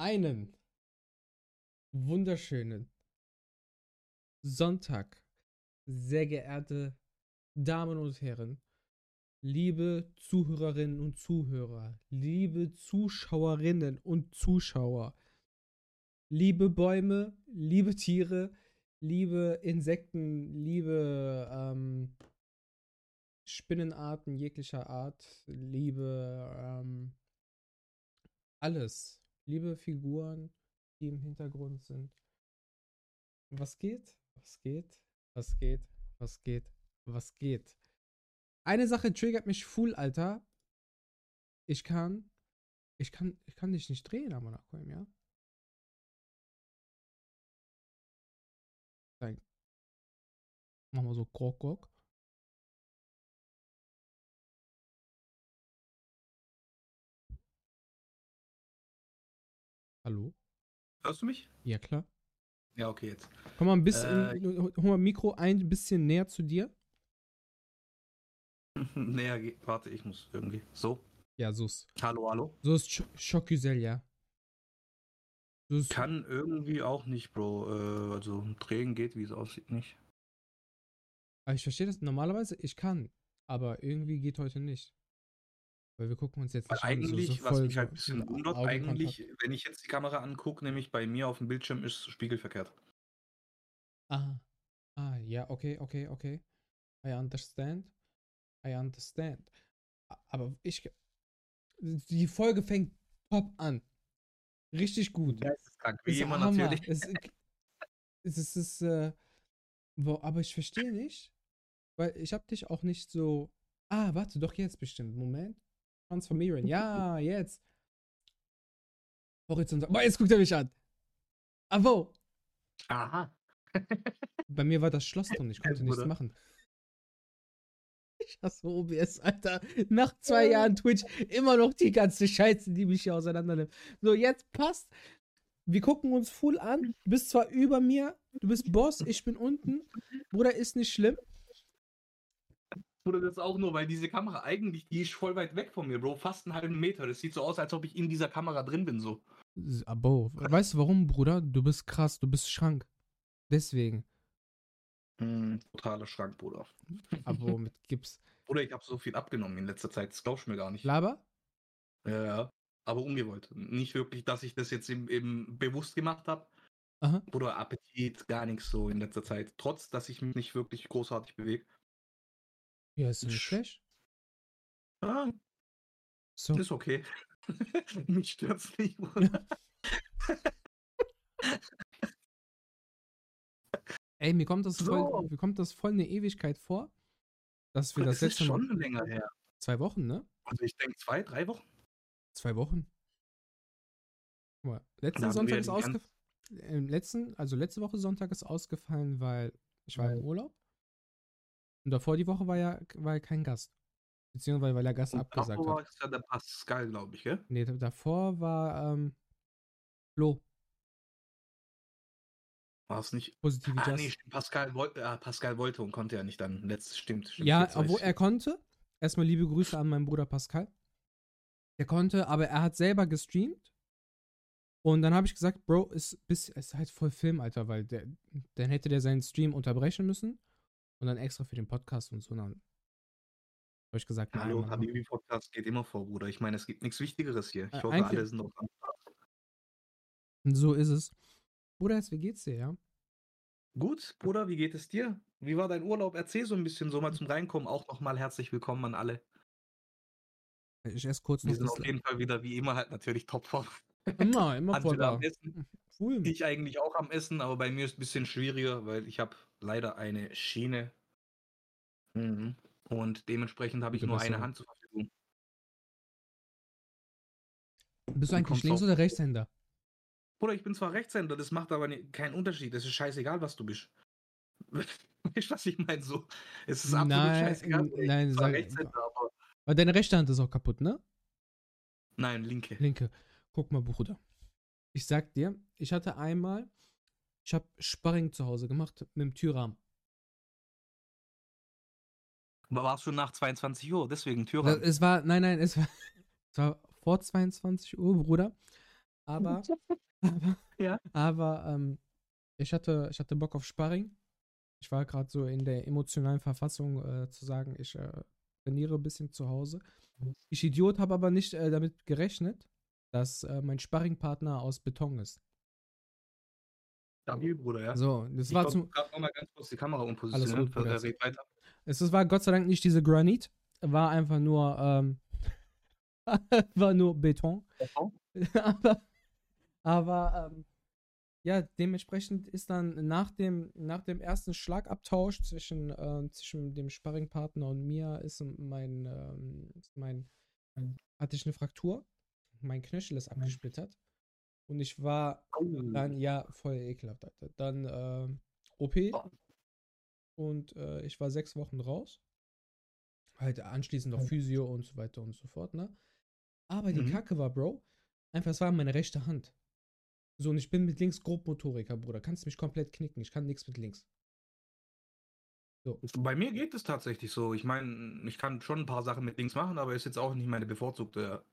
Einen wunderschönen Sonntag, sehr geehrte Damen und Herren, liebe Zuhörerinnen und Zuhörer, liebe Zuschauerinnen und Zuschauer, liebe Bäume, liebe Tiere, liebe Insekten, liebe ähm, Spinnenarten jeglicher Art, liebe ähm, alles, liebe Figuren, die im Hintergrund sind. Was geht? Was geht? Was geht? Was geht? Was geht? Eine Sache triggert mich full, Alter. Ich kann, ich kann, ich kann dich nicht drehen am Monaco, ja? Dann machen wir so Krok, Krok. Hallo? Hörst du mich? Ja, klar. Ja, okay, jetzt. Komm mal ein bisschen, Äh, hol mal Mikro ein bisschen näher zu dir. Näher, warte, ich muss irgendwie. So. Ja, so ist, Hallo, hallo. so ist Sch- Schockgüsel, ja. So ist, Kann irgendwie auch nicht, Bro. Äh, also drehen geht, wie es aussieht, nicht. aber ich verstehe das normalerweise, ich kann, aber irgendwie geht heute nicht. Weil wir gucken uns jetzt Weil nicht an, so- eigentlich, so was voll mich halt so ein bisschen wundert, eigentlich, wenn ich jetzt die Kamera angucke, nämlich bei mir auf dem Bildschirm ist spiegelverkehrt. Ah, ah, ja, okay, okay, okay. I understand. I understand. Aber ich, die Folge fängt top an. Richtig gut. Geisteskrank, wie Ist immer Hammer. natürlich. Es, es, es ist, äh, wo, aber ich verstehe nicht, weil ich habe dich auch nicht so. Ah, warte, doch jetzt bestimmt. Moment. Transformieren. Ja, jetzt. Horizont. Boah, jetzt guckt er mich an. Ah, wo? Aha. Bei mir war das Schloss drin. Ich konnte nichts machen. Ich hasse OBS, Alter. Nach zwei Jahren Twitch immer noch die ganze Scheiße, die mich hier auseinandernimmt. So, jetzt passt. Wir gucken uns full an. Du bist zwar über mir, du bist Boss, ich bin unten. Bruder, ist nicht schlimm. Oder das auch nur, weil diese Kamera eigentlich, die ist voll weit weg von mir, Bro. Fast einen halben Meter. Das sieht so aus, als ob ich in dieser Kamera drin bin, so. Abo, weißt du warum, Bruder? Du bist krass, du bist Schrank. Deswegen. Hm, totaler Schrank, Bruder. Abo mit Gips. Oder ich habe so viel abgenommen in letzter Zeit. Das glaubst du mir gar nicht. Laber? Ja, ja. Aber ungewollt. Nicht wirklich, dass ich das jetzt im bewusst gemacht habe. Aha. Oder Appetit, gar nichts so in letzter Zeit. Trotz, dass ich mich nicht wirklich großartig bewege. Ja, ist nicht Sch- schlecht. Ah, So. ist okay. mich stört's nicht. Ey, mir kommt das voll, So. mir kommt das voll eine Ewigkeit vor, dass wir das Das ist letzte Mal. schon länger her. Zwei Wochen, ne? Also ich denke zwei, drei Wochen. Zwei Wochen. Guck mal, letzten hatten Sonntag ist ausgefallen. Im letzten, also letzte Woche Sonntag ist ausgefallen, weil ich war im Weil- Urlaub. Und davor die Woche war ja, war ja kein Gast. Beziehungsweise weil er Gast Und abgesagt davor hat. war es ja der Pascal, glaube ich, gell? Nee, da- davor war ähm, Flo, War es nicht? positive Ah, nee. Pascal, woll, äh, Pascal wollte und konnte ja nicht dann. Letzt, stimmt, stimmt. Ja, obwohl er konnte. Erstmal liebe Grüße an meinen Bruder Pascal. Der konnte, aber er hat selber gestreamt. Und dann habe ich gesagt, Bro, ist, bis, ist halt voll Film, Alter, weil der, dann hätte der seinen Stream unterbrechen müssen. Und dann extra für den Podcast und so. Dann habe ich gesagt, nein, Hallo, Habibi-Podcast geht immer vor, Bruder. Ich meine, es gibt nichts Wichtigeres hier. Ich Äh, hoffe, alle sind noch am Start. So ist es. Bruder, jetzt, wie geht's dir, ja? Gut, Bruder, wie geht es dir? Wie war dein Urlaub? Erzähl so ein bisschen, so mal zum Reinkommen. Auch nochmal herzlich willkommen an alle. Ich esse kurz Wir sind auf jeden Fall wieder, wie immer, halt natürlich topform. Immer, immer voll da. Cool. ich eigentlich auch am Essen, aber bei mir ist es ein bisschen schwieriger, weil ich habe leider eine Schiene. Mhm. Und dementsprechend habe ich nur eine. Hand zur Verfügung. Bist du eigentlich Links- oder Rechtshänder? Bruder, ich bin zwar Rechtshänder, das macht aber keinen Unterschied. Es ist scheißegal, was du bist. Weißt was ich meine? So, es ist absolut Nein, scheißegal. Ich nein, sag- Rechtshänder, aber. Weil deine rechte Hand ist auch kaputt, ne? Nein, linke. Linke. Guck mal, Bruder. Ich sag dir, ich hatte einmal, ich habe Sparring zu Hause gemacht mit dem Türrahmen. Aber war es schon nach 22 Uhr, deswegen Türrahmen. Es war, nein, nein, es war, es war vor 22 Uhr, Bruder. Aber, aber, Ja. aber ähm, ich, hatte, ich hatte Bock auf Sparring. Ich war gerade so in der emotionalen Verfassung äh, zu sagen, ich äh, trainiere ein bisschen zu Hause. Ich Idiot habe aber nicht äh, damit gerechnet, dass äh, mein Sparringpartner aus Beton ist. Stabil, Bruder, ja. So, das ich war glaub, zum, noch mal ganz kurz die Kamera Alles umpositionieren. gut. Äh, red weiter. Es war Gott sei Dank nicht diese Granit, war einfach nur, ähm, war nur Beton. aber, aber ähm, ja, dementsprechend ist dann nach dem, nach dem ersten Schlagabtausch zwischen, ähm, zwischen dem Sparringpartner und mir ist mein, ähm, ist mein, hatte ich eine Fraktur. Mein Knöchel ist abgesplittert. Und ich war dann, ja, voll ekelhaft, Alter. Dann ähm, OP. Oh. Und äh, ich war sechs Wochen raus. Halt anschließend noch Physio und so weiter und so fort, ne? Aber die Mhm. Kacke war, Bro, einfach, es war meine rechte Hand. So, und ich bin mit links Grobmotoriker, Bruder. Kannst mich komplett knicken. Ich kann nichts mit links. Bei mir geht es tatsächlich so. Ich meine, ich kann schon ein paar Sachen mit links machen, aber ist jetzt auch nicht meine bevorzugte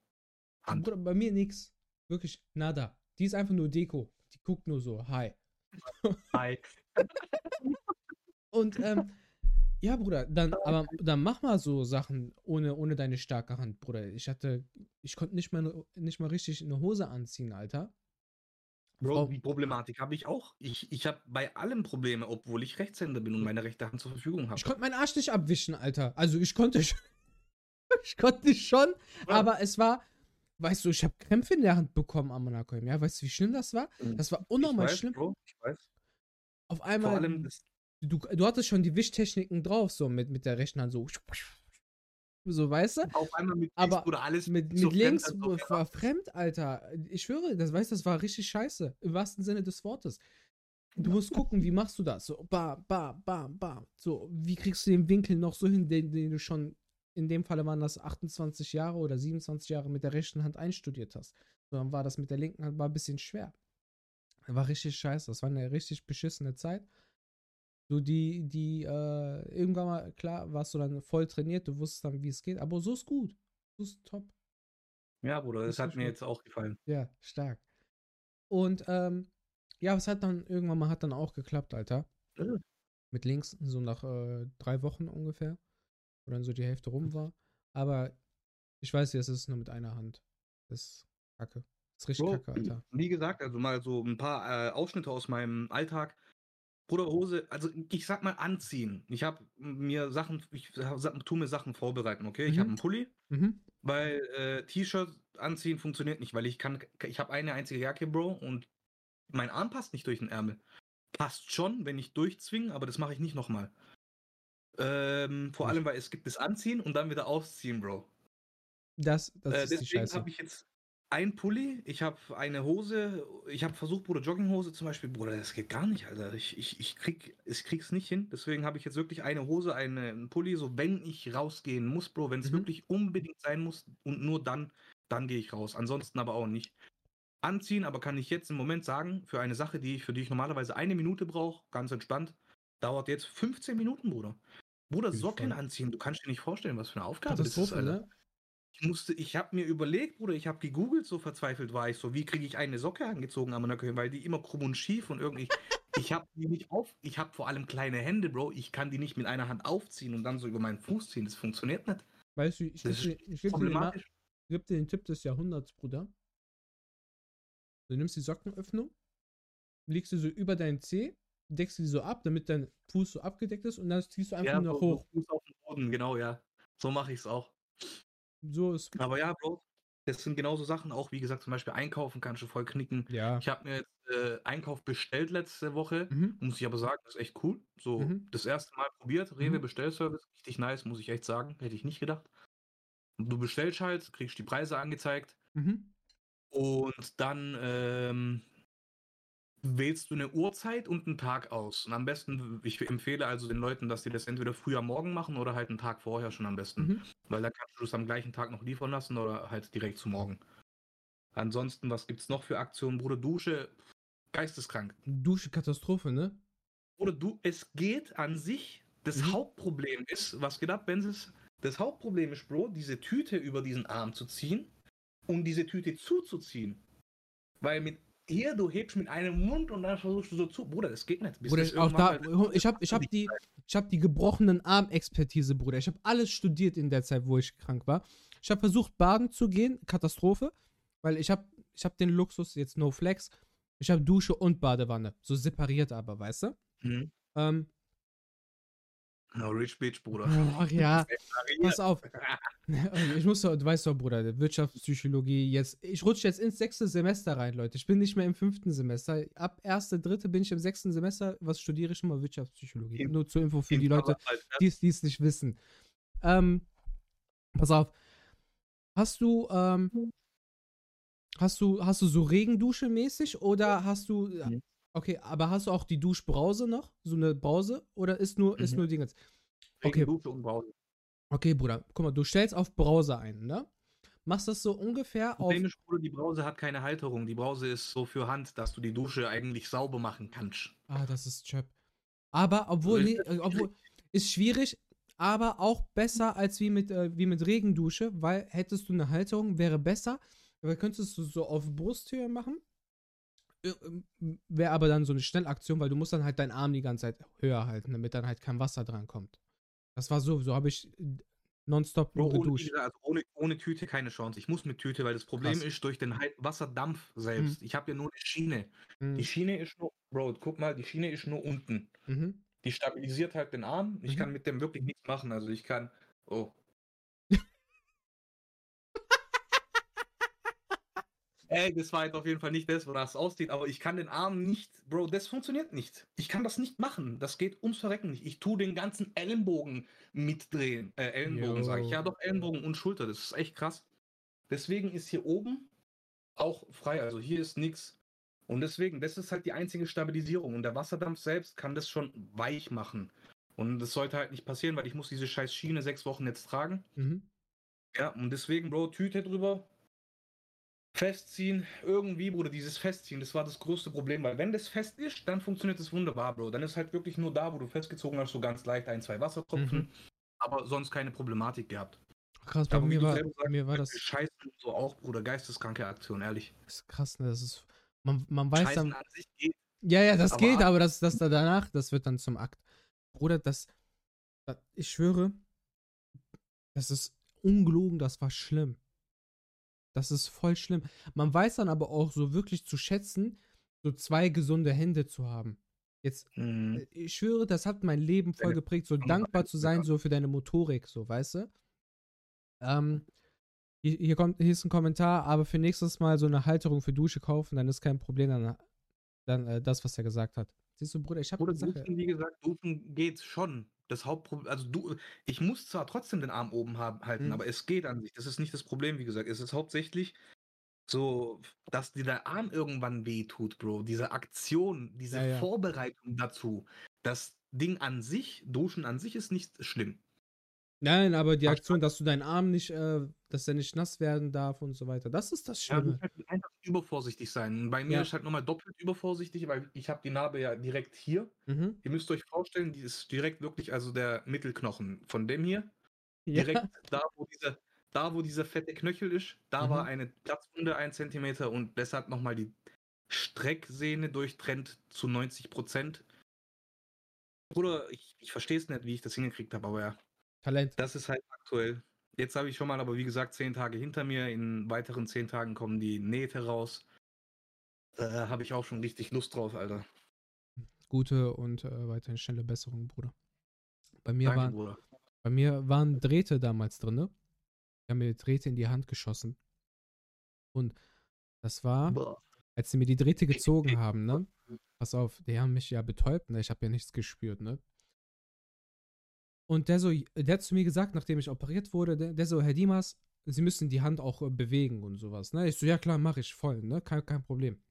Hand. Bruder, bei mir nix. Wirklich, nada. Die ist einfach nur Deko. Die guckt nur so, hi. Hi. Und ähm, ja, Bruder, dann, aber dann mach mal so Sachen ohne, ohne deine starke Hand, Bruder. Ich hatte, ich konnte nicht mal, nicht mal richtig eine Hose anziehen, Alter. Bro, die Problematik habe ich auch. Ich, ich habe bei allem Probleme, obwohl ich Rechtshänder bin und meine rechte Hand zur Verfügung habe. Ich konnte meinen Arsch nicht abwischen, Alter. Also ich konnte, ich konnte schon, aber es war, weißt du, ich habe Krämpfe in der Hand bekommen am Monaco. Ja, weißt du, wie schlimm das war? Das war ich unnormal weiß, schlimm. Bro, ich weiß. Auf Vor einmal, allem, das, du, du hattest schon die Wischtechniken drauf, so mit, mit der rechten Hand, so, so, weißt du? auf einmal mit Aber links wurde alles Mit, so mit links fremd, ob- war fremd, Alter. Ich schwöre, das weißt, das war richtig scheiße. Im wahrsten Sinne des Wortes. Du musst gucken, wie machst du das? So, bam, bam, bam, bam. So, wie kriegst du den Winkel noch so hin, den, den du schon, in dem Falle waren das 28 Jahre oder 27 Jahre mit der rechten Hand einstudiert hast. So, dann war das mit der linken Hand war ein bisschen schwer. War richtig scheiße. Das war eine richtig beschissene Zeit. So, die, die, äh, irgendwann mal, klar, warst du dann voll trainiert, du wusstest dann, wie es geht, aber so ist gut. So ist top. Ja, Bruder, das Das hat mir gut. jetzt auch gefallen. Ja, stark. Und ähm, ja, es hat dann irgendwann mal hat dann auch geklappt, Alter. Mhm. Mit links, so nach äh, drei Wochen ungefähr. Wo dann so die Hälfte rum war. Aber ich weiß jetzt, es ist nur mit einer Hand. Das ist kacke. Das ist richtig Bro, kacke, Alter. wie gesagt, also mal so ein paar äh, Ausschnitte aus meinem Alltag. Bruder, Hose, also ich sag mal anziehen. Ich habe mir Sachen, ich tue mir Sachen vorbereiten, okay? Ich Mhm. habe einen Pulli, Mhm. weil äh, T-Shirt anziehen funktioniert nicht, weil ich kann, ich habe eine einzige Jacke, Bro, und mein Arm passt nicht durch den Ärmel. Passt schon, wenn ich durchzwinge, aber das mache ich nicht nochmal. Ähm, vor allem, weil es gibt das Anziehen und dann wieder ausziehen, Bro. Das, das Äh, ist deswegen habe ich jetzt ein Pulli, ich habe eine Hose, ich habe versucht, Bruder, Jogginghose zum Beispiel, Bruder, das geht gar nicht, Alter. Ich, ich, ich, krieg, ich krieg's nicht hin. Deswegen habe ich jetzt wirklich eine Hose, eine, einen Pulli, so wenn ich rausgehen muss, Bro, wenn es Mhm. wirklich unbedingt sein muss und nur dann, dann gehe ich raus. Ansonsten aber auch nicht. Anziehen, aber kann ich jetzt im Moment sagen, für eine Sache, die ich, für die ich normalerweise eine Minute brauche, ganz entspannt, dauert jetzt 15 Minuten, Bruder. Bruder, Socken anziehen, du kannst dir nicht vorstellen, was für eine Aufgabe das ist, ne? Ich musste, ich habe mir überlegt, Bruder, ich habe gegoogelt, so verzweifelt war ich so, wie kriege ich eine Socke angezogen am Monaco, weil die immer krumm und schief und irgendwie, ich habe die nicht auf, ich habe vor allem kleine Hände, Bro, ich kann die nicht mit einer Hand aufziehen und dann so über meinen Fuß ziehen, das funktioniert nicht. Weißt du, ich gebe ist dir, ich geb dir, ich geb dir den Tipp des Jahrhunderts, Bruder. Du nimmst die Sockenöffnung, legst sie so über deinen Zeh, deckst sie so ab, damit dein Fuß so abgedeckt ist und dann ziehst du einfach Ja, nur noch so, hoch. Fuß auf den Boden, genau, ja. So mache ich es auch. So ist. Aber ja, Bro, das sind genauso Sachen, auch wie gesagt, zum Beispiel einkaufen kannst du voll knicken. Ja. Ich habe mir jetzt äh, Einkauf bestellt letzte Woche. Mhm. Muss ich aber sagen, das ist echt cool. So Mhm. das erste Mal probiert, Rewe Mhm. Bestellservice, richtig nice, muss ich echt sagen. Hätte ich nicht gedacht. Du bestellst halt, kriegst die Preise angezeigt Mhm. und dann ähm, wählst du eine Uhrzeit und einen Tag aus. Und am besten, ich empfehle also den Leuten, dass die das entweder früh am Morgen machen oder halt einen Tag vorher schon am besten. Mhm. Weil da kannst du es am gleichen Tag noch liefern lassen oder halt direkt zu morgen. Ansonsten, was gibt's noch für Aktionen? Bruder, Dusche, geisteskrank. Dusche Katastrophe, ne? Oder du, es geht an sich. Das Mhm. Hauptproblem ist, was geht ab, wenn es. Das Hauptproblem ist, Bro, diese Tüte über diesen Arm zu ziehen und diese Tüte zuzuziehen. Weil mit hier, du hebst mit einem Mund und dann versuchst du so zu. Bruder, das geht nicht. Bis Bruder, ich, auch da, ich habe ich hab die, ich hab die gebrochenen Armexpertise, Bruder. Ich habe alles studiert in der Zeit, wo ich krank war. Ich habe versucht, baden zu gehen. Katastrophe. Weil ich habe ich hab den Luxus, jetzt no flex. Ich habe Dusche und Badewanne. So separiert aber, weißt du? Mhm. Ähm, No, Rich Bitch, Bruder. ach ja, pass auf. Ich muss doch, du weißt doch, Bruder, Wirtschaftspsychologie, jetzt, ich rutsche jetzt ins sechste Semester rein, Leute. Ich bin nicht mehr im fünften Semester. Ab erste, dritte bin ich im sechsten Semester. Was studiere ich schon mal? Wirtschaftspsychologie. Im- Nur zur Info für die Leute, die es die es nicht wissen. Ähm, pass auf. Hast du, ähm, hast du, hast du so Regendusche mäßig oder hast du, Mhm. Okay, aber hast du auch die Duschbrause noch? So eine Brause? Oder ist nur, ist Mhm. nur Dingens? Okay. Okay. Dusche und Brause. Okay, Bruder, guck mal, du stellst auf Brause ein, ne? Machst das so ungefähr auf. Problem ist, Bruder, die Brause hat keine Halterung. Die Brause ist so für Hand, dass du die Dusche eigentlich sauber machen kannst. Ah, das ist Chöp. Aber obwohl, ist nee, äh, obwohl, ist schwierig, aber auch besser als wie mit, äh, wie mit Regendusche, weil hättest du eine Halterung, wäre besser, aber könntest du so auf Brusthöhe machen. Wäre aber dann so eine Schnellaktion, weil du musst dann halt deinen Arm die ganze Zeit höher halten, damit dann halt kein Wasser dran kommt. Das war so, so habe ich nonstop Bro, nur ohne, geduscht. also ohne, ohne Tüte keine Chance. Ich muss mit Tüte, weil das Problem Krass. ist durch den Wasserdampf selbst. Ich habe ja nur eine Schiene. Mhm. Die Schiene ist nur, Bro, guck mal, die Schiene ist nur unten. Mhm. Die stabilisiert halt den Arm. Ich Mhm. kann mit dem wirklich nichts machen. Also ich kann. Oh. Ey, das war jetzt auf jeden Fall nicht das, wo das aussieht, aber ich kann den Arm nicht, Bro, das funktioniert nicht. Ich kann das nicht machen. Das geht ums Verrecken nicht. Ich tue den ganzen Ellenbogen mitdrehen. Äh, Ellenbogen sage ich. Ja, doch, Ellenbogen und Schulter. Das ist echt krass. Deswegen ist hier oben auch frei. Also hier ist nichts. Und deswegen, das ist halt die einzige Stabilisierung. Und der Wasserdampf selbst kann das schon weich machen. Und das sollte halt nicht passieren, weil ich muss diese scheiß Schiene sechs Wochen jetzt tragen. Mhm. Ja, und deswegen, Bro, Tüte drüber. Festziehen, irgendwie, Bruder, dieses Festziehen, das war das größte Problem, weil wenn das fest ist, dann funktioniert es wunderbar, Bro. Dann ist halt wirklich nur da, wo du festgezogen hast, so ganz leicht ein, zwei Wassertropfen, Mhm. aber sonst keine Problematik gehabt. Krass, bei Aber mir war, bei mir war das, Scheißen so auch, Bruder, geisteskranke Aktion, ehrlich. das ist krass, ne? Das ist, man, man weiß Scheißen dann, an sich geht. Ja, ja, das Aber geht, ab- aber das, das da danach, das wird dann zum Akt. Bruder, das, das ich schwöre, das ist ungelogen, das war schlimm. Das ist voll schlimm. Man weiß dann aber auch so wirklich zu schätzen, so zwei gesunde Hände zu haben. Jetzt, Mhm. äh, ich schwöre, das hat mein Leben voll geprägt, so dankbar zu sein, so für deine Motorik, so, weißt du? Ähm, hier, hier kommt, hier ist ein Kommentar, aber für nächstes Mal so eine Halterung für Dusche kaufen, dann ist kein Problem, dann, dann äh, das, was er gesagt hat. Siehst du, Bruder, ich habe eine Sache. duschen, wie gesagt, duschen geht schon. Das Hauptproblem, also du, ich muss zwar trotzdem den Arm oben haben, halten, Mhm. aber es geht an sich. Das ist nicht das Problem, wie gesagt. Es ist hauptsächlich so, dass dir der Arm irgendwann wehtut, Bro. Diese Aktion, diese Ja, ja. Vorbereitung dazu. Das Ding an sich, Duschen an sich ist nicht schlimm. Nein, aber die. Aktion, dass du deinen Arm nicht, äh, dass er nicht nass werden darf und so weiter, das ist das Ja, du Schlimme. musst halt einfach übervorsichtig sein. Bei mir Ja. ist halt nochmal doppelt übervorsichtig, weil ich habe die Narbe ja direkt hier. Mhm. Ihr müsst euch vorstellen, die ist direkt wirklich, also der Mittelknochen von dem hier. Ja. direkt da, wo dieser, da, wo dieser fette Knöchel ist, da war Mhm. eine Platzwunde ein Zentimeter und deshalb nochmal die Strecksehne durchtrennt zu 90 Prozent. Bruder, ich, ich verstehe es nicht, wie ich das hingekriegt habe, aber ja, Talent. das ist halt aktuell. Jetzt habe ich schon mal, aber wie gesagt, zehn Tage hinter mir. In weiteren zehn Tagen kommen die Nähte raus. Da habe ich auch schon richtig Lust drauf, Alter. Gute und äh, weiterhin schnelle Besserung, Bruder. Bei mir, Danke, waren, Bruder. bei mir waren Drähte damals drin, ne? Die haben mir Drähte in die Hand geschossen. Und das war, Boah. als sie mir die Drähte gezogen haben, ne? Pass auf, die haben mich ja betäubt, ne? Ich habe ja nichts gespürt, ne? Und der so, der hat zu mir gesagt, nachdem ich operiert wurde, der, der so, Herr Dimas, Sie müssen die Hand auch äh, bewegen und sowas, ne? Ich so, ja klar, mache ich voll, ne? Kein, kein Problem.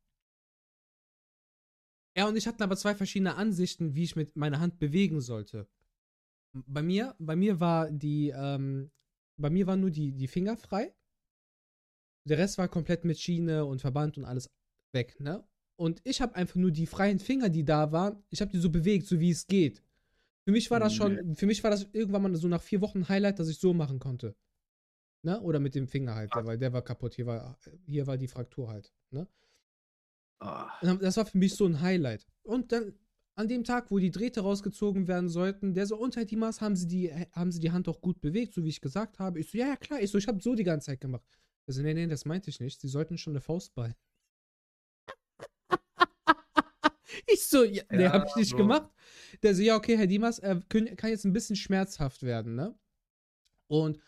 Er und ich hatten aber zwei verschiedene Ansichten, wie ich mit meiner Hand bewegen sollte. Bei mir, bei mir war die, ähm, bei mir waren nur die, die Finger frei. Der Rest war komplett mit Schiene und Verband und alles weg, ne? Und ich habe einfach nur die freien Finger, die da waren, ich habe die so bewegt, so wie es geht. Für mich war das schon, für mich war das irgendwann mal so nach vier Wochen ein Highlight, dass ich so machen konnte. Ne? Oder mit dem Finger halt, der, weil der war kaputt. Hier war, hier war die Fraktur halt, ne? Ah. Das war für mich so ein Highlight. Und dann an dem Tag, wo die Drähte rausgezogen werden sollten, der so unter die Maß, haben sie die, haben sie die Hand auch gut bewegt, so wie ich gesagt habe. Ich so, ja, ja, klar. Ich so, ich habe so die ganze Zeit gemacht. Also, nee, nee, das meinte ich nicht. Sie sollten schon eine Faust ballen. ich so, ja, nee, Ja, hab ich nicht Bro. gemacht. Der so, ja, okay, Herr Dimas, äh, können, kann jetzt ein bisschen schmerzhaft werden, ne? Und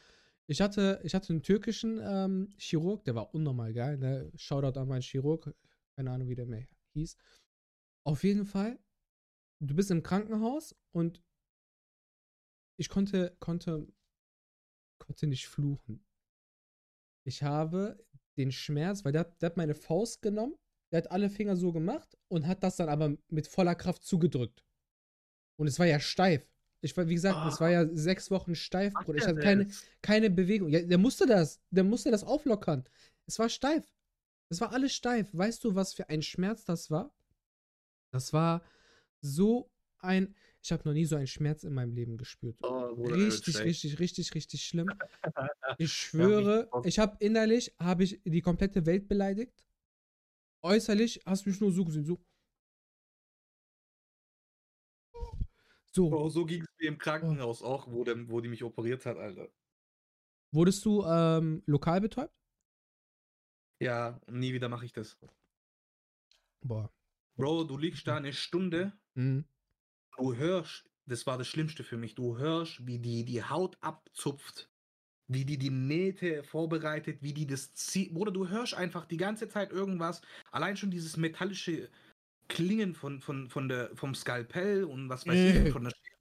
ich hatte, ich hatte einen türkischen ähm, Chirurg, der war unnormal geil, ne? Shoutout an meinen Chirurg, keine Ahnung, wie der mehr hieß. Auf jeden Fall, du bist im Krankenhaus und ich konnte, konnte, konnte nicht fluchen. Ich habe den Schmerz, weil der, der hat meine Faust genommen, der hat alle Finger so gemacht und hat das dann aber mit voller Kraft zugedrückt. Und es war ja steif. Ich war, wie gesagt, es war ja sechs Wochen steif, Bruder. Ich hatte keine, keine Bewegung. Ja, der musste das. Der musste das auflockern. Es war steif. Es war alles steif. Weißt du, was für ein Schmerz das war? Das war so ein. Ich habe noch nie so einen Schmerz in meinem Leben gespürt. Oh, richtig, richtig, richtig, richtig schlimm. Ich schwöre, ich habe innerlich habe ich die komplette Welt beleidigt. Äußerlich hast du mich nur so gesehen, so. So, Bro, so ging es mir im Krankenhaus auch, wo, der, wo die mich operiert hat, Alter. wurdest du ähm, lokal betäubt? Ja, nie wieder mache ich das. Boah. Bro, du liegst da eine Stunde, Mhm. du hörst, das war das Schlimmste für mich, du hörst, wie die die Haut abzupft, wie die die Nähte vorbereitet, wie die das zieht. Bruder, du hörst einfach die ganze Zeit irgendwas. Allein schon dieses metallische Klingen von, von, von der, vom Skalpell und was weiß ich, von der Schere.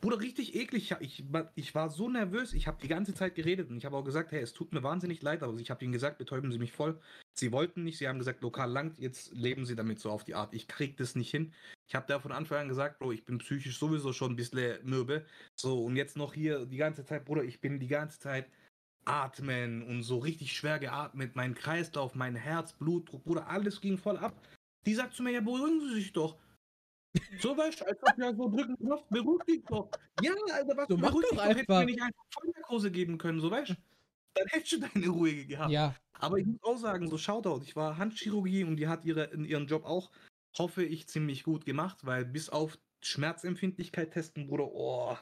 Bruder, richtig eklig. Ich, war- ich war so nervös. Ich habe die ganze Zeit geredet und ich habe auch gesagt, hey, es tut mir wahnsinnig leid, aber ich habe ihnen gesagt, betäuben Sie mich voll. Sie wollten nicht, sie haben gesagt, lokal langt, jetzt leben Sie damit so auf die Art. Ich krieg das nicht hin. Ich habe da von Anfang an gesagt, Bro, ich bin psychisch sowieso schon ein bisschen mürbe. So, und jetzt noch hier die ganze Zeit, Bruder, ich bin die ganze Zeit atmen und so richtig schwer geatmet. Mein Kreislauf, mein Herz, Blutdruck, Bruder, alles ging voll ab. Die sagt zu mir, ja, beruhigen Sie sich doch. So weißt als ob ja so drücken Knopf, beruhig dich doch. Ja, Alter, was So, mach doch einfach. mir nicht einfach Vollnarkose geben können, so weißt du. Dann hättest du deine Ruhe gehabt. Ja, Aber ich muss auch sagen, so Shoutout, ich war Handchirurgie und die hat ihre, in ihren Job auch, hoffe ich, ziemlich gut gemacht, weil bis auf Schmerzempfindlichkeit testen, Bruder, oh,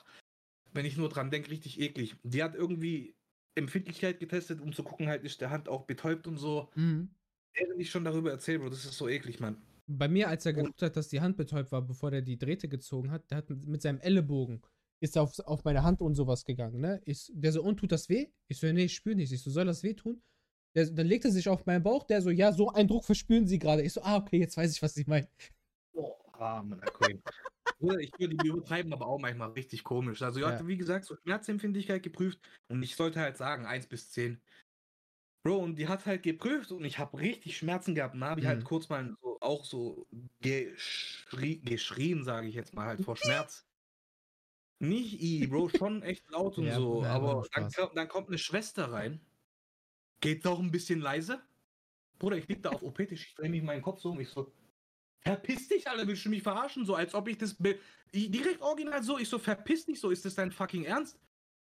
wenn ich nur dran denke, richtig eklig. Die hat irgendwie Empfindlichkeit getestet, um zu gucken, halt ist der Hand auch betäubt und so. mhm. Während ich schon darüber erzählt, Bro, das ist so eklig, Mann. Bei mir, als er geguckt hat, dass die Hand betäubt war, bevor der die Drähte gezogen hat, der hat mit, mit seinem Ellenbogen ist er auf, auf meine Hand und sowas gegangen, ne? Ich, der so, und tut das weh? Ich so, nee, ich spüre nicht. Ich so, soll das weh tun? Der, dann legt er sich auf meinen Bauch, der so, ja, so einen Druck verspüren sie gerade. Ich so, ah, okay, jetzt weiß ich, was sie meinen. Oh, Mann, Queen. Bruder, ich würde die übertreiben, aber auch manchmal richtig komisch. Also, ich Ja. hatte, wie gesagt, so Schmerzempfindlichkeit geprüft und ich sollte halt sagen, 1 bis 10. Bro, und die hat halt geprüft und ich habe richtig Schmerzen gehabt. Und da habe ich halt Mhm. kurz mal so, auch so geschrie, geschrien, sage ich jetzt mal halt, vor Schmerz. Nicht I, Bro, schon echt laut und Ja, so. nur aber dann, dann kommt eine Schwester rein. Geht doch ein bisschen leise. Bruder, ich lieg da auf OP-Tisch, ich drehe mich meinen Kopf so und ich so, verpiss dich, Alter, willst du mich verarschen? So, als ob ich das, direkt original so, ich so, verpiss dich, so, ist das dein fucking Ernst?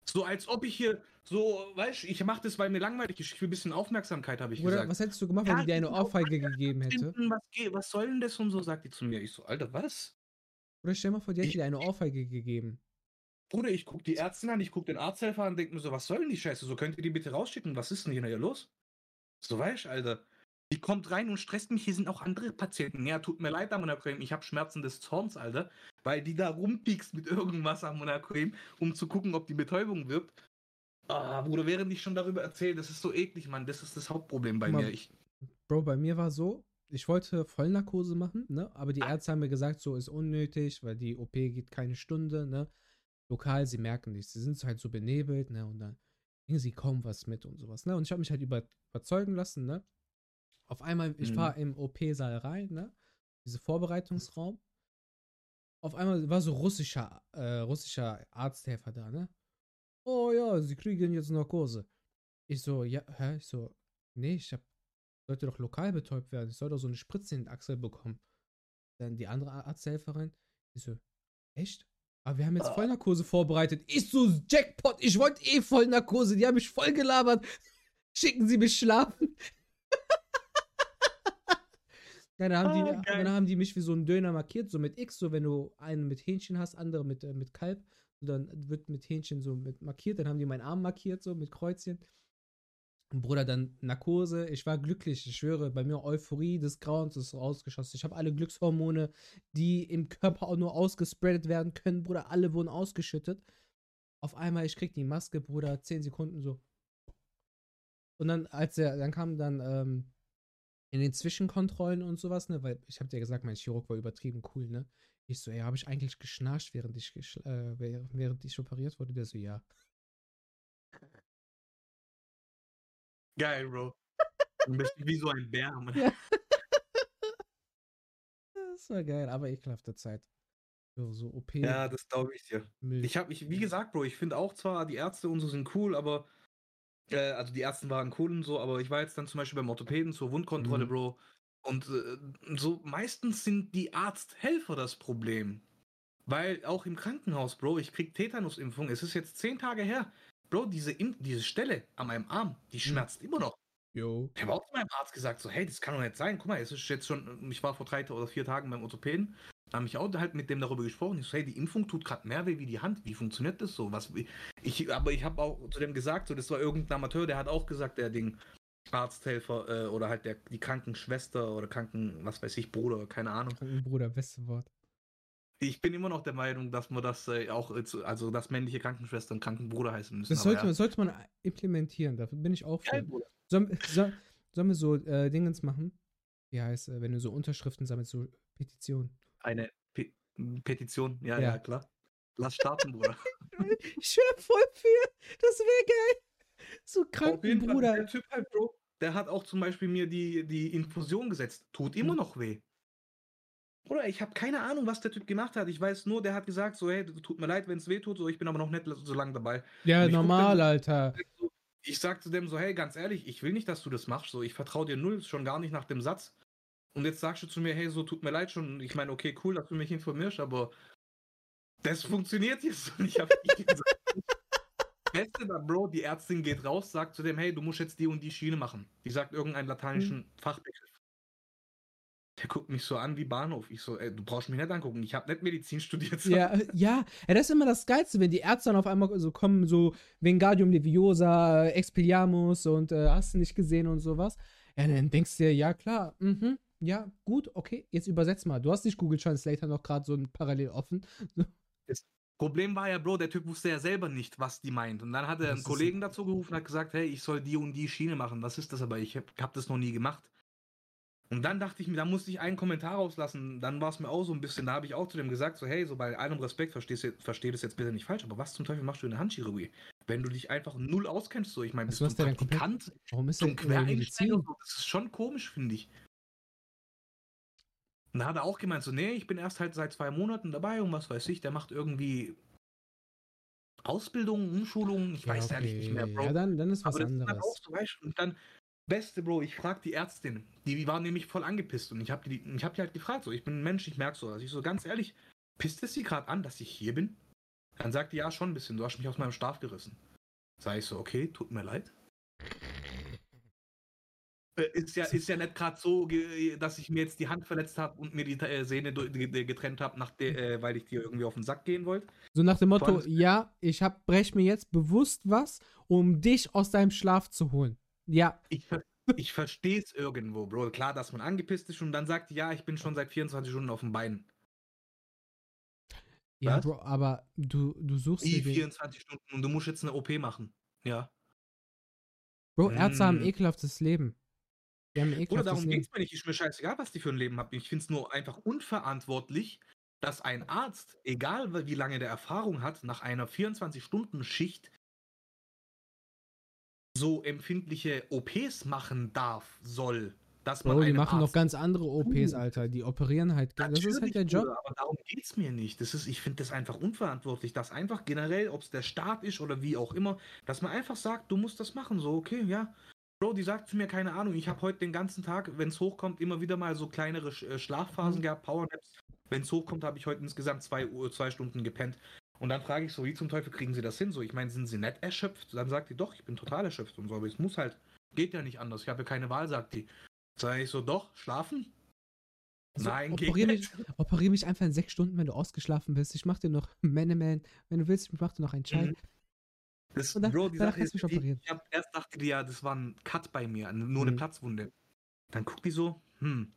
So, als ob ich hier, so, weißt du, ich mach das, weil mir langweilig ist, ich will ein bisschen Aufmerksamkeit, habe ich Oder gesagt. was hättest du gemacht, wenn Ja, die dir eine Ohrfeige gegeben hätte? Was, was soll denn das und so, sagt die zu mir. Ich so, Alter, was? Oder stell mal vor, die hätte Ich- dir eine Ohrfeige gegeben. Bruder, ich guck die Ärztin an, ich guck den Arzthelfer an und denk mir so, was soll denn die Scheiße? So, könnt ihr die bitte rausschicken? Was ist denn hier los? So, weißt du, Alter. Die kommt rein und stresst mich, hier sind auch andere Patienten. Ja, tut mir leid, Amonacreme, ich habe Schmerzen des Zorns, Alter. Weil die da rumpiekst mit irgendwas Amonacreme, um zu gucken, ob die Betäubung wirkt. Ah, Bruder, während ich schon darüber erzähle, das ist so eklig, Mann. Das ist das Hauptproblem bei mal, mir. Ich, Bro, bei mir war so, ich wollte Vollnarkose machen, ne? Aber die Ärzte haben mir gesagt, so ist unnötig, weil die OP geht keine Stunde, ne? Lokal, sie merken nichts. Sie sind halt so benebelt, ne? Und dann kriegen sie kaum was mit und sowas, ne? Und ich habe mich halt über, überzeugen lassen, ne? Auf einmal, ich Mhm. fahre im OP-Saal rein, ne? Diese Vorbereitungsraum. Auf einmal war so russischer, äh, russischer Arzthelfer da, ne? Oh ja, sie kriegen jetzt Narkose. Ich so, ja, hä? Ich so, nee, ich hab, sollte doch lokal betäubt werden. Ich soll doch so eine Spritze in den Achsel bekommen. Dann die andere Arzthelferin, ich so, echt? Aber wir haben jetzt Ah. Vollnarkose vorbereitet. Ich so, Jackpot, ich wollte eh Vollnarkose. Die haben mich voll gelabert. Schicken Sie mich schlafen. Ja, dann haben, die, Ah, geil. dann haben die mich wie so einen Döner markiert, so mit X, so wenn du einen mit Hähnchen hast, andere mit, äh, mit Kalb, so dann wird mit Hähnchen so mit markiert, dann haben die meinen Arm markiert, so mit Kreuzchen. Und Bruder, dann Narkose, ich war glücklich, ich schwöre, bei mir Euphorie des Grauens ist ausgeschossen. Ich habe alle Glückshormone, die im Körper auch nur ausgespreadet werden können, Bruder, alle wurden ausgeschüttet. Auf einmal, ich krieg die Maske, Bruder, 10 Sekunden so. Und dann, als er, dann kam dann, ähm, in den Zwischenkontrollen und sowas, ne, weil ich hab dir gesagt, mein Chirurg war übertrieben cool, ne? Ich so, ey, habe ich eigentlich geschnarcht, während ich, geschl- äh, während ich operiert wurde? Der so, ja. Geil, Bro. Du bist wie so ein Bär. Mann. Ja. Das war geil, aber ekelhafte Zeit. So, OP. Ja, das glaube ich dir. Müll. Ich habe, ich, wie gesagt, Bro, ich finde auch zwar, die Ärzte und so sind cool, aber äh, also die Ärzte waren cool und so, aber ich war jetzt dann zum Beispiel beim Orthopäden zur Wundkontrolle, Mhm. Bro. Und äh, so meistens sind die Arzthelfer das Problem. Weil auch im Krankenhaus, Bro, ich krieg Tetanusimpfung. Es ist jetzt zehn Tage her. Bro, diese, Imp diese Stelle an meinem Arm, die schmerzt immer noch. Jo. Ich habe auch zu meinem Arzt gesagt, so, hey, das kann doch nicht sein. Guck mal, es ist jetzt schon, ich war vor drei oder vier Tagen beim Orthopäden, habe ich auch halt mit dem darüber gesprochen. Ich so, hey, die Impfung tut gerade mehr weh wie die Hand. Wie funktioniert das so? Was, ich, aber ich habe auch zu dem gesagt, so, das war irgendein Amateur, der hat auch gesagt, der Ding, Arzthelfer äh, oder halt der, die Krankenschwester oder Kranken, was weiß ich, Bruder, keine Ahnung. Bruder, beste Wort. Ich bin immer noch der Meinung, dass man das äh, auch, äh, also dass männliche Krankenschwester und Krankenbruder heißen müssen. Das sollte, ja. man, sollte man implementieren, dafür bin ich auch für. Sollen, soll, sollen wir so äh, Dingens machen? Wie heißt, äh, wenn du so Unterschriften sammelst, so Petition. Eine Pe Petition, ja, Ja. ja, klar. Lass starten, Bruder. Ich höre voll viel. Das wäre geil. So Fall, Krankenbruder. der Typ halt, Bro, der hat auch zum Beispiel mir die, die Infusion gesetzt. Tut immer Mhm. noch weh. Oder ich habe keine Ahnung, was der Typ gemacht hat. Ich weiß nur, der hat gesagt, so, hey, tut mir leid, wenn es weh tut, so, ich bin aber noch nicht so lange dabei. Ja, normal, dann- Alter. Ich sag zu dem so, hey, ganz ehrlich, ich will nicht, dass du das machst. So, ich vertraue dir null, schon gar nicht nach dem Satz. Und jetzt sagst du zu mir, hey, so tut mir leid schon. Ich meine, okay, cool, dass du mich informierst, aber das funktioniert jetzt. Und ich hab ich gesagt, Beste da, Bro, die Ärztin geht raus, sagt zu dem, hey, du musst jetzt die und die Schiene machen. Die sagt irgendeinen lateinischen Fachbegriff. Der guckt mich so an wie Bahnhof. Ich so, ey, du brauchst mich nicht angucken. Ich habe nicht Medizin studiert. Ja, ja, ja, das ist immer das Geilste, wenn die Ärzte dann auf einmal so kommen, so Vingadium Leviosa, Expelliarmus und äh, hast du nicht gesehen und sowas. Ja, dann denkst du dir, ja klar, mhm, ja, gut, okay, jetzt übersetz mal. Du hast nicht Google Translator noch gerade so ein parallel offen. Problem war ja, Bro, der Typ wusste ja selber nicht, was die meint. Und dann hat er Das einen Kollegen dazu gerufen und hat gesagt, hey, ich soll die und die Schiene machen. Was ist das aber? Ich habe hab das noch nie gemacht. Und dann dachte ich mir, da musste ich einen Kommentar rauslassen. Dann war es mir auch so ein bisschen, da habe ich auch zu dem gesagt, so, hey, so bei allem Respekt, verstehst du- versteh das jetzt bitte nicht falsch, aber was zum Teufel machst du in der Handchirurgie? Wenn du dich einfach null auskennst, so, ich meine, Was bist du ein Praktikant, Warum ist Quereinsteiger, so, das ist schon komisch, finde ich. Und da hat er auch gemeint, so, nee, ich bin erst halt seit zwei Monaten dabei und was weiß ich, der macht irgendwie Ausbildung, Umschulung, ich Ja, weiß ehrlich nicht mehr, okay. Bro. Ja, dann, dann ist was Aber das ist dann anderes. auch so, weißt und dann, beste Bro, ich frag die Ärztin, die war nämlich voll angepisst und ich habe die, ich hab die halt gefragt, so, ich bin ein Mensch, ich merk so, also ich so, ganz ehrlich, pisst es sie gerade an, dass ich hier bin? Dann sagt die, ja, schon ein bisschen, du hast mich aus meinem Schlaf gerissen. Sag ich so, okay, tut mir leid. Äh, Ist ja, ist ja nicht gerade so, dass ich mir jetzt die Hand verletzt habe und mir die äh, Sehne getrennt habe, äh, weil ich dir irgendwie auf den Sack gehen wollte. So nach dem Motto, allem- ja, ich hab, brech mir jetzt bewusst was, um dich aus deinem Schlaf zu holen. Ja, Ich, ich verstehe es irgendwo, Bro. Klar, dass man angepisst ist und dann sagt, ja, ich bin schon seit 24 Stunden auf dem Bein. ja, Was? Bro, aber du, du suchst Die dir den, 24 Stunden und du musst jetzt eine OP machen. Ja. Bro, Ärzte haben Mm. ekelhaftes Leben. Haben ein Oder darum Leben. geht's mir nicht. Ist mir scheißegal, was die für ein Leben haben. Ich finde es nur einfach unverantwortlich, dass ein Arzt, egal wie lange der Erfahrung hat, nach einer 24-Stunden-Schicht so empfindliche OPs machen darf, soll. Dass man Bro, die machen noch Arzt ganz andere OPs. Alter. Die operieren halt. ge- Das ist halt Natürlich, der Job. Bruder, aber darum geht's mir nicht. Das ist, ich finde das einfach unverantwortlich, dass einfach generell, ob es der Staat ist oder wie auch immer, dass man einfach sagt, du musst das machen. So, okay, ja. Bro, die sagt zu mir, keine Ahnung, ich habe heute den ganzen Tag, wenn es hochkommt, immer wieder mal so kleinere äh, Schlafphasen Mhm. gehabt, Powernaps. Wenn es hochkommt, habe ich heute insgesamt zwei, Uhr, zwei Stunden gepennt. Und dann frage ich so, wie zum Teufel kriegen sie das hin? So, ich meine, sind sie nicht erschöpft? Dann sagt die, doch, ich bin total erschöpft und so, aber es muss halt, geht ja nicht anders. Ich habe ja keine Wahl, sagt die. Sag ich so, doch, schlafen? Also Nein, geht operier mich, nicht. operier mich einfach in sechs Stunden, wenn du ausgeschlafen bist. Ich mach dir noch Man-Man. Wenn du willst, ich mach dir noch einen Chai. Mhm. Das, Und dann- Bro, die Sache ist, mich operieren. ich hab erst dachte die ja, das war ein Cut bei mir, nur eine Mhm. Platzwunde. Dann guckt die so, hm.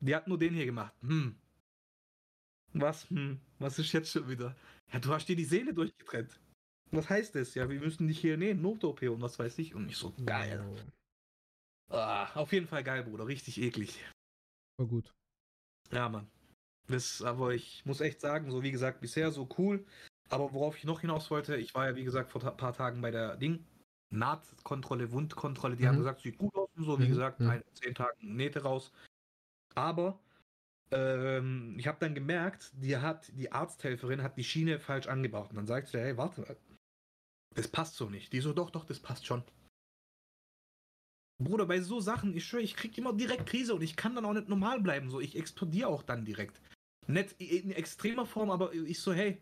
Die hat nur den hier gemacht, hm. Was, hm, was ist jetzt schon wieder? Ja, du hast dir die Sehne durchgetrennt. Was heißt das? Ja, wir müssen dich hier nähen, Not-OP und was weiß ich. Und ich so, geil. Oh, Ah, auf jeden Fall geil, Bruder, richtig eklig. voll gut. Ja, Mann. Das, aber ich muss echt sagen, so wie gesagt, bisher so cool. Aber worauf ich noch hinaus wollte, ich war ja wie gesagt vor ein paar Tagen bei der Ding. Nahtkontrolle, Wundkontrolle, die Mhm. haben gesagt, sieht gut aus und so, wie Mhm, gesagt, mhm. ein, zehn Tagen Nähte raus. Aber ähm, ich habe dann gemerkt, die hat, die Arzthelferin hat die Schiene falsch angebracht. Und dann sagt sie, hey, warte das passt so nicht. Die so, doch, doch, das passt schon. Bruder, bei so Sachen, ich schwöre, ich krieg immer direkt Krise und ich kann dann auch nicht normal bleiben. So, ich explodiere auch dann direkt. Nicht in extremer Form, aber ich so, hey,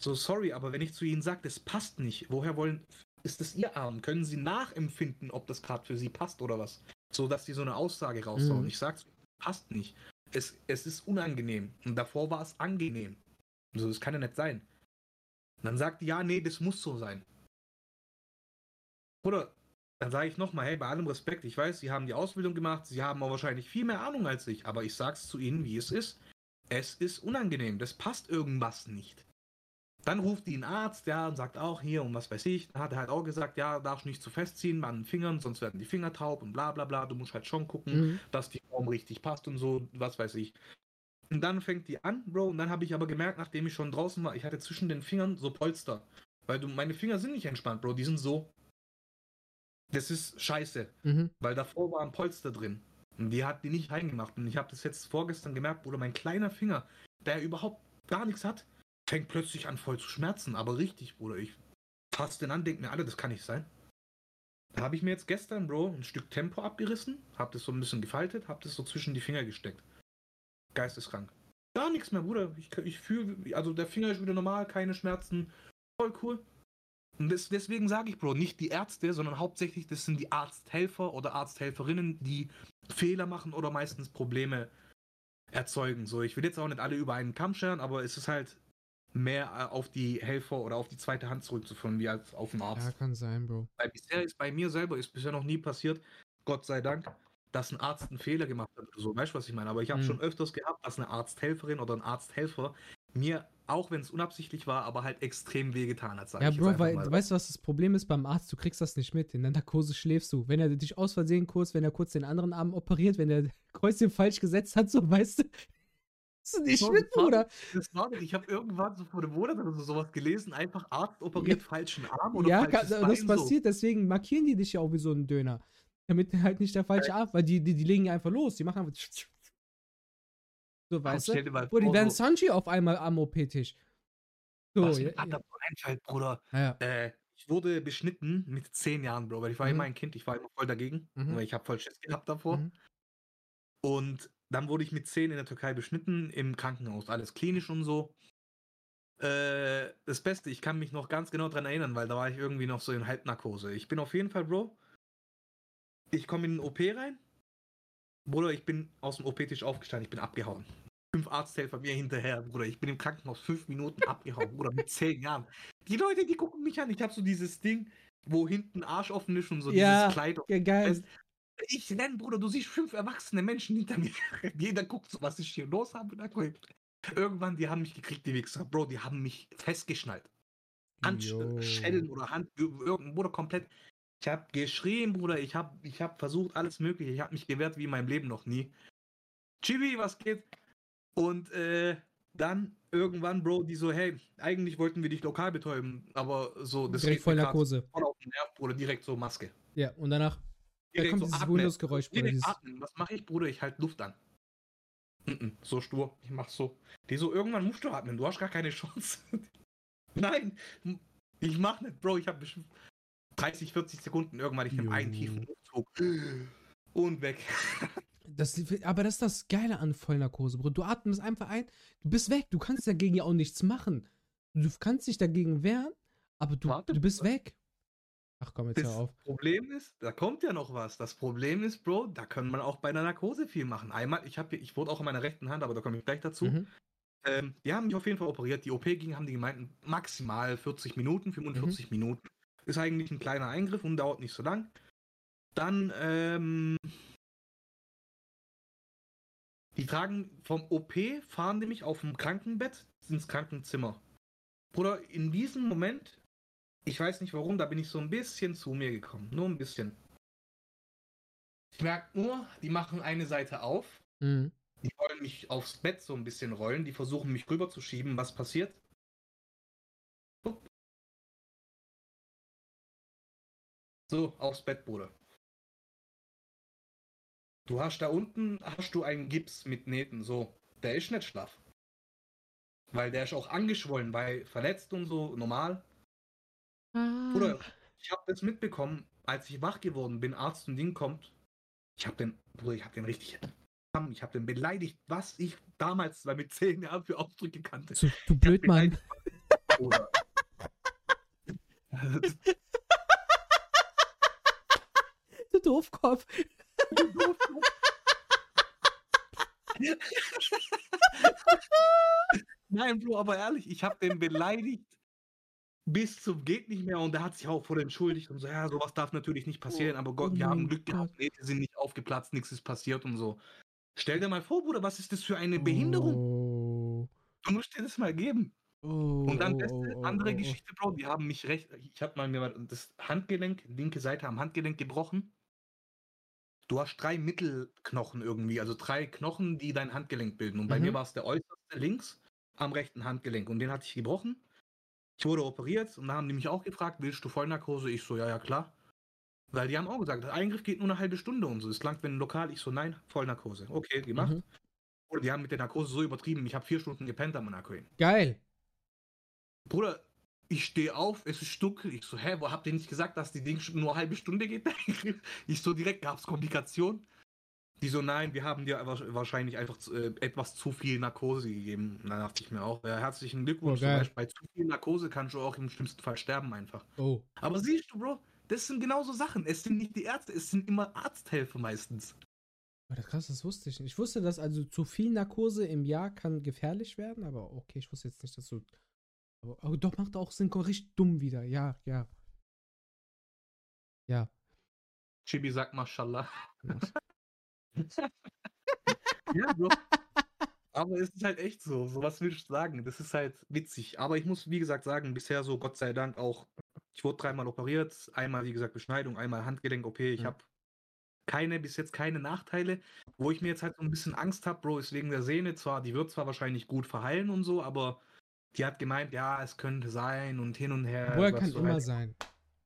so sorry, aber wenn ich zu Ihnen sage, das passt nicht, woher wollen, ist das Ihr Arm? Können Sie nachempfinden, ob das gerade für Sie passt oder was? So, dass die so eine Aussage raushauen. Mhm. Ich sag's, passt nicht. Es, es ist unangenehm. Und davor war es angenehm. So, das kann ja nicht sein. Und dann sagt die, ja, nee, das muss so sein. Oder dann sage ich nochmal, hey, bei allem Respekt, ich weiß, Sie haben die Ausbildung gemacht, Sie haben auch wahrscheinlich viel mehr Ahnung als ich, aber ich sag's zu Ihnen, wie es ist. Es ist unangenehm, das passt irgendwas nicht. Dann ruft die ein Arzt, ja, und sagt auch hier und was weiß ich. Dann hat er halt auch gesagt, ja, darfst nicht zu festziehen an den Fingern, sonst werden die Finger taub und bla bla bla. Du musst halt schon gucken, Mhm. dass die Form richtig passt und so, was weiß ich. Und dann fängt die an, Bro, und dann habe ich aber gemerkt, nachdem ich schon draußen war, ich hatte zwischen den Fingern so Polster. Weil du, meine Finger sind nicht entspannt, Bro, die sind so. Das ist scheiße, Mhm. weil davor war ein Polster drin. Und die hat die nicht reingemacht. Und ich habe das jetzt vorgestern gemerkt, Bruder, mein kleiner Finger, der überhaupt gar nichts hat, fängt plötzlich an voll zu schmerzen. Aber richtig, Bruder, ich fasse den an, denke mir, alle, das kann nicht sein. Da habe ich mir jetzt gestern, Bro, ein Stück Tempo abgerissen, habe das so ein bisschen gefaltet, habe das so zwischen die Finger gesteckt. Geisteskrank. Gar nichts mehr, Bruder. Ich, ich fühle, also der Finger ist wieder normal, keine Schmerzen. Voll cool. Und das, deswegen sage ich, Bro, nicht die Ärzte, sondern hauptsächlich das sind die Arzthelfer oder Arzthelferinnen, die Fehler machen oder meistens Probleme erzeugen. So, ich will jetzt auch nicht alle über einen Kamm scheren, aber es ist halt mehr äh, auf die Helfer oder auf die zweite Hand zurückzuführen, wie als auf den Arzt. Ja, kann sein, Bro. Weil bisher ist bei mir selber ist bisher noch nie passiert, Gott sei Dank, dass ein Arzt einen Fehler gemacht hat oder so. Weißt du, was ich meine? Aber ich habe Mhm. schon öfters gehabt, dass eine Arzthelferin oder ein Arzthelfer mir, auch wenn es unabsichtlich war, aber halt extrem wehgetan hat. Sag Ja, Bro, weil, mal. weißt du, was das Problem ist beim Arzt? Du kriegst das nicht mit. In der Narkose schläfst du. Wenn er dich aus Versehen kurz, wenn er kurz den anderen Arm operiert, wenn der Kreuzchen falsch gesetzt hat, so, weißt du, hast du nicht mit, das war Bruder. Das war nicht. Ich habe irgendwann so vor einem Monat oder so sowas gelesen, einfach Arzt operiert falschen Arm oder Ja, kann, falsches das Bein passiert, deswegen markieren die dich ja auch wie so ein Döner. Damit halt nicht der falsche Arm, weil die, die, die legen ja einfach los. Die machen einfach. So, So. weißt du? Oder die vor, werden so, Sanchi auf einmal am OP-Tisch. So, was ja, mir gerade davon einfällt, Bruder. ja. ja. Äh, ich wurde beschnitten mit zehn Jahren, Bro, weil ich war Mhm. immer ein Kind, ich war immer voll dagegen, Mhm. weil ich habe voll Schiss gehabt davor. Mhm. Und dann wurde ich mit 10 in der Türkei beschnitten, im Krankenhaus, alles klinisch und so. Äh, das Beste, ich kann mich noch ganz genau dran erinnern, weil da war ich irgendwie noch so in Halbnarkose. Ich bin auf jeden Fall, Bro. Ich komme in den OP rein. Bruder, ich bin aus dem OP-Tisch aufgestanden, ich bin abgehauen. Fünf Arzthelfer mir hinterher, Bruder. Ich bin im Krankenhaus fünf Minuten abgehauen, Bruder, mit zehn Jahren. Die Leute, die gucken mich an. Ich habe so dieses Ding, wo hinten Arsch offen ist und so Ja, dieses Kleid. Ja, geil. Weißt- Ich nenne, Bruder, du siehst fünf erwachsene Menschen hinter mir. Jeder guckt so, was ich hier los habe. Irgendwann, die haben mich gekriegt, die Wichser. Bro, die haben mich festgeschnallt. Handschellen oder Hand, Bruder, komplett. Ich habe geschrien, Bruder. Ich habe ich hab versucht, alles Mögliche. Ich habe mich gewehrt wie in meinem Leben noch nie. Chibi, was geht? Und äh, dann irgendwann, Bro, die so, hey, eigentlich wollten wir dich lokal betäuben, aber so, das Direkt voll Narkose. voll auf den Nerv, Bruder, direkt so Maske. Ja, und danach da kommt so dieses. Windows-Geräusch, Dieses, atmen. Was mache ich, Bruder? Ich halte Luft an. Mhm, so stur. Ich mach so. Die so, irgendwann musst du atmen. Du hast gar keine Chance. Nein, ich mach nicht, Bro. Ich habe bestimmt 30, 40 Sekunden irgendwann. Ich nehme einen tiefen Luftzug. Und weg. das, aber das ist das Geile an Vollnarkose, Bruder. Du atmest einfach ein, du bist weg. Du kannst dagegen ja auch nichts machen. Du kannst dich dagegen wehren, aber du, Warte, du bist weg. Ach komm, jetzt Das hör auf. Problem ist, da kommt ja noch was. Das Problem ist, Bro, da kann man auch bei einer Narkose viel machen. Einmal, ich habe, ich wurde auch in meiner rechten Hand, aber da komme ich gleich dazu. Mhm. Ähm, die haben mich auf jeden Fall operiert. Die OP ging, haben die gemeint, maximal 40 Minuten, 45 Mhm. Minuten. Ist eigentlich ein kleiner Eingriff und dauert nicht so lang. Dann, ähm, die tragen vom OP, fahren die mich auf dem Krankenbett ins Krankenzimmer. Bruder, in diesem Moment, ich weiß nicht warum, da bin ich so ein bisschen zu mir gekommen. Nur ein bisschen. Ich merke nur, die machen eine Seite auf, Mhm. die wollen mich aufs Bett so ein bisschen rollen, die versuchen mich rüberzuschieben. Was passiert? Upp. So, aufs Bett, Bruder. Du hast da unten, hast du einen Gips mit Nähten, so. Der ist nicht schlaff. Weil der ist auch angeschwollen, weil verletzt und so, normal. Bruder, ich habe das mitbekommen, als ich wach geworden bin, Arzt und Ding kommt. Ich habe den, Bruder, ich habe den richtig, ich habe den beleidigt, was ich damals mit zehn Jahren für Ausdrücke kannte. So, du Blödmann. Bruder. Du Doofkopf. Nein, Bro, aber ehrlich, ich habe den beleidigt bis zum geht nicht mehr und er hat sich auch voll entschuldigt und so, ja, sowas darf natürlich nicht passieren, aber Gott, oh wir haben Glück gehabt. Nähte sind nicht aufgeplatzt, nichts ist passiert und so. Stell dir mal vor, Bruder, was ist das für eine Behinderung? Oh. Du musst dir das mal geben. Oh, Und dann oh, beste oh, oh, andere oh, oh. Geschichte, Bro, die haben mich recht, ich habe mal mir das Handgelenk, linke Seite am Handgelenk gebrochen. Du hast drei Mittelknochen irgendwie, also drei Knochen, die dein Handgelenk bilden. Und bei Mhm. mir war es der äußerste links am rechten Handgelenk und den hatte ich gebrochen. Ich wurde operiert und da haben die mich auch gefragt, willst du Vollnarkose? Ich so, ja, ja, klar. Weil die haben auch gesagt, der Eingriff geht nur eine halbe Stunde und so. Es langt, wenn lokal, ich so, nein, Vollnarkose. Okay, gemacht. Mhm. Oder die haben mit der Narkose so übertrieben, ich habe vier Stunden gepennt am Narkoin. Geil. Bruder, ich stehe auf, es ist dunkel. Ich so, hä, wo habt ihr nicht gesagt, dass die Ding nur eine halbe Stunde geht? ich so direkt, gab es Komplikationen? Die so, nein, wir haben dir wa- wahrscheinlich einfach äh, etwas zu viel Narkose gegeben. Dann dachte ich mir auch, ja, herzlichen Glückwunsch. Oh, bei zu viel Narkose kannst du auch im schlimmsten Fall sterben einfach. Oh. Aber siehst du, Bro, das sind genauso Sachen. Es sind nicht die Ärzte, es sind immer Arzthelfer meistens. Das krass, das wusste ich nicht. Ich wusste, dass also zu viel Narkose im Jahr kann gefährlich werden, aber okay, ich wusste jetzt nicht, dass du. Aber, aber doch macht auch Sinn, richtig dumm wieder. Ja, ja. Ja. Chibi sagt Mashallah. Ja, Bro. Aber es ist halt echt so. So was will ich sagen? Das ist halt witzig. Aber ich muss, wie gesagt, sagen, bisher so, Gott sei Dank, auch. Ich wurde dreimal operiert. Einmal, wie gesagt, Beschneidung, einmal Handgelenk-OP. Ich Ja. habe keine, bis jetzt keine Nachteile. Wo ich mir jetzt halt so ein bisschen Angst habe, Bro, ist wegen der Sehne. Zwar, die wird zwar wahrscheinlich gut verheilen und so, aber die hat gemeint, ja, es könnte sein und hin und her. Woher kann immer halt, sein.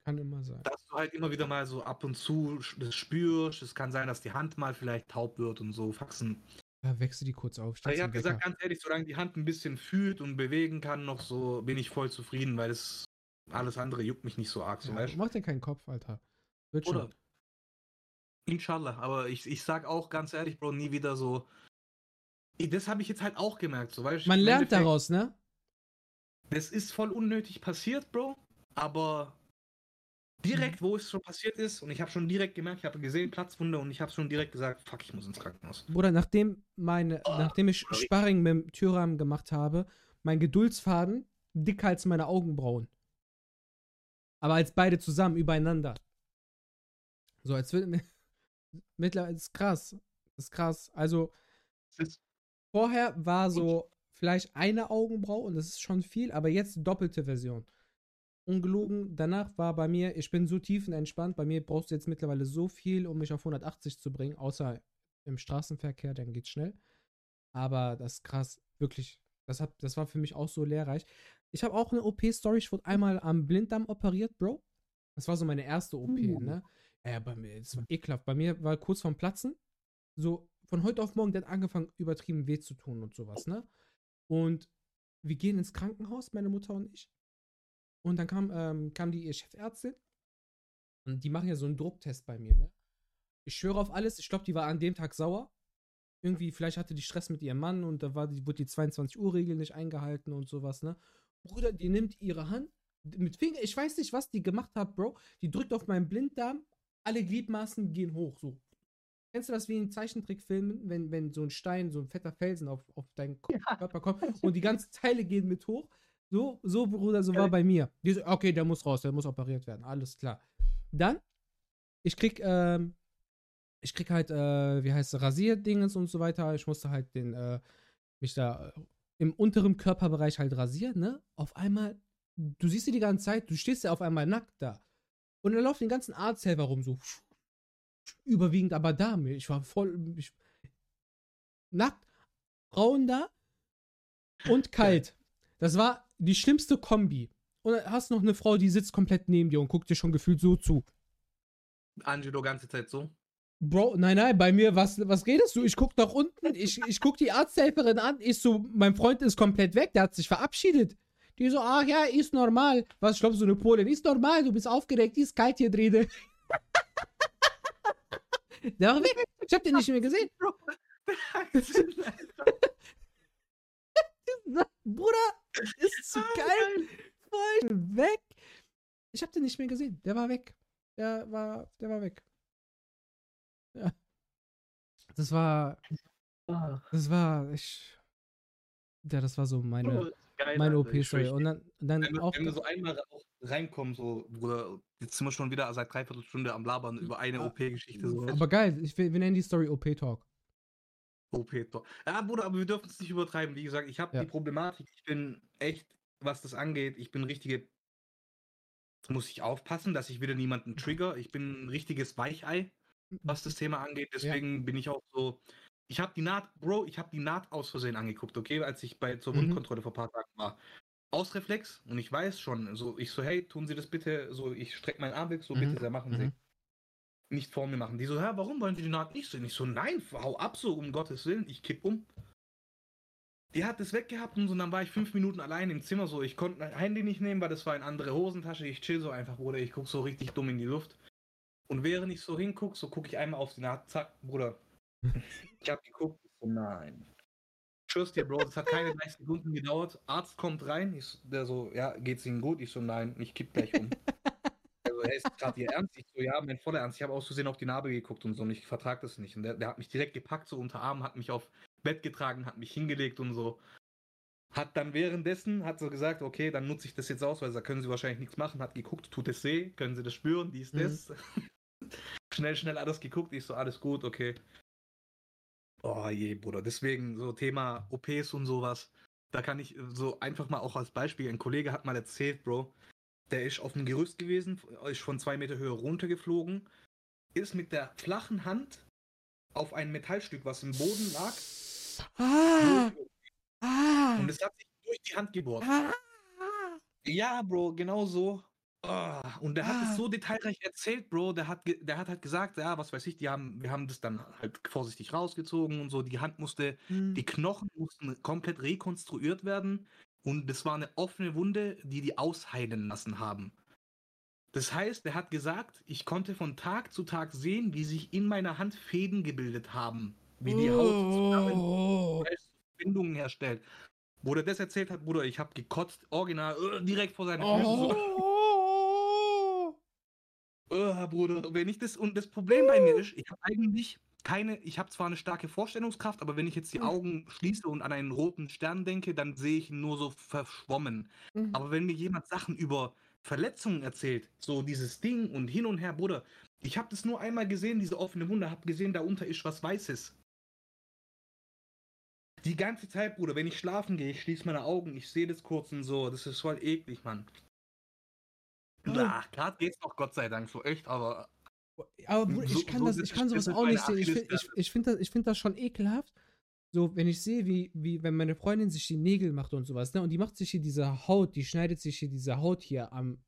Kann immer sein. dass du halt immer wieder mal so ab und zu das spürst. Es kann sein, dass die Hand mal vielleicht taub wird und so. Faxen. Ja, wechsel die kurz auf. Ich habe gesagt, ganz ehrlich, solange die Hand ein bisschen fühlt und bewegen kann, noch so, bin ich voll zufrieden, weil das alles andere juckt mich nicht so arg. So, Ja, mach dir keinen Kopf, Alter. Wird schon. Oder? Inshallah, aber ich, ich sag auch ganz ehrlich, Bro, nie wieder so. Das habe ich jetzt halt auch gemerkt, so weißt Man lernt daraus, ne? Das ist voll unnötig passiert, Bro, aber direkt, wo es schon passiert ist, und ich habe schon direkt gemerkt, ich habe gesehen, Platzwunde, und ich habe schon direkt gesagt, fuck, ich muss ins Krankenhaus. Bruder, nachdem meine, Oh, nachdem ich sorry. Sparring mit dem Türrahmen gemacht habe, mein Geduldsfaden dicker als meine Augenbrauen. Aber als beide zusammen übereinander. So, als würde mir. Mittlerweile ist krass. ist krass. Also, vorher war so vielleicht eine Augenbraue und das ist schon viel, aber jetzt doppelte Version. Ungelogen, danach war bei mir, ich bin so tiefenentspannt, bei mir brauchst du jetzt mittlerweile so viel, um mich auf 180 zu bringen, außer im Straßenverkehr, dann geht's schnell. Aber das ist krass, wirklich. Das, hat, das war für mich auch so lehrreich. Ich habe auch eine OP-Story, ich wurde einmal am Blinddarm operiert, Bro. Das war so meine erste OP, Uh. ne? Ja, bei mir, das war ekelhaft. Bei mir war kurz vorm Platzen, so von heute auf morgen, der hat angefangen, übertrieben weh zu tun und sowas, ne? Und wir gehen ins Krankenhaus, meine Mutter und ich. Und dann kam, ähm, kam die Chefärztin. Und die machen ja so einen Drucktest bei mir, ne? Ich schwöre auf alles, ich glaube, die war an dem Tag sauer. Irgendwie, vielleicht hatte die Stress mit ihrem Mann und da war die, wurde die 22-Uhr-Regel nicht eingehalten und sowas, ne? Bruder, die nimmt ihre Hand, mit Finger, ich weiß nicht, was die gemacht hat, Bro. Die drückt auf meinen Blinddarm, alle Gliedmaßen gehen hoch, so. Kennst du das wie in Zeichentrickfilmen, wenn, wenn so ein Stein, so ein fetter Felsen auf, auf deinen Ja. Körper kommt und die ganzen Teile gehen mit hoch? So, so, Bruder, so war bei mir. So, okay, der muss raus, der muss operiert werden, alles klar. Dann, ich krieg, ähm, ich krieg halt, äh, wie heißt es, Rasierdingens und so weiter. Ich musste halt den, äh, mich da äh, im unteren Körperbereich halt rasieren, ne? Auf einmal, du siehst sie die ganze Zeit, du stehst ja auf einmal nackt da. Und dann laufen die ganzen Arzthelfer rum, so. Überwiegend aber Damen. Ich war voll. Ich, nackt, Frauen da und kalt. Das war die schlimmste Kombi. Und hast noch eine Frau, die sitzt komplett neben dir und guckt dir schon gefühlt so zu. Angelo ganze Zeit so. Bro, nein, nein, bei mir, was, was redest du? Ich guck nach unten, ich, ich guck die Arzthelferin an, ich so, mein Freund ist komplett weg, der hat sich verabschiedet. Die so, ach ja, ist normal. Was, ich glaube, so eine Polin, ist normal, du bist aufgeregt, ist kalt hier drin. der war weg, ich hab den nicht mehr gesehen. Bruder, ist zu geil, voll weg. Ich hab den nicht mehr gesehen, der war weg. Der war, der war weg. Ja. Das war, Ah, das war, ich, ja, das war so meine, geil, meine OP-Story. Und dann, dann Wenn wir, auch, wenn wir so einmal auch reinkommen, so, Bruder, jetzt sind wir schon wieder seit dreiviertel Stunde am Labern über eine Ah, OP-Geschichte. So, aber geil, ich, wir wir nennen die Story OP-Talk. OP doch. Ja, Bruder, aber wir dürfen es nicht übertreiben. Wie gesagt, ich habe Ja. die Problematik, ich bin echt, was das angeht, ich bin richtige. Jetzt muss ich aufpassen, dass ich wieder niemanden trigger. Ich bin ein richtiges Weichei, was das Thema angeht. Deswegen bin ich auch so. Ich habe die Naht, Bro, ich habe die Naht aus Versehen angeguckt, okay, als ich bei zur Mhm. Wundkontrolle vor ein paar Tagen war. Aus Reflex und ich weiß schon, so ich so, hey, tun Sie das bitte, so ich strecke meinen Arm weg, so Mhm, bitte, sehr machen Sie. mhm. Nicht vor mir machen. Die so, ja, warum wollen Sie die Naht nicht sehen? Ich so, nein, hau ab, so um Gottes Willen, ich kipp um. Die hat es weggehabt und so, und dann war ich fünf Minuten allein im Zimmer so. Ich konnte mein Handy nicht nehmen, weil das war in andere Hosentasche. Ich chill so einfach, Bruder. Ich guck so richtig dumm in die Luft. Und während ich so hinguck, so gucke ich einmal auf die Naht, zack, Bruder. Ich hab geguckt, ich so, nein. Schwör's dir, Bro, das hat keine 30 Sekunden gedauert. Arzt kommt rein, ich, der so, ja, geht's Ihnen gut? Ich so, nein, ich kipp gleich um. Er ist gerade Ihr Ernst? Ich so, ja, mein voller Ernst. Ich habe aus Versehen auf die Narbe geguckt und so und ich vertrag das nicht. Und der, der hat mich direkt gepackt, so unter Arm, hat mich auf Bett getragen, hat mich hingelegt und so. Hat dann währenddessen, hat so gesagt, okay, dann nutze ich das jetzt aus, weil da können Sie wahrscheinlich nichts machen. Hat geguckt, tut es weh, können Sie das spüren, dies, Mhm. das. schnell, schnell alles geguckt. Ich so, alles gut, okay. Oh je, Bruder. Deswegen so Thema OPs und sowas. Da kann ich so einfach mal auch als Beispiel, ein Kollege hat mal erzählt, Bro, der ist auf dem Gerüst gewesen, ist von zwei Meter Höhe runtergeflogen, ist mit der flachen Hand auf ein Metallstück, was im Boden lag, Ah, ah, und es hat sich durch die Hand gebohrt. ah, Ja, Bro, genau so. Ah, und der hat Ah. es so detailreich erzählt, Bro. Der hat, der hat halt gesagt, ja, was weiß ich, die haben, wir haben das dann halt vorsichtig rausgezogen und so. Die Hand musste, hm. die Knochen mussten komplett rekonstruiert werden. Und das war eine offene Wunde, die die ausheilen lassen haben. Das heißt, er hat gesagt, ich konnte von Tag zu Tag sehen, wie sich in meiner Hand Fäden gebildet haben. Wie die Haut zusammen Oh. Verbindungen herstellt. Wo der das erzählt hat, Bruder, ich hab gekotzt, original, äh, direkt vor seinen Füßen. So, Oh. äh, Bruder, wenn ich das, und das Problem bei mir ist, ich habe eigentlich keine, ich habe zwar eine starke Vorstellungskraft, aber wenn ich jetzt die Hm. Augen schließe und an einen roten Stern denke, dann sehe ich ihn nur so verschwommen. Mhm. Aber wenn mir jemand Sachen über Verletzungen erzählt, so dieses Ding und hin und her, Bruder, ich habe das nur einmal gesehen, diese offene Wunde, habe gesehen, da unter ist was Weißes. Die ganze Zeit, Bruder, wenn ich schlafen gehe, ich schließe meine Augen, ich sehe das kurz und so, das ist voll eklig, Mann. Ach, gerade geht's noch, Gott sei Dank, so echt, aber Aber Bruder, So- ich kann so das, das ich kann sowas auch nicht sehen. Ich, find- ich, ich finde das, ich find das schon ekelhaft. So, wenn ich sehe, wie, wie, wenn meine Freundin sich die Nägel macht und sowas, ne? Und die macht sich hier diese Haut, die schneidet sich hier diese Haut hier am.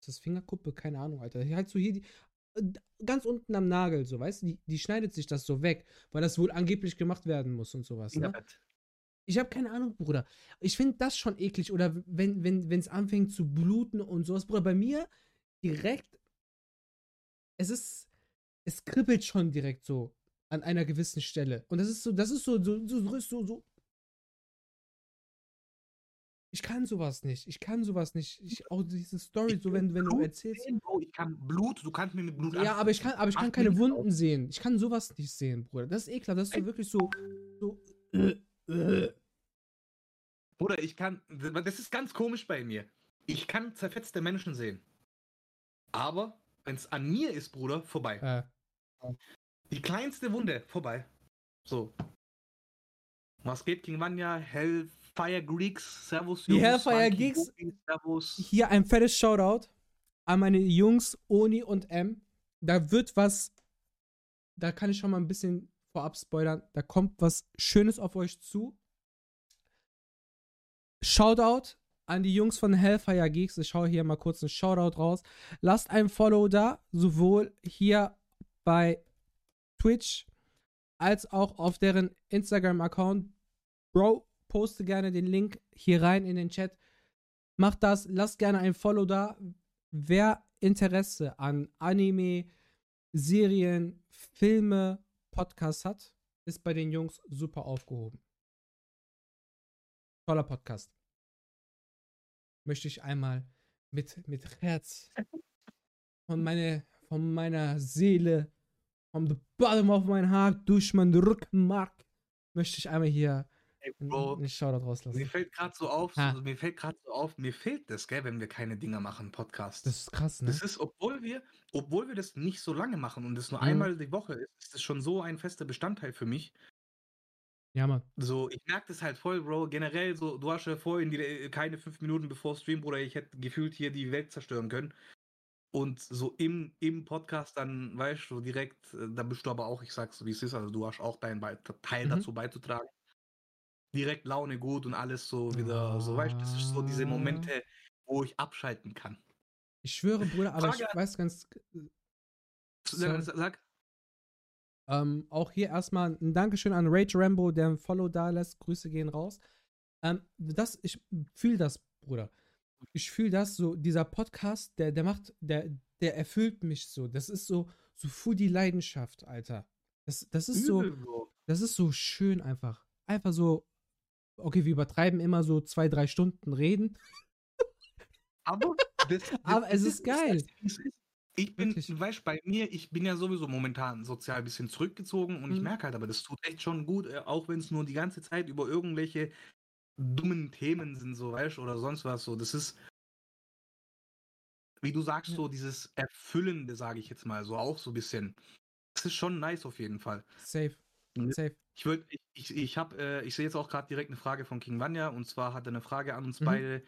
Ist das Fingerkuppe? Keine Ahnung, Alter. Halt so hier die. Ganz unten am Nagel, so, weißt du? Die, die schneidet sich das so weg, weil das wohl angeblich gemacht werden muss und sowas, ne? Ich habe keine Ahnung, Bruder. Ich finde das schon eklig. Oder wenn wenn wenn, es anfängt zu bluten und sowas, Bruder. Bei mir direkt. Es ist. Es kribbelt schon direkt so an einer gewissen Stelle. Und das ist so, das ist so, so, so, so, so, Ich kann sowas nicht. Ich kann sowas nicht. Ich, auch diese Story, Ich so wenn, wenn du erzählst. sehen, Bro, ich kann Blut, du kannst mir mit Blut Ja, aber ich kann, aber ich kann keine Wunden sehen. Ich kann sowas nicht sehen, Bruder. Das ist ekelhaft. Das ist so wirklich so. so. Bruder, ich kann, das ist ganz komisch bei mir. Ich kann zerfetzte Menschen sehen. Aber wenn es an mir ist, Bruder, vorbei. Äh, Die kleinste Wunde, vorbei. So. Was geht, King Vanya? Hellfire Greeks, Servus. Die Jungs, Hellfire Funky Geeks- Servus. hier ein fettes Shoutout an meine Jungs Oni und M. Da wird was. Da kann ich schon mal ein bisschen vorab spoilern. Da kommt was Schönes auf euch zu. Shoutout an die Jungs von Hellfire Geeks. Ich schaue hier mal kurz einen Shoutout raus. Lasst ein Follow da, sowohl hier bei Twitch als auch auf deren Instagram-Account. Bro, poste gerne den Link hier rein in den Chat. Macht das, lasst gerne ein Follow da. Wer Interesse an Anime, Serien, Filme, Podcasts hat, ist bei den Jungs super aufgehoben. Toller Podcast. Möchte ich einmal mit, mit Herz von, meine, von meiner Seele, from the bottom of my heart, durch mein Rückenmark, möchte ich einmal hier Ey, einen, Bro, einen Shoutout mir rauslassen. fällt gerade so auf, Ha. so, mir fällt gerade so auf, mir fehlt das, gell, wenn wir keine Dinger machen, Podcasts. Das ist krass, ne? Das ist, obwohl wir, obwohl wir das nicht so lange machen und es nur Mhm. einmal die Woche ist, ist das schon so ein fester Bestandteil für mich. Ja, Mann. So, ich merke das halt voll, Bro. Generell, so, du hast ja vorhin die, äh, keine fünf Minuten bevor Stream, Bruder, ich hätte gefühlt hier die Welt zerstören können. Und so im, im Podcast dann, weißt du, direkt, äh, da bist du aber auch, ich sag's so wie es ist, also du hast auch deinen Be Teil Mhm. dazu beizutragen. Direkt Laune gut und alles so wieder, so weißt du, das ist so diese Ah. Momente, wo ich abschalten kann. Ich schwöre, Bruder, aber Frage ich weiß ganz. Sag, Sorry. sag Ähm, auch hier erstmal ein Dankeschön an Rage Rambo, der ein Follow da lässt. Grüße gehen raus. Ähm, das, ich fühle das, Bruder. Ich fühle das so, dieser Podcast, der, der macht, der, der erfüllt mich so. Das ist so, so full die Leidenschaft, Alter. Das, das ist so, das ist so schön einfach. Einfach so, okay, wir übertreiben immer so zwei, drei Stunden reden. Aber, das, das, Aber es ist geil. ist. Ich bin, Wirklich. weißt bei mir, ich bin ja sowieso momentan sozial ein bisschen zurückgezogen und ich Mhm. merke halt, aber das tut echt schon gut, äh, auch wenn es nur die ganze Zeit über irgendwelche dummen Themen sind, so weißt oder sonst was. So, das ist, wie du sagst, Ja. so dieses Erfüllende, sage ich jetzt mal, so auch so ein bisschen. Das ist schon nice auf jeden Fall. Safe. Safe. Ich würde, ich, ich, ich habe, äh, ich sehe jetzt auch gerade direkt eine Frage von King Vanya und zwar hat er eine Frage an uns Mhm. beide.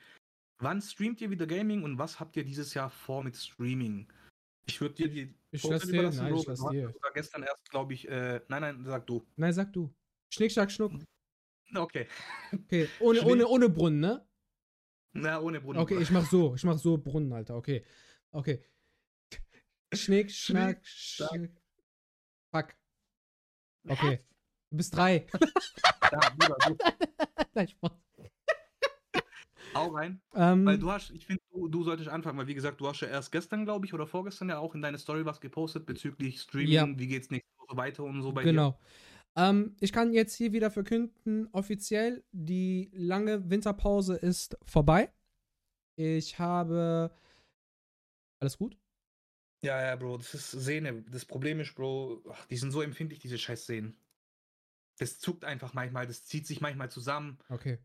Wann streamt ihr wieder Gaming und was habt ihr dieses Jahr vor mit Streaming? Ich würde dir die Ich Vorfeld lass dir, überlassen, nein, Bro. ich lass Du dir. sogar gestern erst, glaube ich, äh, nein, nein, sag du. Nein, sag du. Schnick, schnack, schnuck. Okay. Okay, ohne, Schnick. ohne, ohne Brunnen, ne? Na, ohne Brunnen. Okay, ich mach so. Ich mach so Brunnen, Alter. Okay. Okay. Schnick, schnack, schnack. Fuck. Okay. Du bist drei. Ja, Bruder, du, Nein, Spaß. Hau rein. Ähm, Weil du hast, ich finde, du, du solltest anfangen, weil wie gesagt, du hast ja erst gestern, glaube ich, oder vorgestern ja auch in deine Story was gepostet bezüglich Streaming, Ja. wie geht's nächste Woche weiter und so bei genau. Ähm, ich kann jetzt hier wieder verkünden, offiziell, die lange Winterpause ist vorbei. Ich habe. Alles gut? dir. Ja, ja, Bro, das ist Sehne. Das Problem ist, Bro, ach, die sind so empfindlich, diese scheiß Sehnen. Das zuckt einfach manchmal, das zieht sich manchmal zusammen. Okay.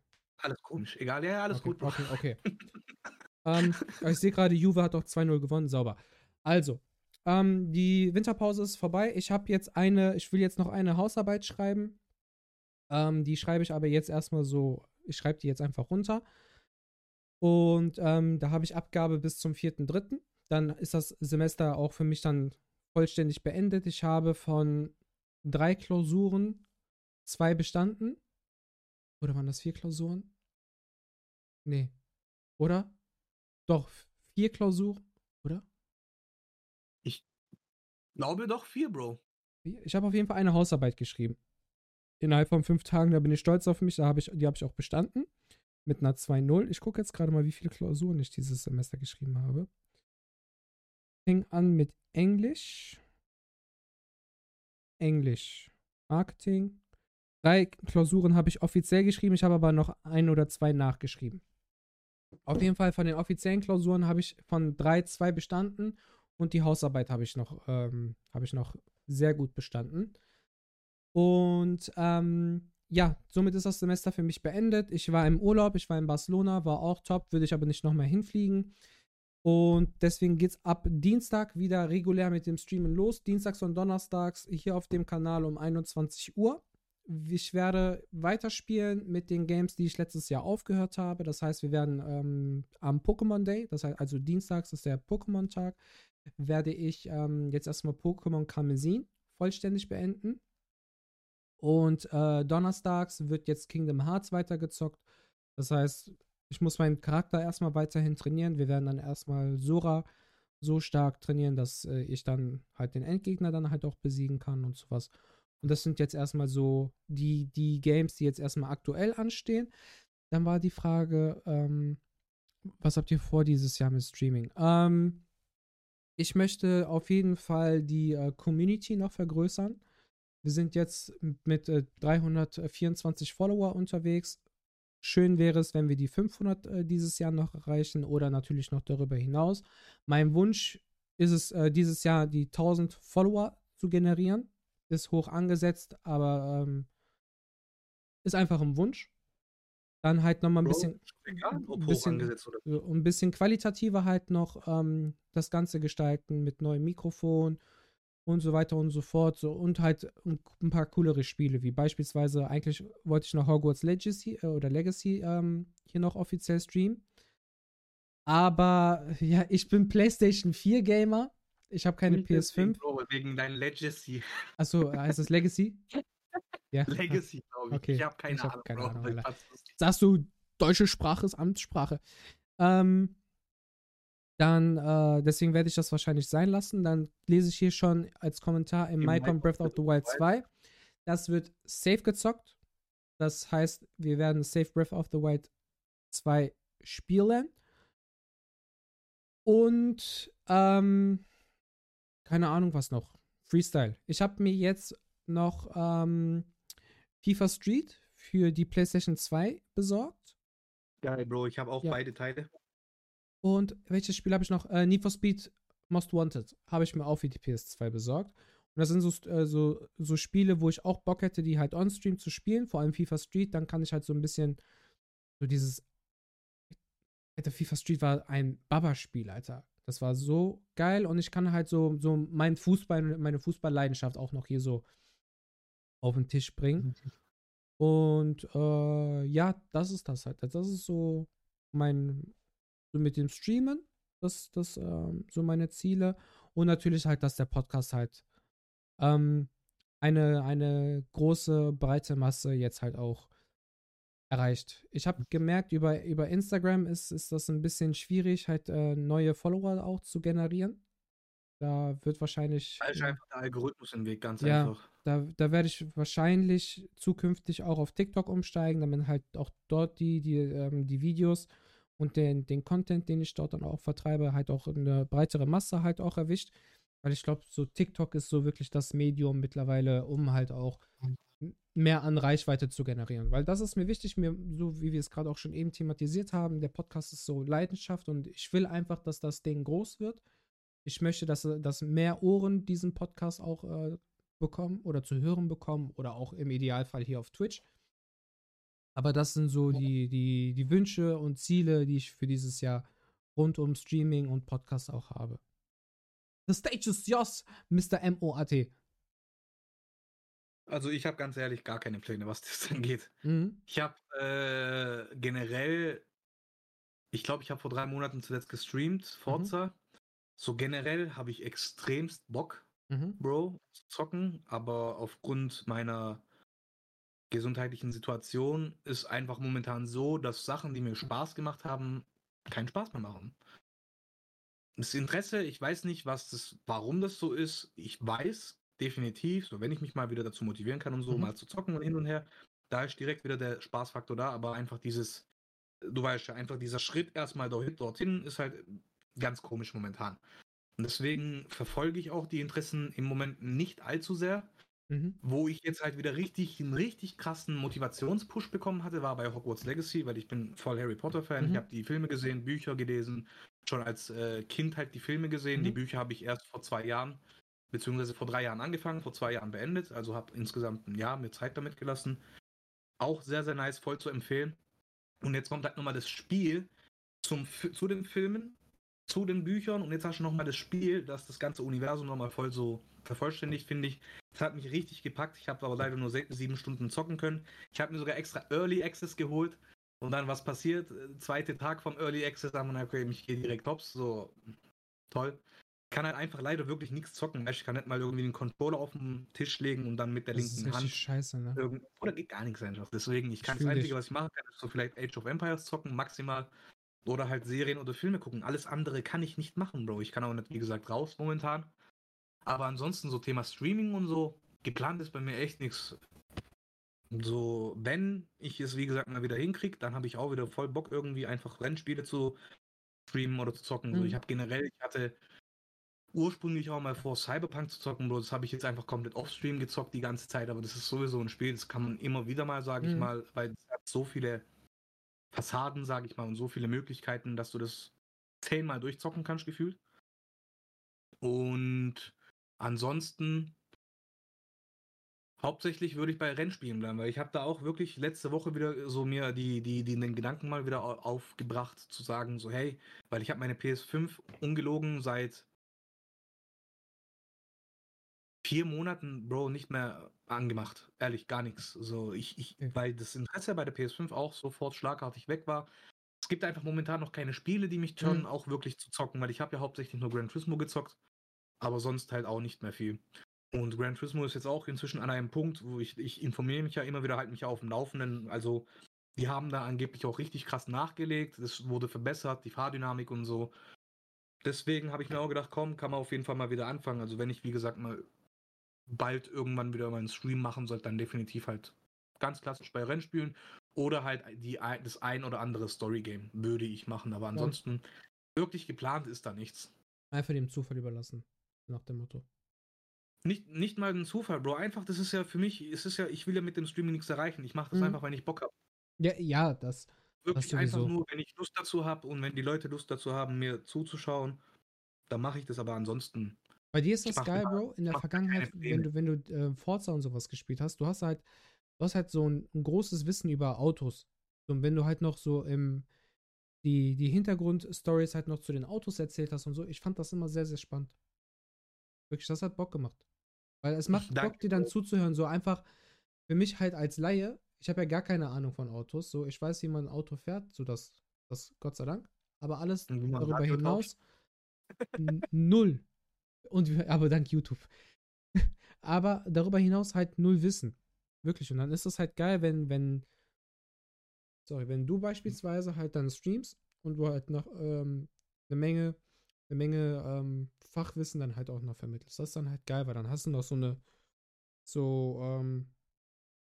Alles komisch. Egal, ja, alles okay, gut. Okay, okay. ähm, ich sehe gerade, Juve hat doch 2-0 gewonnen. Sauber. Also, ähm, die Winterpause ist vorbei. Ich habe jetzt eine, ich will jetzt noch eine Hausarbeit schreiben. Ähm, die schreibe ich aber jetzt erstmal so, ich schreibe die jetzt einfach runter. Und ähm, da habe ich Abgabe bis zum 4.3. Dann ist das Semester auch für mich dann vollständig beendet. Ich habe von drei Klausuren zwei bestanden. Oder waren das vier Klausuren? Nee. Oder? Doch, vier Klausuren, oder? Glaube doch vier, Bro. Ich habe auf jeden Fall eine Hausarbeit geschrieben. Innerhalb von fünf Tagen, da bin ich stolz auf mich, da hab ich, die habe ich auch bestanden. Mit einer 2-0. Ich gucke jetzt gerade mal, wie viele Klausuren ich dieses Semester geschrieben habe. Fing an mit Englisch. Englisch. Marketing. Drei Klausuren habe ich offiziell geschrieben, ich habe aber noch ein oder zwei nachgeschrieben. Auf jeden Fall von den offiziellen Klausuren habe ich von drei zwei bestanden und die Hausarbeit habe ich noch, ähm, habe ich noch sehr gut bestanden. Und ähm, ja, somit ist das Semester für mich beendet. Ich war im Urlaub, ich war in Barcelona, war auch top, würde ich aber nicht nochmal hinfliegen. Und deswegen geht es ab Dienstag wieder regulär mit dem Streamen los. Dienstags und Donnerstags hier auf dem Kanal um 21 Uhr. Ich werde weiterspielen mit den Games, die ich letztes Jahr aufgehört habe. Das heißt, wir werden ähm, am Pokémon Day, das heißt also Dienstags ist der Pokémon-Tag, werde ich ähm, jetzt erstmal Pokémon Karmesin vollständig beenden. Und äh, donnerstags wird jetzt Kingdom Hearts weitergezockt. Das heißt, ich muss meinen Charakter erstmal weiterhin trainieren. Wir werden dann erstmal Sora so stark trainieren, dass äh, ich dann halt den Endgegner dann halt auch besiegen kann und sowas. Und das sind jetzt erstmal so die, die Games, die jetzt erstmal aktuell anstehen. Dann war die Frage, ähm, was habt ihr vor dieses Jahr mit Streaming? Ähm, ich möchte auf jeden Fall die äh, Community noch vergrößern. Wir sind jetzt mit äh, 324 Follower unterwegs. Schön wäre es, wenn wir die 500 äh, dieses Jahr noch erreichen oder natürlich noch darüber hinaus. Mein Wunsch ist es, äh, dieses Jahr die 1000 Follower zu generieren ist hoch angesetzt, aber ähm, ist einfach ein Wunsch. Dann halt nochmal ein bisschen, egal, ein bisschen, ein bisschen qualitativer halt noch ähm, das Ganze gestalten mit neuem Mikrofon und so weiter und so fort. So, und halt ein paar coolere Spiele, wie beispielsweise, eigentlich wollte ich noch Hogwarts Legacy äh, oder Legacy ähm, hier noch offiziell streamen. Aber ja, ich bin PlayStation 4 Gamer ich habe keine PS5. Bro, wegen deinem Legacy. Achso, heißt das Legacy? ja. Legacy, glaube ich. Okay. Ich habe keine, hab keine, Ahnung. Ahnung Sagst du, deutsche Sprache ist Amtssprache. Ähm, dann, äh, deswegen werde ich das wahrscheinlich sein lassen. Dann lese ich hier schon als Kommentar im Mycon Breath of the Wild 2. Das wird safe gezockt. Das heißt, wir werden Safe Breath of the Wild 2 spielen. Und ähm, keine Ahnung was noch. Freestyle. Ich habe mir jetzt noch ähm, FIFA Street für die PlayStation 2 besorgt. Geil, Bro, ich habe auch ja. beide Teile. Und welches Spiel habe ich noch? Äh, Need for Speed Most Wanted habe ich mir auch für die PS2 besorgt. Und das sind so, äh, so, so Spiele, wo ich auch Bock hätte, die halt on-stream zu spielen, vor allem FIFA Street. Dann kann ich halt so ein bisschen so dieses. Alter, FIFA Street war ein Baba-Spiel, Alter. Das war so geil und ich kann halt so, so mein Fußball, meine Fußballleidenschaft auch noch hier so auf den Tisch bringen. Und äh, ja, das ist das halt. Das ist so mein, so mit dem Streamen, das, das, äh, so meine Ziele. Und natürlich halt, dass der Podcast halt ähm, eine, eine große, breite Masse jetzt halt auch erreicht. Ich habe gemerkt, über, über Instagram ist, ist das ein bisschen schwierig, halt äh, neue Follower auch zu generieren. Da wird wahrscheinlich. Da ist einfach der Algorithmus im Weg, ganz ja, einfach. Da, da werde ich wahrscheinlich zukünftig auch auf TikTok umsteigen, damit halt auch dort die, die, ähm, die Videos und den, den Content, den ich dort dann auch vertreibe, halt auch eine breitere Masse halt auch erwischt. Weil ich glaube, so TikTok ist so wirklich das Medium mittlerweile, um halt auch mhm mehr an Reichweite zu generieren. Weil das ist mir wichtig, mir, so wie wir es gerade auch schon eben thematisiert haben, der Podcast ist so Leidenschaft und ich will einfach, dass das Ding groß wird. Ich möchte, dass, dass mehr Ohren diesen Podcast auch äh, bekommen oder zu hören bekommen oder auch im Idealfall hier auf Twitch. Aber das sind so die, die, die Wünsche und Ziele, die ich für dieses Jahr rund um Streaming und Podcast auch habe. The stage is yours, Mr. M.O.A.T. Also ich habe ganz ehrlich gar keine Pläne, was das angeht. Mhm. Ich habe äh, generell, ich glaube, ich habe vor drei Monaten zuletzt gestreamt, mhm. Forza. Mhm. So generell habe ich extremst Bock, mhm. Bro, zu zocken, aber aufgrund meiner gesundheitlichen Situation ist einfach momentan so, dass Sachen, die mir Spaß gemacht haben, keinen Spaß mehr machen. Das Interesse, ich weiß nicht, was das, warum das so ist. Ich weiß, definitiv, so wenn ich mich mal wieder dazu motivieren kann und so, mhm. mal zu zocken und hin und her, da ist direkt wieder der Spaßfaktor da, aber einfach dieses, du weißt ja, einfach dieser Schritt erstmal dorthin ist halt ganz komisch momentan. Und deswegen verfolge ich auch die Interessen im Moment nicht allzu sehr. Mhm. Wo ich jetzt halt wieder richtig, einen richtig krassen Motivationspush bekommen hatte, war bei Hogwarts Legacy, weil ich bin voll Harry Potter-Fan. Mhm. Ich habe die Filme gesehen, Bücher gelesen, schon als äh, Kind halt die Filme gesehen. Die Mhm. Bücher habe ich erst vor zwei Jahren, beziehungsweise vor drei Jahren angefangen, vor zwei Jahren beendet. Also habe insgesamt ein Jahr mir Zeit damit gelassen. Auch sehr, sehr nice, voll zu empfehlen. Und jetzt kommt halt nochmal das Spiel zum, zu den Filmen, zu den Büchern und jetzt hast du nochmal das Spiel, das das ganze Universum nochmal voll so vervollständigt, finde ich. Das hat mich richtig gepackt. Ich habe aber leider nur sieben Stunden zocken können. Ich habe mir sogar extra Early Access geholt. Und dann, was passiert? Äh, Zweite Tag vom Early Access, haben wir okay, ich gehe direkt hops. So, toll. Ich kann halt einfach leider wirklich nichts zocken. Ich kann nicht mal irgendwie den Controller auf den Tisch legen und dann mit der Das linken Hand scheiße, ne? irgend oder geht gar nichts einfach. Deswegen, ich kann Fühl das. Einzige, was ich machen kann, ist so vielleicht Age of Empires zocken, maximal. Oder halt Serien oder Filme gucken. Alles andere kann ich nicht machen, Bro. Ich kann auch nicht, wie gesagt, raus momentan. Aber ansonsten so Thema Streaming und so, geplant ist bei mir echt nichts. So, wenn ich es, wie gesagt, mal wieder hinkriege, dann habe ich auch wieder voll Bock, irgendwie einfach Rennspiele zu streamen oder zu zocken. So, Mhm. ich habe generell, ich hatte ursprünglich auch mal vor, Cyberpunk zu zocken. Das habe ich jetzt einfach komplett offstream gezockt die ganze Zeit, aber das ist sowieso ein Spiel, das kann man immer wieder mal, sage ich Mhm. mal, weil es hat so viele Fassaden, sage ich mal, und so viele Möglichkeiten, dass du das zehnmal durchzocken kannst, gefühlt. Und ansonsten hauptsächlich würde ich bei Rennspielen bleiben, weil ich habe da auch wirklich letzte Woche wieder so mir die, die, die den Gedanken mal wieder au- aufgebracht, zu sagen, so hey, weil ich habe meine PS5 ungelogen seit vier Monaten, Bro, nicht mehr angemacht. Ehrlich, gar nichts. So, ich, ich, Okay. weil das Interesse bei der PS5 auch sofort schlagartig weg war. Es gibt einfach momentan noch keine Spiele, die mich turnen, Mhm. auch wirklich zu zocken, weil ich habe ja hauptsächlich nur Gran Turismo gezockt, aber sonst halt auch nicht mehr viel. Und Gran Turismo ist jetzt auch inzwischen an einem Punkt, wo ich, ich informiere mich ja immer wieder, halt mich ja auf dem Laufenden. Also, die haben da angeblich auch richtig krass nachgelegt. Es wurde verbessert, die Fahrdynamik und so. Deswegen habe ich mir auch gedacht, komm, kann man auf jeden Fall mal wieder anfangen. Also, wenn ich, wie gesagt, mal bald irgendwann wieder meinen Stream machen sollte, dann definitiv halt ganz klassisch bei Rennspielen oder halt die, ein- das ein oder andere Story-Game würde ich machen. Aber ansonsten wirklich geplant ist da nichts. Einfach dem Zufall überlassen. Nach dem Motto. Nicht, nicht mal ein Zufall, Bro. Einfach, das ist ja für mich, es ist ja, ich will ja mit dem Streaming nichts erreichen. Ich mache das Mhm. einfach, wenn ich Bock habe. Ja, ja, das. Wirklich einfach sowieso. nur, wenn ich Lust dazu habe und wenn die Leute Lust dazu haben, mir zuzuschauen, dann mache ich das. Aber ansonsten, Bei dir ist das mach geil, Bro. In der Vergangenheit, wenn du, wenn du äh, Forza und sowas gespielt hast, du hast halt, du hast halt so ein, ein großes Wissen über Autos. Und wenn du halt noch so im die, die Hintergrundstories halt noch zu den Autos erzählt hast und so, ich fand das immer sehr, sehr spannend. Wirklich, das hat Bock gemacht. Weil es macht Danke, Bock, dir dann zuzuhören. So einfach, für mich halt als Laie, ich habe ja gar keine Ahnung von Autos. So, ich weiß, wie man ein Auto fährt, so das, das Gott sei Dank. Aber alles darüber hinaus null. Und aber dank YouTube. aber darüber hinaus halt null Wissen. Wirklich. Und dann ist es halt geil, wenn, wenn, sorry, wenn du beispielsweise halt dann streamst und du halt noch ähm, eine Menge, eine Menge ähm, Fachwissen dann halt auch noch vermittelst. Das ist dann halt geil, weil dann hast du noch so eine, so, ähm,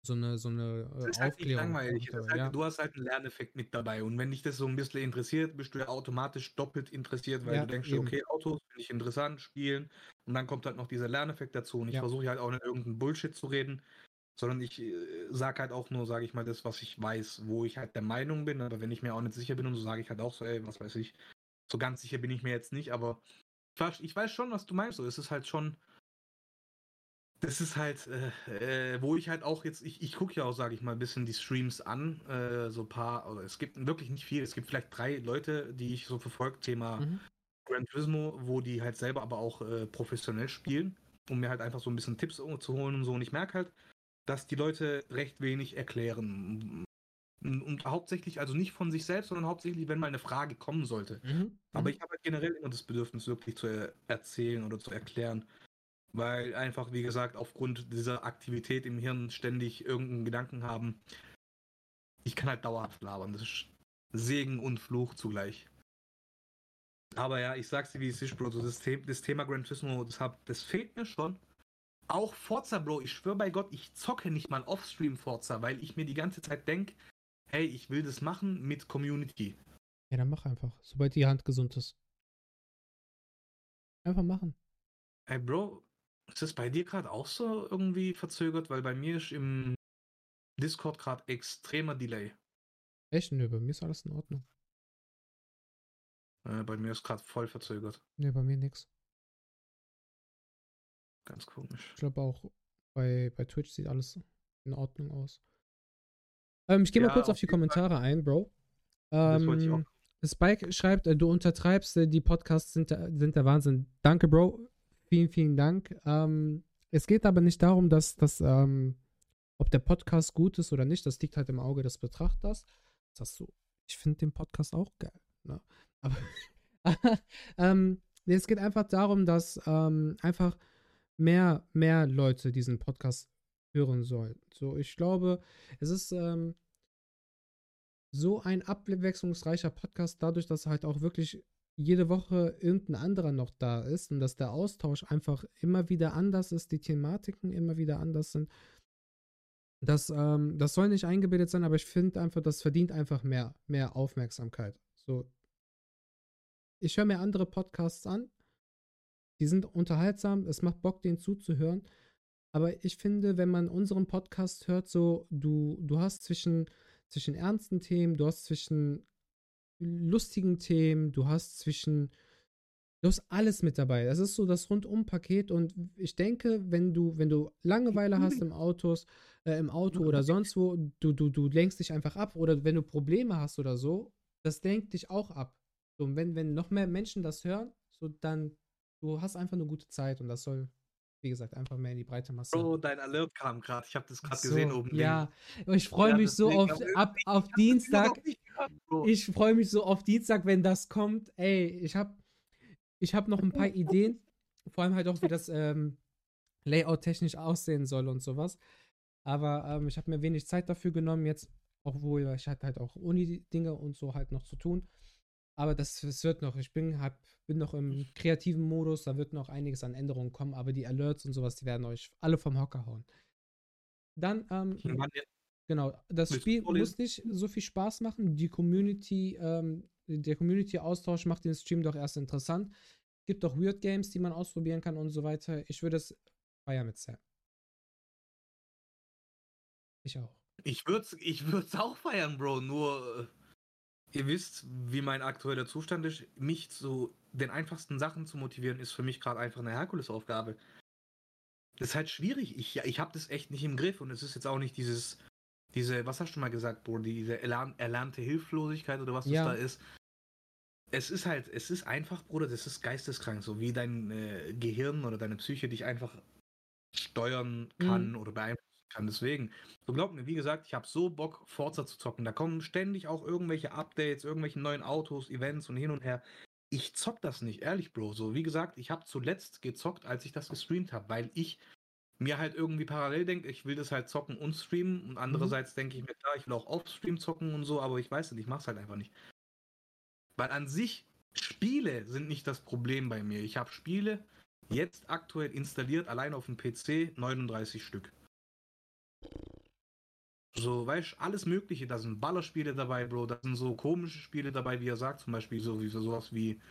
so eine, so eine Das äh, ist halt nicht Aufklärung. langweilig. Das ist halt, ja. Du hast halt einen Lerneffekt mit dabei. Und wenn dich das so ein bisschen interessiert, bist du ja automatisch doppelt interessiert, weil Ja, du denkst, eben. okay, Autos finde ich interessant, spielen. Und dann kommt halt noch dieser Lerneffekt dazu. Und ich Ja. versuche halt auch nicht irgendeinen Bullshit zu reden, sondern ich äh, sage halt auch nur, sage ich mal, das, was ich weiß, wo ich halt der Meinung bin. Aber wenn ich mir auch nicht sicher bin und so sage ich halt auch so, ey, was weiß ich. So ganz sicher bin ich mir jetzt nicht, aber ich weiß, ich weiß schon, was du meinst. So, es ist halt schon. Das ist halt, äh, äh, wo ich halt auch jetzt, ich, ich gucke ja auch, sage ich mal, ein bisschen die Streams an, äh, so ein paar, oder es gibt wirklich nicht viel, es gibt vielleicht drei Leute, die ich so verfolge, Thema Mhm. Gran Turismo, wo die halt selber aber auch äh, professionell spielen, um mir halt einfach so ein bisschen Tipps zu holen und so. Und ich merke halt, dass die Leute recht wenig erklären. Und, und hauptsächlich, also nicht von sich selbst, sondern hauptsächlich, wenn mal eine Frage kommen sollte. Mhm. Aber Mhm. ich habe halt generell immer das Bedürfnis, wirklich zu er erzählen oder zu erklären. Weil einfach, wie gesagt, aufgrund dieser Aktivität im Hirn ständig irgendeinen Gedanken haben. Ich kann halt dauerhaft labern. Das ist Segen und Fluch zugleich. Aber ja, ich sag's dir, wie es ist, Bro. Das, The das Thema Gran Turismo, das, hab, das fehlt mir schon. Auch Forza, Bro. Ich schwöre bei Gott, ich zocke nicht mal Offstream Forza, weil ich mir die ganze Zeit denke, hey, ich will das machen mit Community. Ja, dann mach einfach, sobald die Hand gesund ist. Einfach machen. Hey, Bro, Ist das bei dir gerade auch so irgendwie verzögert? Weil bei mir ist im Discord gerade extremer Delay. Echt? Nö, bei mir ist alles in Ordnung. Äh, bei mir ist gerade voll verzögert. Nee, bei mir nix. Ganz komisch. Ich glaube auch bei, bei Twitch sieht alles in Ordnung aus. Ähm, ich gehe mal Ja, kurz auf die jeden Fall. Kommentare ein, Bro. Ähm, Spike schreibt, äh, du untertreibst, äh, die Podcasts sind, der- sind der Wahnsinn. Danke, Bro. Vielen, vielen Dank. Ähm, es geht aber nicht darum, dass, dass ähm, ob der Podcast gut ist oder nicht. Das liegt halt im Auge des Betrachters. Sagst du, ich finde den Podcast auch geil. Ne? Aber ähm, es geht einfach darum, dass ähm, einfach mehr, mehr Leute diesen Podcast hören sollen. So, ich glaube, es ist ähm, so ein abwechslungsreicher Podcast, dadurch, dass halt auch wirklich jede Woche irgendein anderer noch da ist und dass der Austausch einfach immer wieder anders ist, die Thematiken immer wieder anders sind. Das, ähm, das soll nicht eingebildet sein, aber ich finde einfach, das verdient einfach mehr, mehr Aufmerksamkeit. So, ich höre mir andere Podcasts an, die sind unterhaltsam, es macht Bock, denen zuzuhören. Aber ich finde, wenn man unseren Podcast hört, so, du, du hast zwischen, zwischen ernsten Themen, du hast zwischen lustigen Themen, du hast zwischen, du hast alles mit dabei. Das ist so das Rundum-Paket und ich denke, wenn du, wenn du Langeweile hast im Autos, äh, im Auto oder sonst wo, du, du, du lenkst dich einfach ab oder wenn du Probleme hast oder so, das lenkt dich auch ab. So, und wenn, wenn noch mehr Menschen das hören, so dann, du hast einfach eine gute Zeit und das soll, wie gesagt, einfach mehr in die breite Masse. Bro, dein Alert kam gerade. Ich habe das gerade So, gesehen oben Ja, und ich freue Ja, mich so auf, ab, auf links. Dienstag. Ich freue mich so auf Dienstag, wenn das kommt. Ey, ich habe ich hab noch ein paar Ideen. Vor allem halt auch, wie das ähm, Layout technisch aussehen soll und sowas. Aber ähm, ich habe mir wenig Zeit dafür genommen jetzt, obwohl ich hatte halt auch Uni-Dinge und so halt noch zu tun. Aber das, das wird noch. Ich bin, hab, bin noch im kreativen Modus. Da wird noch einiges an Änderungen kommen. Aber die Alerts und sowas, die werden euch alle vom Hocker hauen. Dann, ähm, Genau, das Spiel muss nicht so viel Spaß machen. Die Community, ähm, der Community-Austausch macht den Stream doch erst interessant. Gibt auch Weird Games, die man ausprobieren kann und so weiter. Ich würde es feiern mit Sam. Ich auch. Ich würde es ich würd's auch feiern, Bro. Nur, äh, ihr wisst, wie mein aktueller Zustand ist. Mich zu den einfachsten Sachen zu motivieren, ist für mich gerade einfach eine Herkulesaufgabe. Das ist halt schwierig. Ich, ich habe das echt nicht im Griff und es ist jetzt auch nicht dieses, diese, was hast du mal gesagt, Bro, diese erlern, erlernte Hilflosigkeit oder was Ja. das da ist. Es ist halt, es ist einfach, Bruder, das ist geisteskrank, so wie dein äh, Gehirn oder deine Psyche dich einfach steuern kann Mhm. oder beeinflussen kann. Deswegen, so glaubt mir, wie gesagt, ich habe so Bock, Forza zu zocken. Da kommen ständig auch irgendwelche Updates, irgendwelche neuen Autos, Events und hin und her. Ich zock das nicht, ehrlich, Bro. So, wie gesagt, ich habe zuletzt gezockt, als ich das gestreamt habe, weil ich mir halt irgendwie parallel denke, ich will das halt zocken und streamen und andererseits denke ich mir, klar, ich will auch auf Stream zocken und so, aber ich weiß nicht, ich mach's halt einfach nicht. Weil an sich, Spiele sind nicht das Problem bei mir. Ich habe Spiele jetzt aktuell installiert, allein auf dem PC, 39 Stück. So, weißt du, alles Mögliche. Da sind Ballerspiele dabei, Bro. Da sind so komische Spiele dabei, wie er sagt, zum Beispiel so wie sowas wie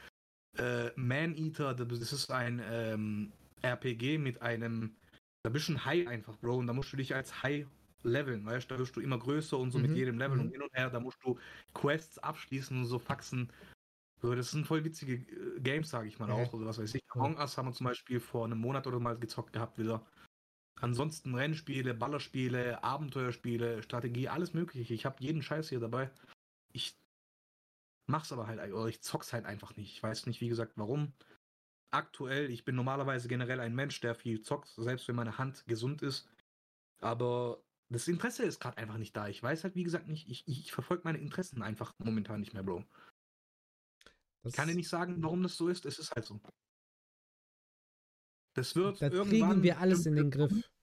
äh, Man Eater. Das ist ein ähm, RPG mit einem. Da bist du ein Hai einfach, Bro. Und da musst du dich als Hai leveln, weißt du? Da wirst du immer größer und so Mhm, mit jedem Level mhm. und hin und her. Da musst du Quests abschließen und so Faxen. So, das sind voll witzige äh, Games, sage ich mal Ja. auch. Oder was weiß ich. Among Us haben wir zum Beispiel vor einem Monat oder mal gezockt gehabt wieder. Ansonsten Rennspiele, Ballerspiele, Abenteuerspiele, Strategie, alles mögliche. Ich habe jeden Scheiß hier dabei. Ich mach's aber halt, oder ich zock's halt einfach nicht. Ich weiß nicht, wie gesagt, warum. Aktuell, ich bin normalerweise generell ein Mensch, der viel zockt, selbst wenn meine Hand gesund ist. Aber das Interesse ist gerade einfach nicht da. Ich weiß halt, wie gesagt, nicht, ich, ich verfolge meine Interessen einfach momentan nicht mehr, Bro. Das, Ich kann dir nicht sagen, warum das so ist. Es ist halt so. Das wird da irgendwann. kriegen wir alles in den Griff.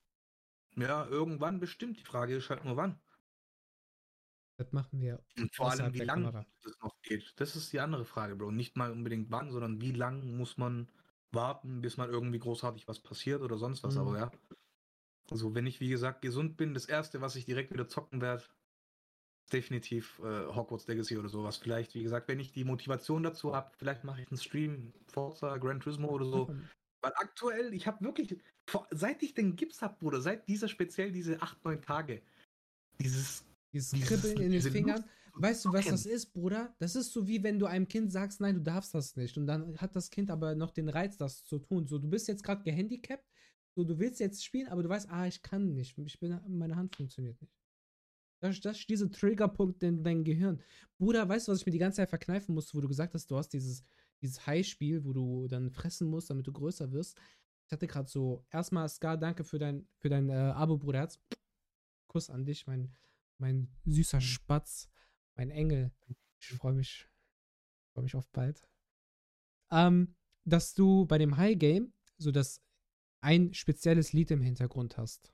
Ja, irgendwann bestimmt. Die Frage ist halt nur wann. Das machen wir. Und vor allem, wie lange das noch geht. Das ist die andere Frage, Bro. Nicht mal unbedingt wann, sondern wie lang muss man warten, bis mal irgendwie großartig was passiert oder sonst was. Mhm. Aber ja. Also, wenn ich, wie gesagt, gesund bin, das erste, was ich direkt wieder zocken werde, ist definitiv äh, Hogwarts Legacy oder sowas. Vielleicht, wie gesagt, wenn ich die Motivation dazu habe, vielleicht mache ich einen Stream, Forza, Gran Turismo oder so. Weil aktuell, ich habe wirklich, seit ich den Gips habe, Bruder, seit dieser speziell diese 8, 9 Tage, dieses. Dieses Kribbeln in den Fingern. Weißt du, was das ist, Bruder? Das ist so wie wenn du einem Kind sagst, nein, du darfst das nicht. Und dann hat das Kind aber noch den Reiz, das zu tun. So, du bist jetzt gerade gehandicapt, so, du willst jetzt spielen, aber du weißt, ah, ich kann nicht. Ich bin, meine Hand funktioniert nicht. Das, das ist dieser Triggerpunkt in deinem Gehirn. Bruder, weißt du, was ich mir die ganze Zeit verkneifen musste, wo du gesagt hast, du hast dieses, dieses High-Spiel, wo du dann fressen musst, damit du größer wirst. Ich hatte gerade so, erstmal, Scar, danke für dein, für dein äh, Abo, Bruderherz. Kuss an dich, mein, mein süßer Spatz, mein Engel. Ich freue mich, freue mich auf bald. Ähm, dass du bei dem High Game so das ein spezielles Lied im Hintergrund hast.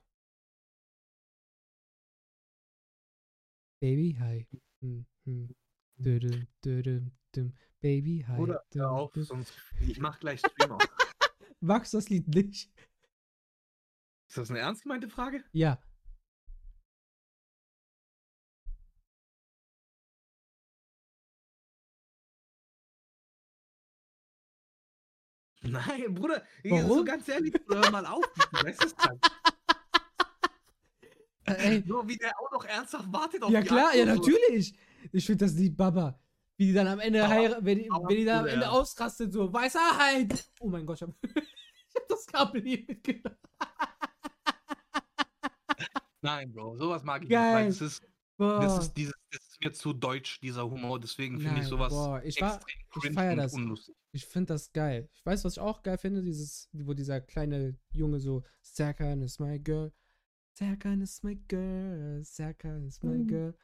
Baby High. Hm, hm. Dödüm, dödüm, düm. Baby High. Bruder, düm, hör auf, düm. sonst. Ich mach gleich Stream auf. Magst du das Lied nicht? Ist das eine ernst gemeinte Frage? Ja. Nein, Bruder, ich- Warum? so ganz ehrlich, hör mal auf. Du weißt es dann. Äh, ey, Nur wie der auch noch ernsthaft wartet auf ja die klar, ja Antwort, so. natürlich. Ich finde das Lied Baba. Wie die dann am Ende Aber- heira- wenn die, wenn die dann am. Ende ausrastet, so Weisheit. Oh mein Gott, ich hab, ich hab das Kabel hier mitgenommen. Nein, Bro, sowas mag ich Geil. nicht. Weil das ist, das ist dieses, das ist mir zu deutsch, dieser Humor. Deswegen finde ich sowas boah, ich war- extrem ich cringe feier und das. unlustig. Ich finde das geil. Ich weiß, was ich auch geil finde, dieses, wo dieser kleine Junge so, Serkan is my girl, Serkan is my girl, Serkan is my Mhm. girl.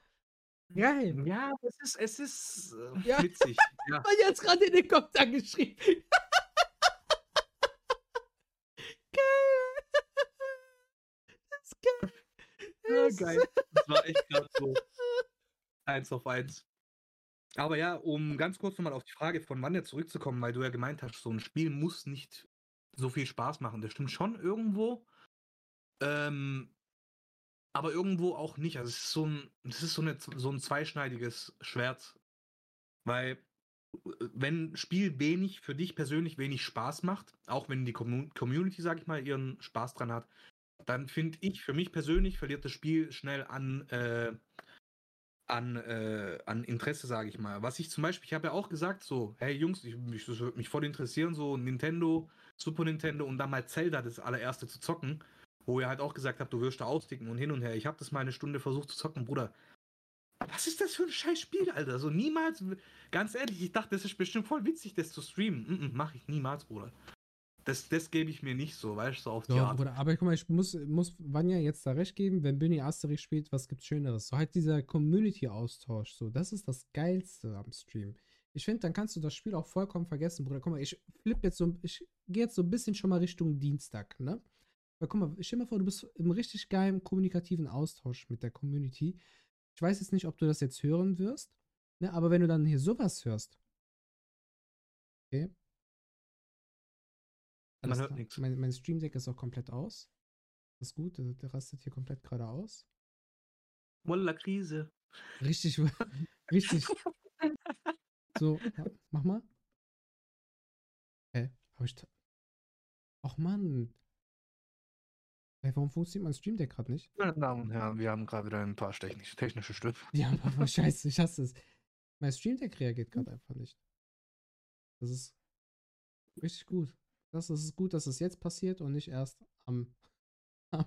Geil. Ja, es ist, es ist äh, Ja. witzig. Ja. Ich jetzt gerade in den Kommentar geschrieben. geil. Das ist geil. Ja, geil. Das war echt gerade so eins auf eins. Aber ja, um ganz kurz nochmal auf die Frage von Wanda zurückzukommen, weil du ja gemeint hast, so ein Spiel muss nicht so viel Spaß machen. Das stimmt schon irgendwo. Ähm, aber irgendwo auch nicht. Also es ist so ein, es ist so, eine, so ein zweischneidiges Schwert. Weil wenn Spiel wenig für dich persönlich wenig Spaß macht, auch wenn die Commu- Community, sag ich mal, ihren Spaß dran hat, dann finde ich, für mich persönlich verliert das Spiel schnell an, äh, an, äh, an Interesse, sage ich mal. Was ich zum Beispiel, ich habe ja auch gesagt, so, hey Jungs, ich, mich, das würde mich voll interessieren, so Nintendo, Super Nintendo und dann mal Zelda das allererste zu zocken, wo ihr halt auch gesagt habt, du wirst da austicken und hin und her. Ich habe das mal eine Stunde versucht zu zocken, Bruder. Was ist das für ein scheiß Spiel, Alter? So niemals, ganz ehrlich, ich dachte, das ist bestimmt voll witzig, das zu streamen. Mm -mm, mach ich niemals, Bruder. Das, das gebe ich mir nicht so, weißt du, so auf die Art. Bruder, aber guck mal, ich muss, muss Vanya jetzt da recht geben, wenn Bunny Asterix spielt, was gibt's Schöneres? So halt dieser Community-Austausch, so, das ist das Geilste am Stream. Ich finde, dann kannst du das Spiel auch vollkommen vergessen, Bruder. Guck mal, ich flipp jetzt so, ich gehe jetzt so ein bisschen schon mal Richtung Dienstag, ne? Weil guck mal, stell dir mal vor, du bist im richtig geilen kommunikativen Austausch mit der Community. Ich weiß jetzt nicht, ob du das jetzt hören wirst, ne? Aber wenn du dann hier sowas hörst, okay? Man hört nix. Mein, mein Stream Deck ist auch komplett aus. Das ist gut, der, der rastet hier komplett gerade aus. Walla Krise. Richtig, richtig. So, mach mal. Hä? Hab ich. Ach Mann. Ey, warum funktioniert mein Stream Deck gerade nicht? Meine Damen und Herren, wir haben gerade wieder ein paar technische, technische Stück. Ja, aber scheiße, ich hasse es. Mein Stream Deck reagiert gerade einfach nicht. Das ist richtig gut. Das ist gut, dass es jetzt passiert und nicht erst am, am,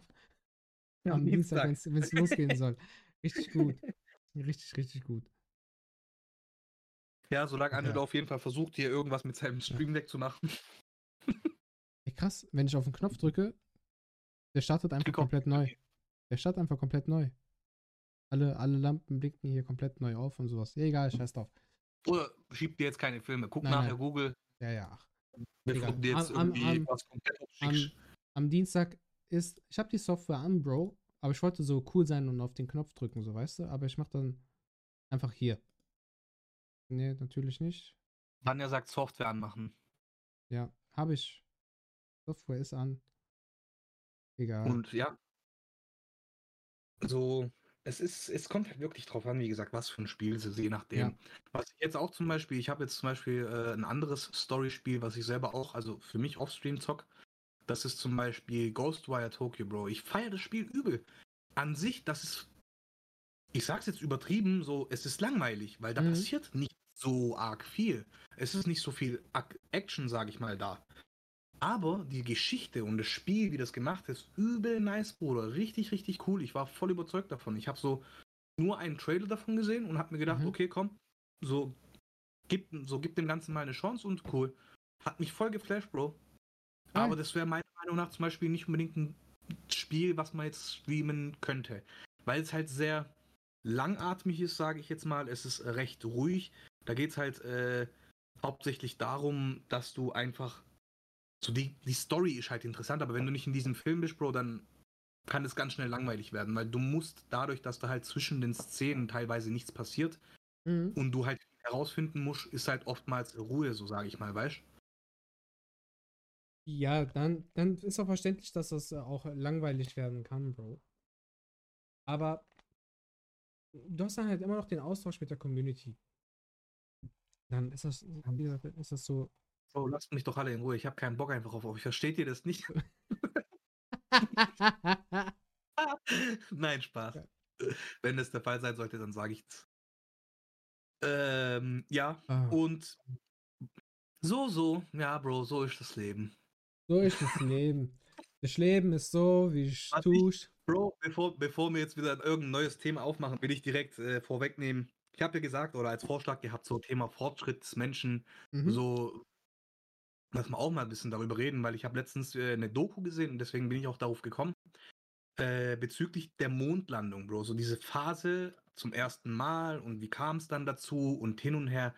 am Dienstag, wenn es losgehen soll. Richtig gut. Richtig, richtig gut. Ja, solange Ja. Angelo auf jeden Fall versucht, hier irgendwas mit seinem Stream Deck zu machen. Ey, krass, wenn ich auf den Knopf drücke, der startet einfach auf komplett neu. Der startet einfach komplett neu. Alle, alle Lampen blinken hier komplett neu auf und sowas. Ja, egal, scheiß drauf. Oder schieb dir jetzt keine Filme. Guck Nein, nachher nein. Google, Ja, ja, ach. dir jetzt am- irgendwie am- was komplett Am, am Dienstag ist, ich habe die Software an, Bro, aber ich wollte so cool sein und auf den Knopf drücken, so weißt du, aber ich mach dann einfach hier. Nee, natürlich nicht. Vanja sagt Software anmachen. Ja, habe ich. Software ist an. Egal. Und ja. So, es ist, es kommt halt wirklich drauf an, wie gesagt, was für ein Spiel es ist, je nachdem. Ja. Was ich jetzt auch zum Beispiel, ich habe jetzt zum Beispiel äh, ein anderes Story-Spiel, was ich selber auch, also für mich offstream zock. Das ist zum Beispiel Ghostwire Tokyo, Bro. Ich feiere das Spiel übel. An sich, das ist, ich sag's jetzt übertrieben, so, es ist langweilig, weil da Mhm. passiert nicht so arg viel. Es ist nicht so viel Action, sage ich mal, da. Aber die Geschichte und das Spiel, wie das gemacht ist, übel nice, Bruder. Richtig, richtig cool. Ich war voll überzeugt davon. Ich habe so nur einen Trailer davon gesehen und habe mir gedacht, Mhm. okay, komm, so gib, so gib dem Ganzen mal eine Chance und cool. Hat mich voll geflasht, Bro. Aber Geil. das wäre meiner Meinung nach zum Beispiel nicht unbedingt ein Spiel, was man jetzt streamen könnte. Weil es halt sehr langatmig ist, sage ich jetzt mal. Es ist recht ruhig. Da geht es halt äh, hauptsächlich darum, dass du einfach. So die, die Story ist halt interessant, aber wenn du nicht in diesem Film bist, Bro, dann kann es ganz schnell langweilig werden, weil du musst dadurch, dass da halt zwischen den Szenen teilweise nichts passiert Mhm. und du halt herausfinden musst, ist halt oftmals Ruhe, so sage ich mal, weißt Ja, dann, dann ist auch verständlich, dass das auch langweilig werden kann, Bro. Aber du hast dann halt immer noch den Austausch mit der Community. Dann ist das, wie gesagt, ist das so. Bro, lasst mich doch alle in Ruhe. Ich habe keinen Bock einfach auf euch. Versteht ihr das nicht? Nein, Spaß. Ja. Wenn das der Fall sein sollte, dann sage ich's. Ähm, ja, Ah, und so, so, ja, Bro, so ist das Leben. so ist das Leben. Das Leben ist so, wie ich ich- tue. Bro, bevor, bevor wir jetzt wieder irgendein neues Thema aufmachen, will ich direkt äh, vorwegnehmen. Ich habe ja gesagt oder als Vorschlag gehabt, so Thema Fortschritt des Menschen, Mhm. so, dass wir auch mal ein bisschen darüber reden, weil ich habe letztens äh, eine Doku gesehen und deswegen bin ich auch darauf gekommen, äh, bezüglich der Mondlandung, Bro. So diese Phase zum ersten Mal und wie kam es dann dazu und hin und her.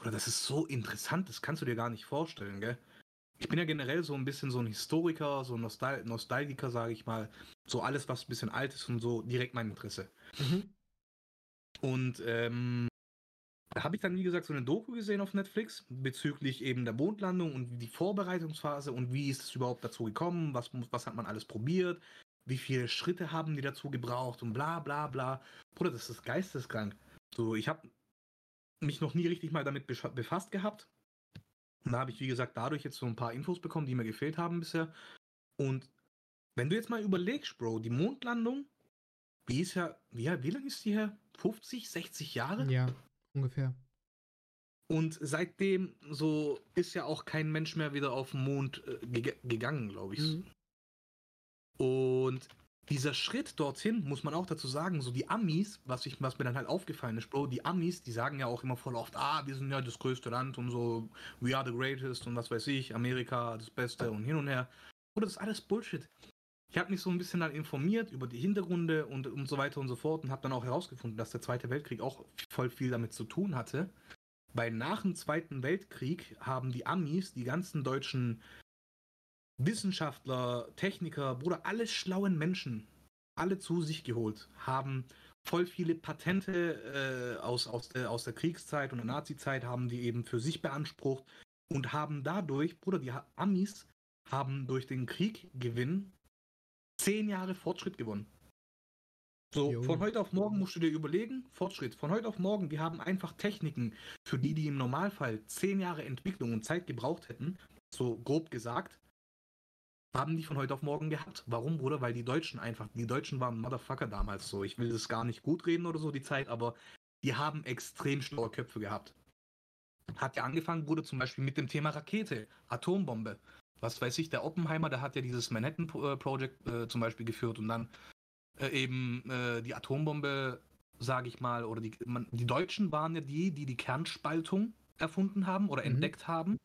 Oder das ist so interessant, das kannst du dir gar nicht vorstellen, gell? Ich bin ja generell so ein bisschen so ein Historiker, so ein Nostal Nostalgiker, sage ich mal. So alles, was ein bisschen alt ist und so direkt mein Interesse. Mhm. Und ähm, da habe ich dann, wie gesagt, so eine Doku gesehen auf Netflix bezüglich eben der Mondlandung und die Vorbereitungsphase und wie ist es überhaupt dazu gekommen, was, was hat man alles probiert, wie viele Schritte haben die dazu gebraucht und bla bla bla. Bruder, das ist geisteskrank. So, ich habe mich noch nie richtig mal damit befasst gehabt. Und da habe ich, wie gesagt, dadurch jetzt so ein paar Infos bekommen, die mir gefehlt haben bisher. Und wenn du jetzt mal überlegst, Bro, die Mondlandung, wie ist ja, wie, wie lange ist die her? 50, 60 Jahre? Ja, ungefähr. Und seitdem so ist ja auch kein Mensch mehr wieder auf den Mond äh, geg gegangen, glaube ich. Mhm. Und dieser Schritt dorthin, muss man auch dazu sagen, so die Amis, was, ich, was mir dann halt aufgefallen ist, Bro, die Amis, die sagen ja auch immer voll oft, ah, wir sind ja das größte Land und so, we are the greatest und was weiß ich, Amerika das Beste und hin und her. Oder das ist alles Bullshit. Ich habe mich so ein bisschen dann informiert über die Hintergründe und, und so weiter und so fort und habe dann auch herausgefunden, dass der Zweite Weltkrieg auch voll viel damit zu tun hatte. Weil nach dem Zweiten Weltkrieg haben die Amis die ganzen deutschen Wissenschaftler, Techniker, Bruder, alle schlauen Menschen, alle zu sich geholt, haben voll viele Patente äh, aus, aus, der, aus der Kriegszeit und der Nazizeit, haben die eben für sich beansprucht und haben dadurch, Bruder, die Amis haben durch den Krieg-Gewinn zehn Jahre Fortschritt gewonnen. So, Jo. von heute auf morgen musst du dir überlegen, Fortschritt. Von heute auf morgen, wir haben einfach Techniken, für die, die im Normalfall zehn Jahre Entwicklung und Zeit gebraucht hätten, so grob gesagt, haben die von heute auf morgen gehabt. Warum, Bruder? Weil die Deutschen einfach, die Deutschen waren Motherfucker damals so. Ich will das gar nicht gut reden oder so, die Zeit, aber die haben extrem schlaue Köpfe gehabt. Hat ja angefangen, Bruder, zum Beispiel mit dem Thema Rakete, Atombombe. Was weiß ich, der Oppenheimer, der hat ja dieses Manhattan äh, Project äh, zum Beispiel geführt und dann äh, eben äh, die Atombombe, sage ich mal, oder die, man, die Deutschen waren ja die, die die Kernspaltung erfunden haben oder Mhm. entdeckt haben.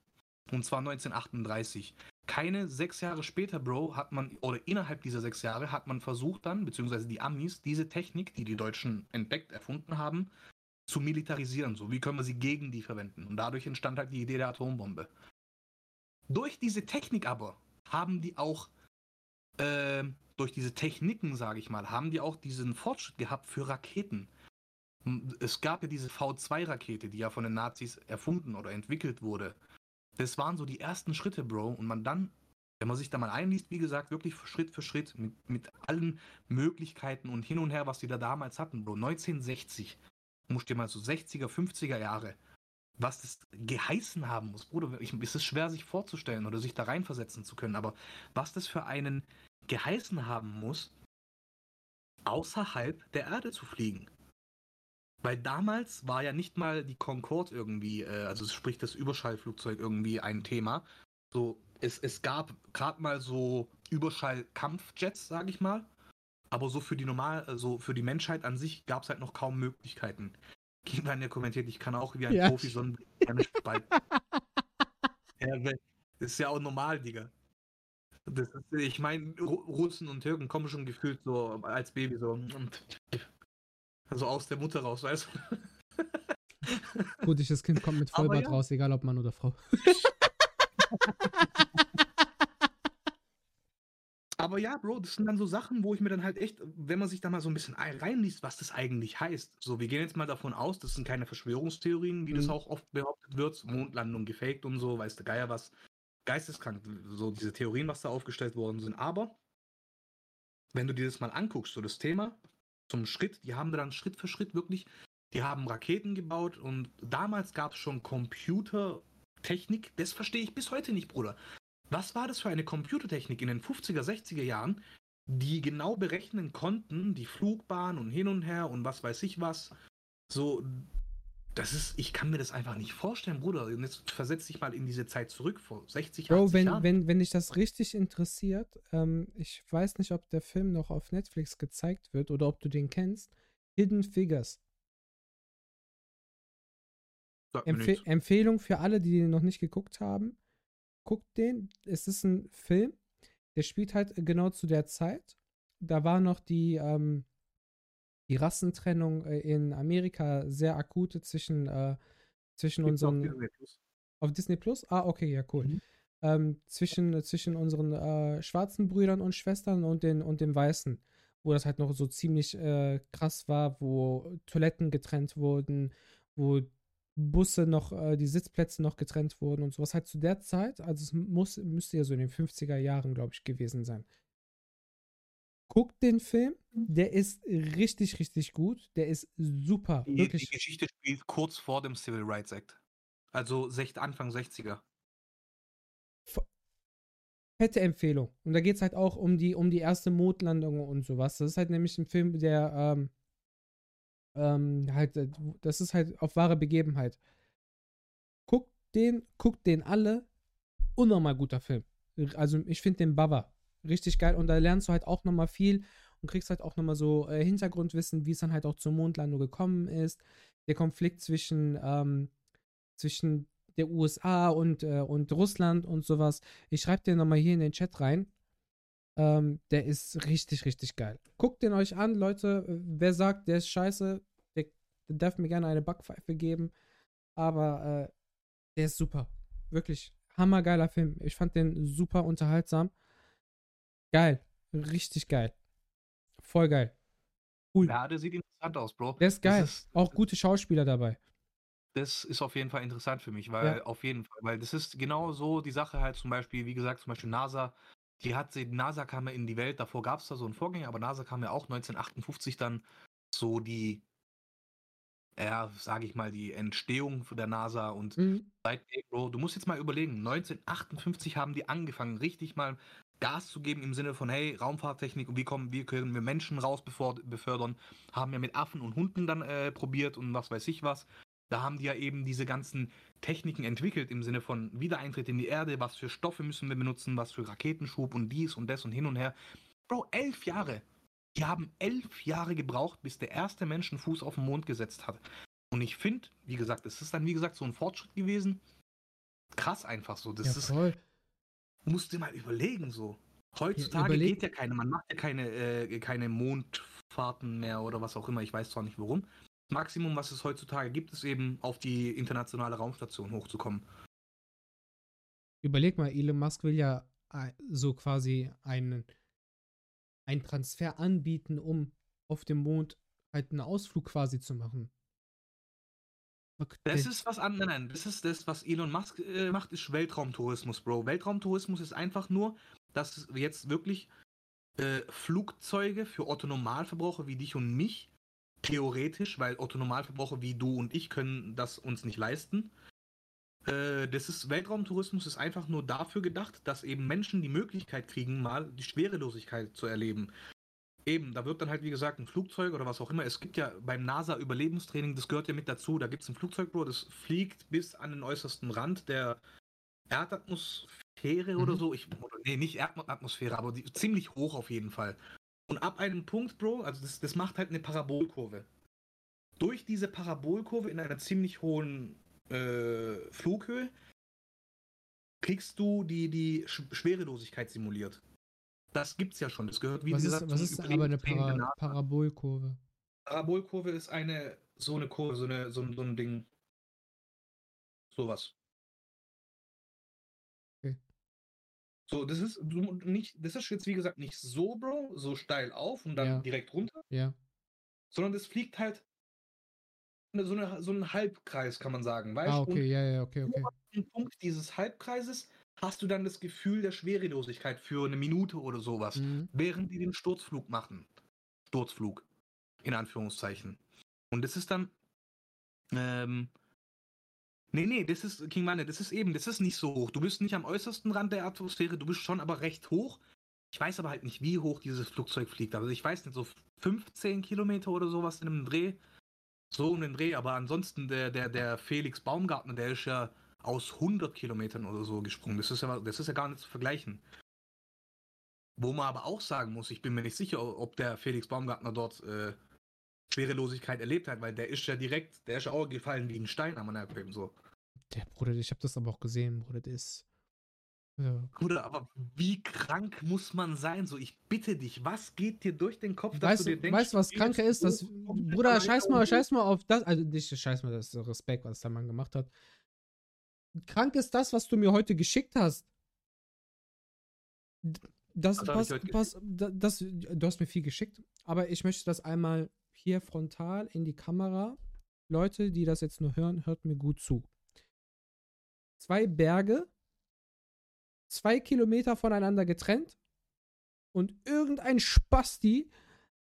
Und zwar 1938. Keine sechs Jahre später, Bro, hat man, oder innerhalb dieser sechs Jahre hat man versucht dann, beziehungsweise die Amis, diese Technik, die die Deutschen entdeckt, erfunden haben, zu militarisieren. So, wie können wir sie gegen die verwenden? Und dadurch entstand halt die Idee der Atombombe. Durch diese Technik aber haben die auch, äh, durch diese Techniken, sage ich mal, haben die auch diesen Fortschritt gehabt für Raketen. Es gab ja diese V2-Rakete, die ja von den Nazis erfunden oder entwickelt wurde. Das waren so die ersten Schritte, Bro. Und man dann Wenn man sich da mal einliest, wie gesagt, wirklich Schritt für Schritt mit, mit allen Möglichkeiten und hin und her, was die da damals hatten, Bro. 1960, muss dir mal so 60er, 50er Jahre, was das geheißen haben muss, Bruder. Ich, es ist schwer, sich vorzustellen oder sich da reinversetzen zu können, aber was das für einen geheißen haben muss, außerhalb der Erde zu fliegen. Weil damals war ja nicht mal die Concorde irgendwie, äh, also sprich das Überschallflugzeug irgendwie ein Thema. So, es, es gab gerade mal so Überschallkampfjets, sage ich mal. Aber so für die normal, also für die Menschheit an sich gab es halt noch kaum Möglichkeiten. Kinder ja kommentiert, ich kann auch wie ein ja. Profi Sonnenblick ja, ist ja auch normal, Digga. Ist, ich meine, Russen und Türken kommen schon gefühlt so als Baby so. So aus der Mutter raus, weißt du? Gutes Kind kommt mit Vollbart ja. raus, egal ob Mann oder Frau. Aber ja, Bro, das sind dann so Sachen, wo ich mir dann halt echt, wenn man sich da mal so ein bisschen reinliest, was das eigentlich heißt. So, wir gehen jetzt mal davon aus, das sind keine Verschwörungstheorien, wie mhm. das auch oft behauptet wird, Mondlandung gefaked und so, weißt du, Geier was. Geisteskrank, so diese Theorien, was da aufgestellt worden sind. Aber wenn du dir das mal anguckst, so das Thema zum Schritt, die haben dann Schritt für Schritt wirklich, die haben Raketen gebaut und damals gab es schon Computertechnik, das verstehe ich bis heute nicht, Bruder. Was war das für eine Computertechnik in den 50er, 60er Jahren, die genau berechnen konnten, die Flugbahn und hin und her und was weiß ich was. So, das ist, ich kann mir das einfach nicht vorstellen, Bruder. Und jetzt versetz dich mal in diese Zeit zurück, vor 60, Bro, 80 wenn, Jahren. Wenn, wenn dich das richtig interessiert, ähm, ich weiß nicht, ob der Film noch auf Netflix gezeigt wird oder ob du den kennst. Hidden Figures. Empfe Empfehlung für alle, die den noch nicht geguckt haben guckt den. Es ist ein Film, der spielt halt genau zu der Zeit. Da war noch die, ähm, die Rassentrennung äh, in Amerika sehr akute zwischen, äh, zwischen unseren. Auf Disney Plus. Auf Disney Plus? Ah, okay, ja, cool. Mhm. Ähm, zwischen, zwischen unseren äh, schwarzen Brüdern und Schwestern und den, und den Weißen, wo das halt noch so ziemlich äh, krass war, wo Toiletten getrennt wurden, wo Busse noch, äh, die Sitzplätze noch getrennt wurden und sowas. Halt zu der Zeit, also es muss, müsste ja so in den 50er Jahren, glaube ich, gewesen sein. Guckt den Film, der ist richtig, richtig gut. Der ist super. Die, wirklich. die Geschichte spielt kurz vor dem Civil Rights Act. Also Anfang 60er. Fette Empfehlung. Und da geht es halt auch um die, um die erste Mondlandung und sowas. Das ist halt nämlich ein Film, der ähm, ähm, halt, äh, das ist halt auf wahre Begebenheit. Guckt den, guckt den alle. Unnormal guter Film. Also ich finde den Baba richtig geil und da lernst du halt auch nochmal viel und kriegst halt auch nochmal so äh, Hintergrundwissen, wie es dann halt auch zur Mondlandung gekommen ist. Der Konflikt zwischen, ähm, zwischen der USA und, äh, und Russland und sowas. Ich schreibe dir nochmal hier in den Chat rein. Ähm, der ist richtig, richtig geil. Guckt den euch an, Leute. Wer sagt, der ist scheiße, der, darf mir gerne eine Backpfeife geben. Aber äh, der ist super. Wirklich hammergeiler Film. Ich fand den super unterhaltsam. Geil. Richtig geil. Voll geil. Cool. Ja, der sieht interessant aus, Bro. Der ist geil. Ist, Auch gute Schauspieler dabei. Das ist auf jeden Fall interessant für mich, weil ja. auf jeden Fall, weil das ist genau so die Sache halt zum Beispiel, wie gesagt, zum Beispiel NASA die hat sie, NASA kam ja in die Welt, davor gab es da so einen Vorgänger, aber NASA kam ja auch 1958 dann so die, ja, sage ich mal, die Entstehung der NASA und mhm. seitdem, Bro, du musst jetzt mal überlegen, 1958 haben die angefangen, richtig mal Gas zu geben im Sinne von, hey, Raumfahrttechnik und wie kommen, wie können wir Menschen raus befördern, haben ja mit Affen und Hunden dann äh, probiert und was weiß ich was. Da haben die ja eben diese ganzen Techniken entwickelt im Sinne von Wiedereintritt in die Erde, was für Stoffe müssen wir benutzen, was für Raketenschub und dies und das und hin und her. Bro, elf Jahre. Die haben elf Jahre gebraucht, bis der erste Mensch einen Fuß auf den Mond gesetzt hat. Und ich finde, wie gesagt, es ist dann, wie gesagt, so ein Fortschritt gewesen. Krass einfach so. Das ja, voll. ist. Musst du mal überlegen, so. Heutzutage Überleg geht ja keine, man macht ja keine, äh, keine Mondfahrten mehr oder was auch immer. Ich weiß zwar nicht warum. Maximum, was es heutzutage gibt, ist eben auf die internationale Raumstation hochzukommen. Überleg mal, Elon Musk will ja äh, so quasi einen, einen Transfer anbieten, um auf dem Mond halt einen Ausflug quasi zu machen. Das ist was anderes. Nein, das ist das, was Elon Musk äh, macht, ist Weltraumtourismus, Bro. Weltraumtourismus ist einfach nur, dass jetzt wirklich äh, Flugzeuge für Otto-Normalverbraucher wie dich und mich, theoretisch, weil Otto-Normalverbraucher wie du und ich können das uns nicht leisten. Äh, das ist Weltraumtourismus ist einfach nur dafür gedacht, dass eben Menschen die Möglichkeit kriegen, mal die Schwerelosigkeit zu erleben. Eben, da wird dann halt, wie gesagt, ein Flugzeug oder was auch immer. Es gibt ja beim NASA-Überlebenstraining, das gehört ja mit dazu. Da gibt es ein Flugzeug, Bro, das fliegt bis an den äußersten Rand der Erdatmosphäre mhm. oder so. Ich, oder, nee, nicht Erdatmosphäre, aber die, ziemlich hoch auf jeden Fall. Und ab einem Punkt, Bro, also das, das macht halt eine Parabolkurve. Durch diese Parabolkurve in einer ziemlich hohen äh, Flughöhe kriegst du die, die Schwerelosigkeit simuliert. Das gibt's ja schon. Das gehört wie was gesagt ist, Was ist aber eine Para Parabolkurve? Parabolkurve ist eine so eine Kurve, so, eine, so, so ein Ding. Sowas. Okay. So, das ist nicht, das ist jetzt wie gesagt nicht so, Bro, so steil auf und dann ja. direkt runter. Ja. Sondern das fliegt halt so, eine, so ein Halbkreis, kann man sagen. Weißt? Ah, okay, und ja, ja, okay, okay. An Punkt dieses Halbkreises hast du dann das Gefühl der Schwerelosigkeit für eine Minute oder sowas, mhm. während die den Sturzflug machen. Sturzflug, in Anführungszeichen. Und das ist dann, ähm, nee, nee, das ist, King Money, das ist eben, das ist nicht so hoch. Du bist nicht am äußersten Rand der Atmosphäre, du bist schon aber recht hoch. Ich weiß aber halt nicht, wie hoch dieses Flugzeug fliegt. Also ich weiß nicht, so 15 Kilometer oder sowas in einem Dreh. So um den Dreh, aber ansonsten der, der, der Felix Baumgartner, der ist ja aus 100 Kilometern oder so gesprungen. Das ist ja, das ist ja gar nicht zu vergleichen. Wo man aber auch sagen muss, ich bin mir nicht sicher, ob der Felix Baumgartner dort äh, Schwerelosigkeit erlebt hat, weil der ist ja direkt, der ist ja auch gefallen wie ein Stein am Erdbeben so. Der Bruder, ich habe das aber auch gesehen, Bruder, der ist. Ja. Bruder, aber wie krank muss man sein? So, ich bitte dich, was geht dir durch den Kopf, dass weißt, du dir denkst, weißt du, was kranker ist? Das, Bruder, scheiß mal, scheiß mal auf das, also nicht scheiß mal, das ist Respekt, was der Mann gemacht hat krank ist das, was du mir heute geschickt hast. Das, pass, pass, das, du hast mir viel geschickt, aber ich möchte das einmal hier frontal in die Kamera. Leute, die das jetzt nur hören, hört mir gut zu. Zwei Berge, zwei Kilometer voneinander getrennt und irgendein Spasti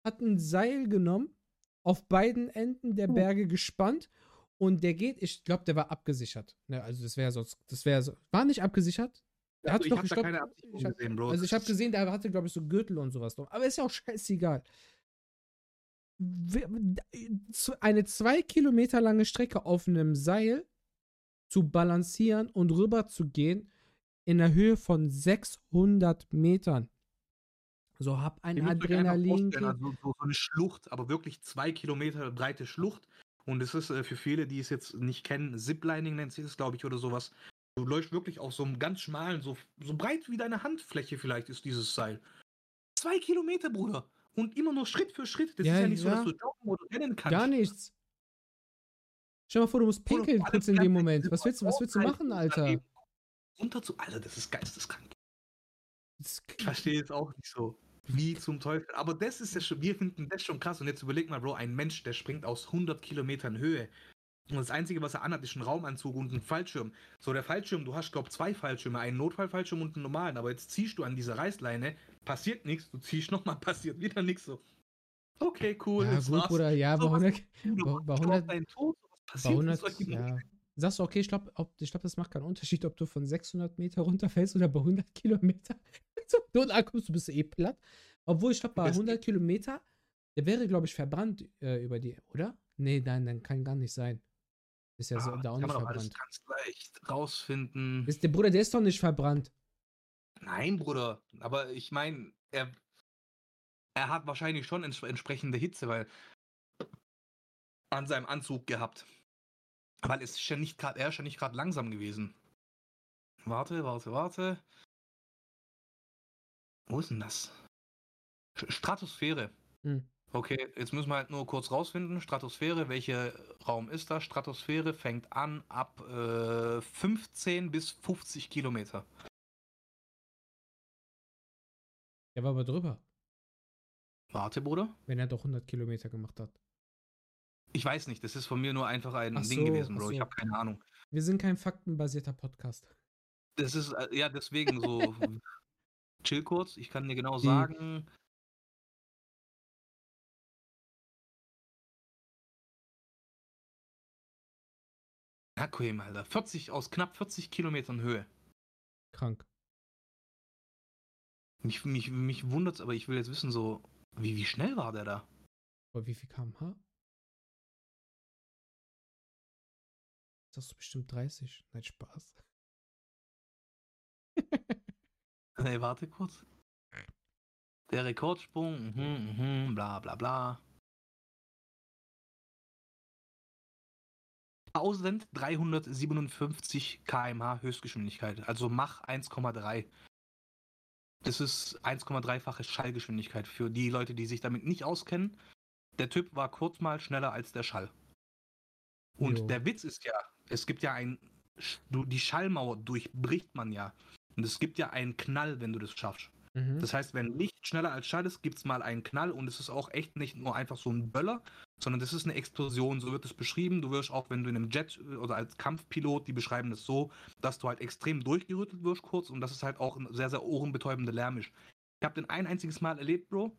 hat ein Seil genommen, auf beiden Enden der Berge gespannt und der geht, ich glaube, der war abgesichert. Ne, also das wäre sonst, das wäre so, war nicht abgesichert. Der also hat doch gestoppt. Keine ich hab, gesehen, Bro. Also ich habe gesehen, der hatte, glaube ich, so Gürtel und sowas noch. Aber ist ja auch scheißegal. Eine zwei Kilometer lange Strecke auf einem Seil zu balancieren und rüber zu gehen in der Höhe von 600 Metern. So hab ein Adrenalin. Also so, eine Schlucht, aber wirklich zwei Kilometer breite Schlucht und es ist äh, für viele, die es jetzt nicht kennen, Ziplining nennt sich das, glaube ich, oder sowas. Du läufst wirklich auf so einem ganz schmalen, so, so breit wie deine Handfläche vielleicht ist dieses Seil. Zwei Kilometer, Bruder. Und immer nur Schritt für Schritt. Das ja, ist ja nicht ja. so, dass du joggen oder rennen kannst. Gar nichts. Stell dir mal vor, du musst pinkeln kurz in dem Moment. Was willst, was willst du machen, Alter? Runter zu. Alter, das ist geisteskrank. Das ich verstehe jetzt auch nicht so. Wie zum Teufel. Aber das ist ja schon, wir finden das schon krass. Und jetzt überleg mal, Bro, ein Mensch, der springt aus 100 Kilometern Höhe. Und das Einzige, was er anhat, ist ein Raumanzug und ein Fallschirm. So, der Fallschirm, du hast, glaub zwei Fallschirme, einen Notfallfallschirm und einen normalen. Aber jetzt ziehst du an dieser Reißleine, passiert nichts, du ziehst nochmal, passiert wieder nichts. So, okay, cool. Ja, gut, Bruder, ja, bei 100, bei 100, bei 100, ja. Sagst du, okay, ich glaube, glaub, das macht keinen Unterschied, ob du von 600 Meter runterfällst oder bei 100 Kilometer Tod ankommst, du bist eh platt. Obwohl, ich glaube, bei 100 Kilometer, der wäre, glaube ich, verbrannt äh, über die, oder? Nee, nein, dann kann gar nicht sein. Ist ja ah, so, da auch nicht verbrannt. Alles ganz leicht rausfinden. Ist, der Bruder, der ist doch nicht verbrannt. Nein, Bruder, aber ich meine, er, er hat wahrscheinlich schon ents entsprechende Hitze, weil an seinem Anzug gehabt. Weil es ist ja nicht grad, er ist ja nicht gerade langsam gewesen. Warte, warte, warte. Wo ist denn das? Stratosphäre. Hm. Okay, jetzt müssen wir halt nur kurz rausfinden. Stratosphäre, welcher Raum ist das? Stratosphäre fängt an ab äh, 15 bis 50 Kilometer. Er war aber drüber. Warte, Bruder. Wenn er doch 100 Kilometer gemacht hat. Ich weiß nicht, das ist von mir nur einfach ein Ach Ding so, gewesen, Bro. Ich so. habe keine Ahnung. Wir sind kein faktenbasierter Podcast. Das ist, äh, ja, deswegen so. chill kurz, ich kann dir genau Die- sagen. Hakuim, Alter. 40 aus knapp 40 Kilometern Höhe. Krank. Mich, mich, mich wundert's, aber ich will jetzt wissen, so, wie, wie schnell war der da? Aber wie viel kmh? Das ist bestimmt 30. Nein, Spaß. Nee, warte kurz. Der Rekordsprung, mhm, mhm, bla bla bla. 1357 km/h Höchstgeschwindigkeit, also Mach 1,3. Das ist 1,3-fache Schallgeschwindigkeit für die Leute, die sich damit nicht auskennen. Der Typ war kurz mal schneller als der Schall. Und Jo. der Witz ist ja, es gibt ja ein, du, die Schallmauer durchbricht man ja. Und es gibt ja einen Knall, wenn du das schaffst. Mhm. Das heißt, wenn Licht schneller als Schall ist, gibt es mal einen Knall und es ist auch echt nicht nur einfach so ein Böller, sondern das ist eine Explosion, so wird es beschrieben. Du wirst auch, wenn du in einem Jet oder als Kampfpilot, die beschreiben das so, dass du halt extrem durchgerüttelt wirst kurz und dass es halt auch ein sehr, sehr ohrenbetäubender Lärm ist. Ich habe den ein einziges Mal erlebt, Bro,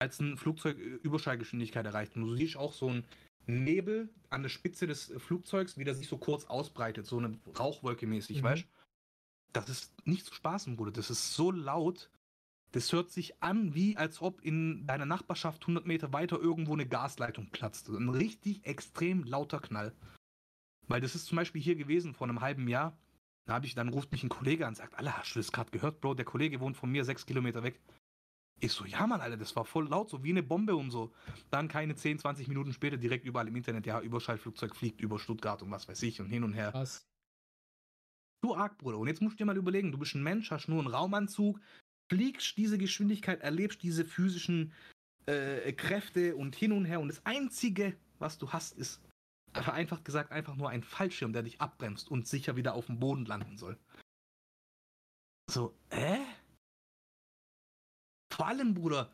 als ein Flugzeug Überschallgeschwindigkeit erreicht. Und du siehst auch so ein Nebel an der Spitze des äh, Flugzeugs, wie der sich so kurz ausbreitet, so eine Rauchwolke mäßig, Mhm. weißt Das ist nicht zu spaßen, Bruder. Das ist so laut. Das hört sich an, wie als ob in deiner Nachbarschaft 100 Meter weiter irgendwo eine Gasleitung platzt. Ein richtig extrem lauter Knall. Weil das ist zum Beispiel hier gewesen vor einem halben Jahr. Da habe ich, dann ruft mich ein Kollege an und sagt, Alter, hast du das gerade gehört, Bro? Der Kollege wohnt von mir sechs Kilometer weg. Ich so, ja, Mann, Alter, das war voll laut, so wie eine Bombe und so. Dann keine 10, 20 Minuten später direkt überall im Internet, ja, Überschallflugzeug fliegt über Stuttgart und was weiß ich und hin und her. Krass. Du arg, Bruder. Und jetzt musst du dir mal überlegen, du bist ein Mensch, hast nur einen Raumanzug, fliegst diese Geschwindigkeit, erlebst diese physischen äh, Kräfte und hin und her. Und das Einzige, was du hast, ist vereinfacht gesagt einfach nur ein Fallschirm, der dich abbremst und sicher wieder auf dem Boden landen soll. So, äh? Vor allem, Bruder,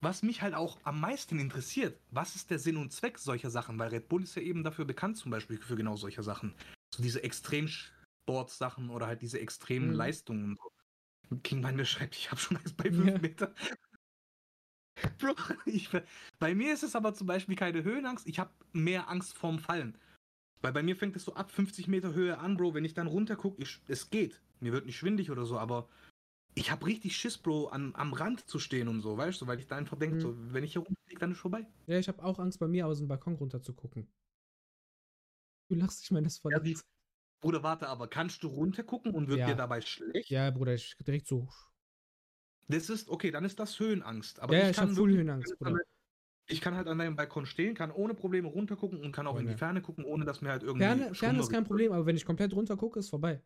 was mich halt auch am meisten interessiert, was ist der Sinn und Zweck solcher Sachen? Weil Red Bull ist ja eben dafür bekannt, zum Beispiel für genau solche Sachen. So diese Extremsportsachen oder halt diese extremen Mhm. Leistungen. King Mann, mir schreibt, ich habe schon Angst bei 5 Ja. Meter. Bro, ich, bei mir ist es aber zum Beispiel keine Höhenangst, ich habe mehr Angst vorm Fallen. Weil bei mir fängt es so ab 50 Meter Höhe an, Bro. Wenn ich dann runter gucke, es geht. Mir wird nicht schwindig oder so, aber ich habe richtig Schiss, Bro, an, am Rand zu stehen und so, weißt du, weil ich da einfach denke, Mhm. so, wenn ich hier runterfliege, dann ist vorbei. Ja, ich habe auch Angst, bei mir aus dem Balkon runter zu gucken. Du lachst, ich meine das voll Ja. Bruder, warte, aber kannst du runtergucken und wird Ja. dir dabei schlecht? Ja, Bruder, ich direkt so. Das ist, okay, dann ist das Höhenangst. Aber ja, ich ich kann habe wirklich- Höhenangst, Bruder. Ich kann halt an deinem Balkon stehen, kann ohne Probleme runtergucken und kann auch in die. Ferne gucken, ohne dass mir halt irgendwie. Ferne, Ferne ist kein Problem, aber wenn ich komplett runter gucke, ist vorbei.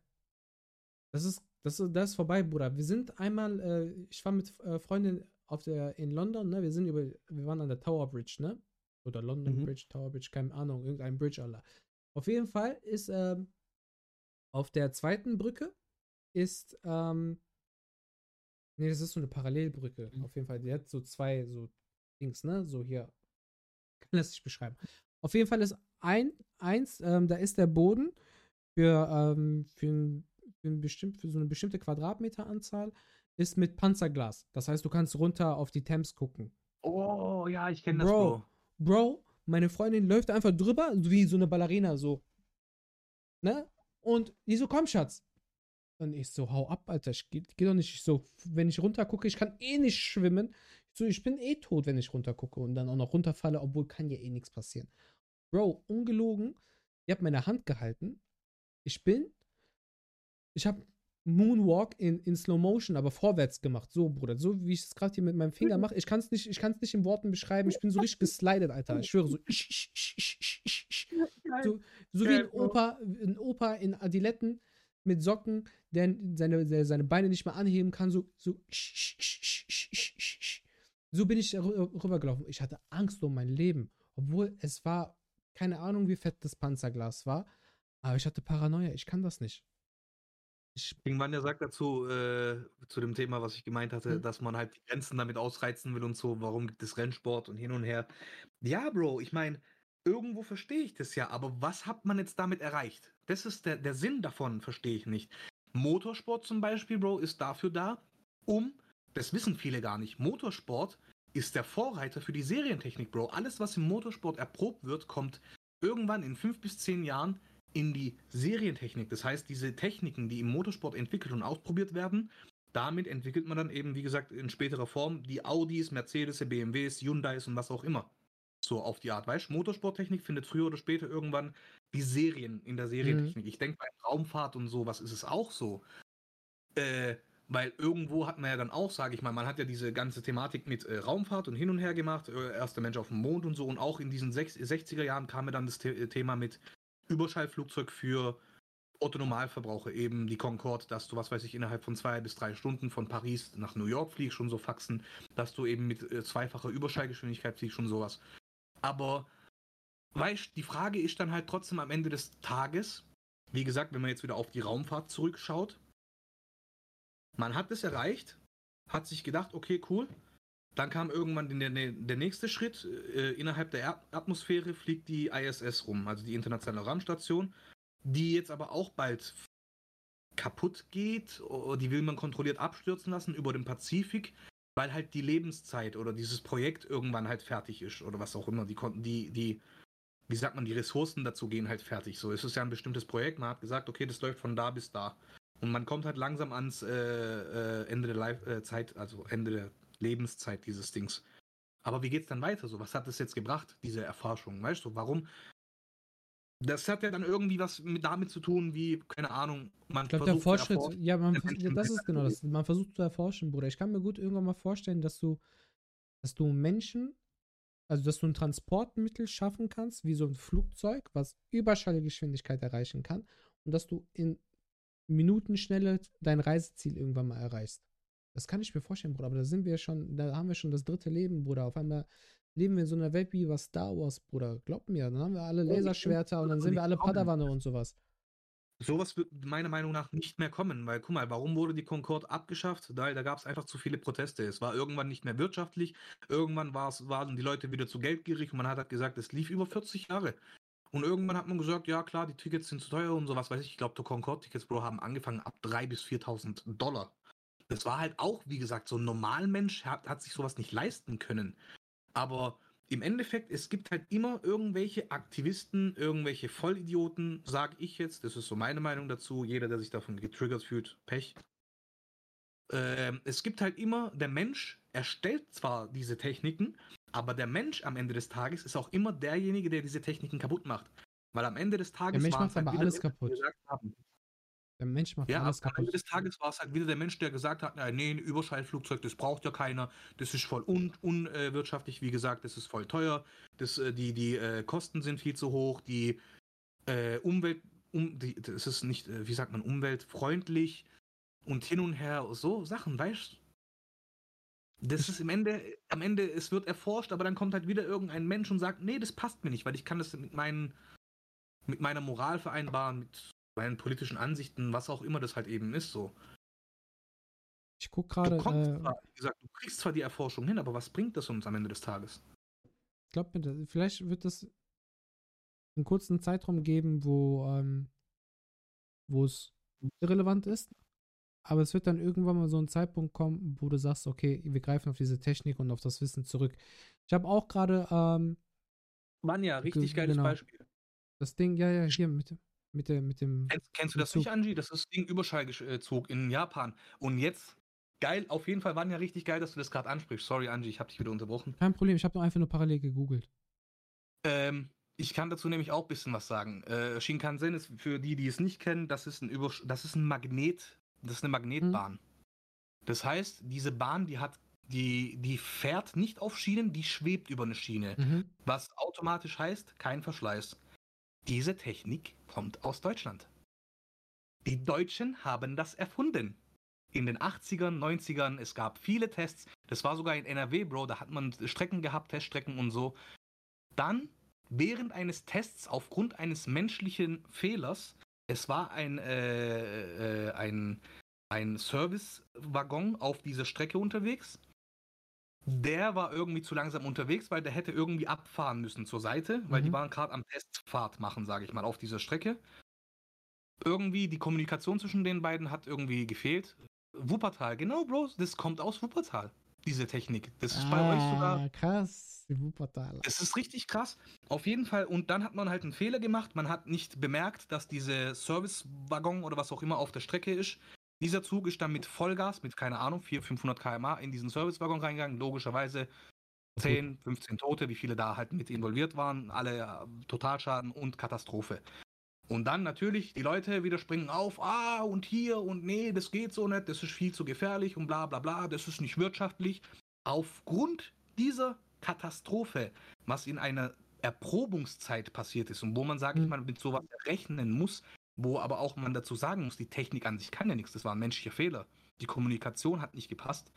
Das ist, das ist, das ist vorbei, Bruder. Wir sind einmal, äh, ich war mit äh, Freundin auf der, in London, ne? Wir sind über, wir waren an der Tower Bridge, ne? Oder London Mhm. Bridge, Tower Bridge, keine Ahnung, irgendein Bridge, Allah. Auf jeden Fall ist, ähm, auf der zweiten Brücke ist, ähm, nee, das ist so eine Parallelbrücke. Mhm. Auf jeden Fall, die hat so zwei, so Dings, ne? So hier. Kann das nicht beschreiben. Auf jeden Fall ist ein, eins, ähm, da ist der Boden für, ähm, für, ein bestimmt, für so eine bestimmte Quadratmeteranzahl ist mit Panzerglas. Das heißt, du kannst runter auf die Thames gucken. Oh, ja, ich kenne das, Bro. Bro. Meine Freundin läuft einfach drüber, wie so eine Ballerina, so. Ne? Und die so, komm, Schatz. Und ich so, hau ab, Alter, ich geh, geh doch nicht. Ich so, wenn ich runter gucke, ich kann eh nicht schwimmen. Ich so, ich bin eh tot, wenn ich runter gucke und dann auch noch runterfalle, obwohl kann ja eh nichts passieren. Bro, ungelogen, ihr habt meine Hand gehalten. Ich bin, ich habe Moonwalk in, in Slow Motion, aber vorwärts gemacht. So, Bruder, so wie ich es gerade hier mit meinem Finger mache. Ich kann es nicht, ich kann's nicht in Worten beschreiben. Ich bin so richtig geslidet, Alter. Ich schwöre so. So, so wie ein. Opa, ein Opa in Adiletten mit Socken, der seine, der seine Beine nicht mehr anheben kann. So, so. So bin ich rü- rübergelaufen. Ich hatte Angst um mein Leben. Obwohl es war, keine Ahnung, wie fett das Panzerglas war. Aber ich hatte Paranoia. Ich kann das nicht. Vanya sagt dazu, äh, zu dem Thema, was ich gemeint hatte, Mhm. dass man halt die Grenzen damit ausreizen will und so, warum gibt es Rennsport und hin und her. Ja, Bro, ich meine, irgendwo verstehe ich das ja, aber was hat man jetzt damit erreicht? Das ist der, der Sinn davon, verstehe ich nicht. Motorsport zum Beispiel, Bro, ist dafür da, um, das wissen viele gar nicht, Motorsport ist der Vorreiter für die Serientechnik, Bro. Alles, was im Motorsport erprobt wird, kommt irgendwann in fünf bis zehn Jahren in die Serientechnik. Das heißt, diese Techniken, die im Motorsport entwickelt und ausprobiert werden, damit entwickelt man dann eben, wie gesagt, in späterer Form die Audis, Mercedes, BMWs, Hyundais und was auch immer. So auf die Art, weißt du? Motorsporttechnik findet früher oder später irgendwann die Serien in der Serientechnik. Mhm. Ich denke bei Raumfahrt und sowas ist es auch so. Äh, weil irgendwo hat man ja dann auch, sage ich mal, man hat ja diese ganze Thematik mit äh, Raumfahrt und hin und her gemacht, äh, erster Mensch auf dem Mond und so. Und auch in diesen 60er Jahren kam ja dann das The Thema mit Überschallflugzeug für Otto-Normalverbraucher, eben die Concorde, dass du, was weiß ich, innerhalb von zwei bis drei Stunden von Paris nach New York fliegst, schon so Faxen, dass du eben mit äh, zweifacher Überschallgeschwindigkeit fliegst, schon sowas. Aber, weißt die Frage ist dann halt trotzdem am Ende des Tages, wie gesagt, wenn man jetzt wieder auf die Raumfahrt zurückschaut, man hat es erreicht, hat sich gedacht, okay, cool. Dann kam irgendwann der, der nächste Schritt. Äh, innerhalb der Atmosphäre fliegt die ISS rum, also die Internationale Raumstation, die jetzt aber auch bald kaputt geht. Die will man kontrolliert abstürzen lassen über den Pazifik, weil halt die Lebenszeit oder dieses Projekt irgendwann halt fertig ist oder was auch immer. Die konnten die, die, wie sagt man, die Ressourcen dazu gehen halt fertig. So, es ist ja ein bestimmtes Projekt. Man hat gesagt, okay, das läuft von da bis da. Und man kommt halt langsam ans äh, äh, Ende der Life, äh, Zeit, also Ende der Lebenszeit dieses Dings. Aber wie geht's dann weiter? So, was hat das jetzt gebracht, diese Erforschung? Weißt du, warum? Das hat ja dann irgendwie was mit damit zu tun, wie, keine Ahnung, man ich glaub, der Fortschritt, ja, man, ja, das ist genau das. Man versucht zu erforschen, Bruder. Ich kann mir gut irgendwann mal vorstellen, dass du, dass du Menschen, also dass du ein Transportmittel schaffen kannst, wie so ein Flugzeug, was Überschallgeschwindigkeit erreichen kann, und dass du in Minutenschnelle dein Reiseziel irgendwann mal erreichst. Das kann ich mir vorstellen, Bruder, aber da sind wir schon, da haben wir schon das dritte Leben, Bruder. Auf einmal leben wir in so einer Welt wie was Star Wars, Bruder. Glaub mir, dann haben wir alle Laserschwerter und dann sind wir alle Padawane und sowas. Sowas wird meiner Meinung nach nicht mehr kommen, weil guck mal, warum wurde die Concorde abgeschafft? Da, da gab es einfach zu viele Proteste. Es war irgendwann nicht mehr wirtschaftlich, irgendwann waren die Leute wieder zu geldgierig und man hat halt gesagt, es lief über 40 Jahre. Und irgendwann hat man gesagt, ja klar, die Tickets sind zu teuer und sowas, weiß ich. Ich glaube, die Concorde-Tickets, Bro, haben angefangen ab 3.000 bis 4.000 Dollar. Das war halt auch, wie gesagt, so ein Normalmensch hat, hat sich sowas nicht leisten können. Aber im Endeffekt, es gibt halt immer irgendwelche Aktivisten, irgendwelche Vollidioten, sag ich jetzt, das ist so meine Meinung dazu, jeder, der sich davon getriggert fühlt, Pech. Ähm, es gibt halt immer, der Mensch erstellt zwar diese Techniken, aber der Mensch am Ende des Tages ist auch immer derjenige, der diese Techniken kaputt macht. Weil am Ende des Tages der Mensch macht aber alles kaputt. Der Mensch macht ja, alles kaputt. Am Ende des Tages war es halt wieder der Mensch, der gesagt hat, nee, ein Überschallflugzeug, das braucht ja keiner, das ist voll unwirtschaftlich, un, äh, wie gesagt, das ist voll teuer, das, äh, die, die äh, Kosten sind viel zu hoch, die äh, Umwelt, um, die, das ist nicht, äh, wie sagt man, umweltfreundlich und hin und her, so Sachen, weißt du? Das ist im Ende, am Ende, es wird erforscht, aber dann kommt halt wieder irgendein Mensch und sagt, nee, das passt mir nicht, weil ich kann das mit meinen, mit meiner Moral vereinbaren, mit meinen politischen Ansichten, was auch immer das halt eben ist, so. Ich guck gerade. Äh, wie gesagt, du kriegst zwar die Erforschung hin, aber was bringt das uns am Ende des Tages? Ich glaube, vielleicht wird es einen kurzen Zeitraum geben, wo, ähm, wo es irrelevant ist. Aber es wird dann irgendwann mal so ein Zeitpunkt kommen, wo du sagst, okay, wir greifen auf diese Technik und auf das Wissen zurück. Ich habe auch gerade. Ähm, Mann, ja, richtig geiles genau, Beispiel. Das Ding, ja, ja, hier mit, mit, der, mit dem. Kennst, kennst du das Zug. nicht, Angie? Das ist Ding Überschallzug in Japan. Und jetzt, geil, auf jeden Fall waren ja richtig geil, dass du das gerade ansprichst. Sorry, Angie, ich habe dich wieder unterbrochen. Kein Problem, ich habe nur einfach nur parallel gegoogelt. Ähm, ich kann dazu nämlich auch ein bisschen was sagen. Äh, Shinkansen ist für die, die es nicht kennen, das ist ein, Übersch das ist ein Magnet, das ist eine Magnetbahn. Mhm. Das heißt, diese Bahn, die hat, die, die fährt nicht auf Schienen, die schwebt über eine Schiene. Mhm. Was automatisch heißt, kein Verschleiß. Diese Technik kommt aus Deutschland. Die Deutschen haben das erfunden. In den 80ern, 90ern, es gab viele Tests. Das war sogar in NRW, Bro, da hat man Strecken gehabt, Teststrecken und so. Dann, während eines Tests aufgrund eines menschlichen Fehlers, es war ein, äh, äh, ein, ein Servicewaggon auf dieser Strecke unterwegs. Der war irgendwie zu langsam unterwegs, weil der hätte irgendwie abfahren müssen zur Seite, weil die Mhm. waren gerade am Testfahrt machen, sage ich mal, auf dieser Strecke. Irgendwie die Kommunikation zwischen den beiden hat irgendwie gefehlt. Wuppertal, genau, Bro, das kommt aus Wuppertal, diese Technik. Das ist bei euch sogar Ah, krass. Die Wuppertaler. es ist richtig krass. Auf jeden Fall. Und dann hat man halt einen Fehler gemacht. Man hat nicht bemerkt, dass diese Servicewaggon oder was auch immer auf der Strecke ist. Dieser Zug ist dann mit Vollgas, mit keine Ahnung, 400, 500 km/h in diesen Servicewaggon reingegangen. Logischerweise 10, 15 Tote, wie viele da halt mit involviert waren. Alle äh, Totalschaden und Katastrophe. Und dann natürlich, die Leute wieder springen auf, ah, und hier und nee, das geht so nicht, das ist viel zu gefährlich und bla bla bla, das ist nicht wirtschaftlich. Aufgrund dieser Katastrophe, was in einer Erprobungszeit passiert ist und wo man, sage ich Mhm. mal, mit sowas rechnen muss, wo aber auch man dazu sagen muss, die Technik an sich kann ja nichts, das war ein menschlicher Fehler. Die Kommunikation hat nicht gepasst.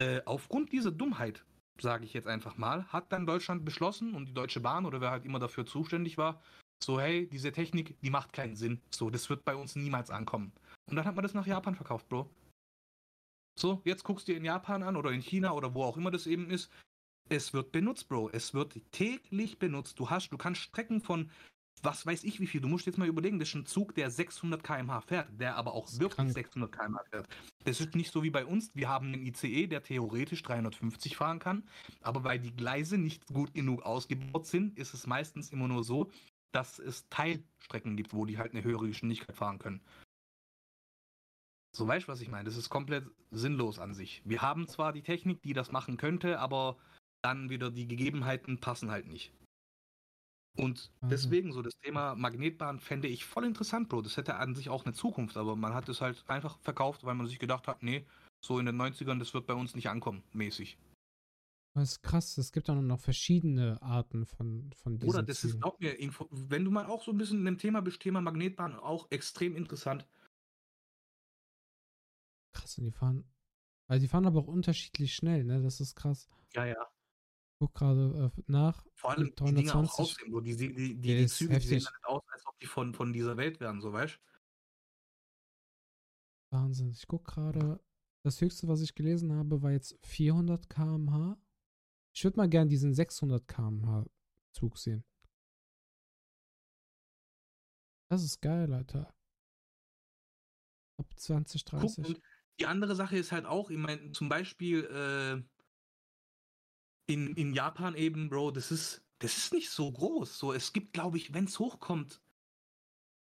Äh, aufgrund dieser Dummheit, sage ich jetzt einfach mal, hat dann Deutschland beschlossen und die Deutsche Bahn oder wer halt immer dafür zuständig war, so, hey, diese Technik, die macht keinen Sinn. So, das wird bei uns niemals ankommen. Und dann hat man das nach Japan verkauft, Bro. So, jetzt guckst du dir in Japan an oder in China oder wo auch immer das eben ist. Es wird benutzt, Bro. Es wird täglich benutzt. Du hast, du kannst Strecken von was weiß ich wie viel. Du musst jetzt mal überlegen, das ist ein Zug, der 600 km/h fährt, der aber auch wirklich krank. 600 km/h fährt. Das ist nicht so wie bei uns. Wir haben einen ICE, der theoretisch 350 fahren kann, aber weil die Gleise nicht gut genug ausgebaut sind, ist es meistens immer nur so, dass es Teilstrecken gibt, wo die halt eine höhere Geschwindigkeit fahren können. So weißt du, was ich meine? Das ist komplett sinnlos an sich. Wir haben zwar die Technik, die das machen könnte, aber dann wieder die Gegebenheiten passen halt nicht. Und Mhm. deswegen so das Thema Magnetbahn fände ich voll interessant, Bro. Das hätte an sich auch eine Zukunft, aber man hat es halt einfach verkauft, weil man sich gedacht hat, nee, so in den 90ern, das wird bei uns nicht ankommen, mäßig. Das ist krass. Es gibt dann noch verschiedene Arten von, von diesen Oder das ist, Zügen. glaub mir, wenn du mal auch so ein bisschen in dem Thema bist, Thema Magnetbahn, auch extrem interessant. Krass, und die fahren. Also die fahren aber auch unterschiedlich schnell, ne? Das ist krass. Ja, ja. Guck gerade äh, nach. Vor allem die Dinger auch 320. aussehen, Bro. Die, die, die, die, Züge die sehen heftig. dann nicht aus, als ob die von, von dieser Welt wären, so weißt Wahnsinn. Ich guck gerade. Das höchste, was ich gelesen habe, war jetzt 400 km/h. Ich würde mal gern diesen 600 km/h Zug sehen. Das ist geil, Alter. Ab 20, Guck, 30. und die andere Sache ist halt auch, ich meine, zum Beispiel äh, in, in Japan eben, Bro, das ist, das ist nicht so groß. So, es gibt, glaube ich, wenn es hochkommt,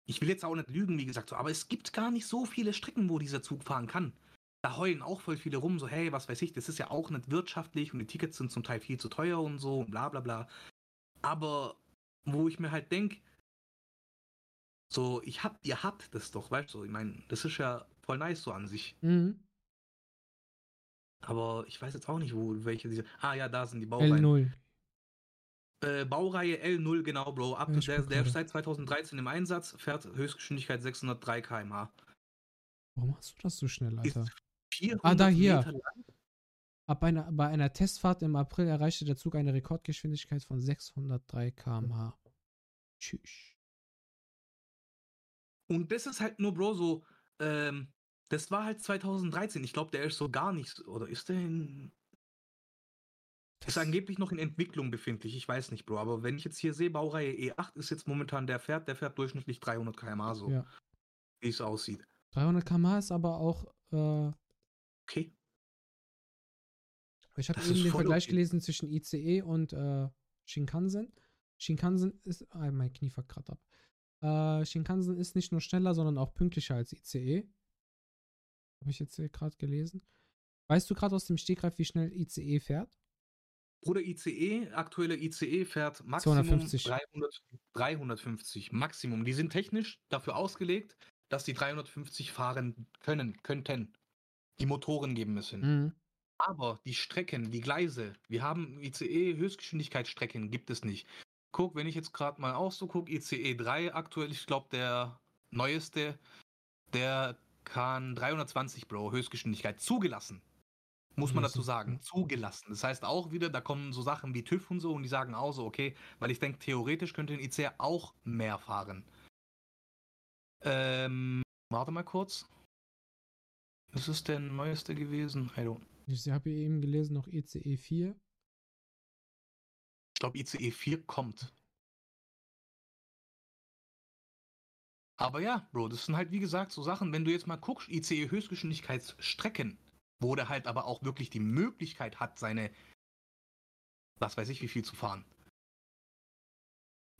ich will jetzt auch nicht lügen, wie gesagt, so, aber es gibt gar nicht so viele Strecken, wo dieser Zug fahren kann. Da heulen auch voll viele rum, so, hey, was weiß ich, das ist ja auch nicht wirtschaftlich und die Tickets sind zum Teil viel zu teuer und so und bla bla bla. Aber wo ich mir halt denke, so, ich hab, ihr habt das doch, weißt du, ich meine, das ist ja voll nice so an sich. Mhm. Aber ich weiß jetzt auch nicht, wo welche diese. Ah ja, da sind die Baureihen. L0. Äh, Baureihe L0, genau, Bro. Ab, Ja, der, der ist seit 2013 im Einsatz, fährt Höchstgeschwindigkeit 603 km/h. Warum machst du das so schnell, Alter? 400 Ah, da hier. Ab einer, bei einer Testfahrt im April erreichte der Zug eine Rekordgeschwindigkeit von 603 km/h. Tschüss. Und das ist halt nur, Bro, so. Ähm, das war halt 2013. Ich glaube, der ist so gar nicht. Oder ist der in. Ist angeblich noch in Entwicklung befindlich. Ich weiß nicht, Bro. Aber wenn ich jetzt hier sehe, Baureihe E8 ist jetzt momentan der fährt, der fährt durchschnittlich 300 km/h so. Ja. Wie es aussieht. 300 km/h ist aber auch. Äh, Okay. ich habe Das eben den Vergleich okay. gelesen zwischen ICE und äh, Shinkansen. Shinkansen ist. Ah, mein Knie fuckt gerade ab. Äh, Shinkansen ist nicht nur schneller, sondern auch pünktlicher als ICE. Habe ich jetzt hier gerade gelesen. Weißt du gerade aus dem Stegreif, wie schnell ICE fährt? Bruder ICE, aktuelle ICE fährt Maximum 250. 300, 350. Maximum. Die sind technisch dafür ausgelegt, dass die 350 fahren können, könnten. Die Motoren geben es hin. Mhm. Aber die Strecken, die Gleise, wir haben ICE Höchstgeschwindigkeitsstrecken, gibt es nicht. Guck, wenn ich jetzt gerade mal auch so gucke, ICE 3 aktuell, ich glaube der neueste, der kann 320 Bro Höchstgeschwindigkeit zugelassen. Muss man dazu sagen, ja. zugelassen. Das heißt auch wieder, da kommen so Sachen wie TÜV und so und die sagen auch so, okay, weil ich denke, theoretisch könnte ein ICE auch mehr fahren. Ähm, warte mal kurz. Ist es der neueste gewesen? I don't. Ich habe eben gelesen, noch ICE 4. Ich glaube, ICE 4 kommt. Aber ja, Bro, das sind halt wie gesagt so Sachen, wenn du jetzt mal guckst, ICE Höchstgeschwindigkeitsstrecken, wo der halt aber auch wirklich die Möglichkeit hat, seine, was weiß ich, wie viel zu fahren.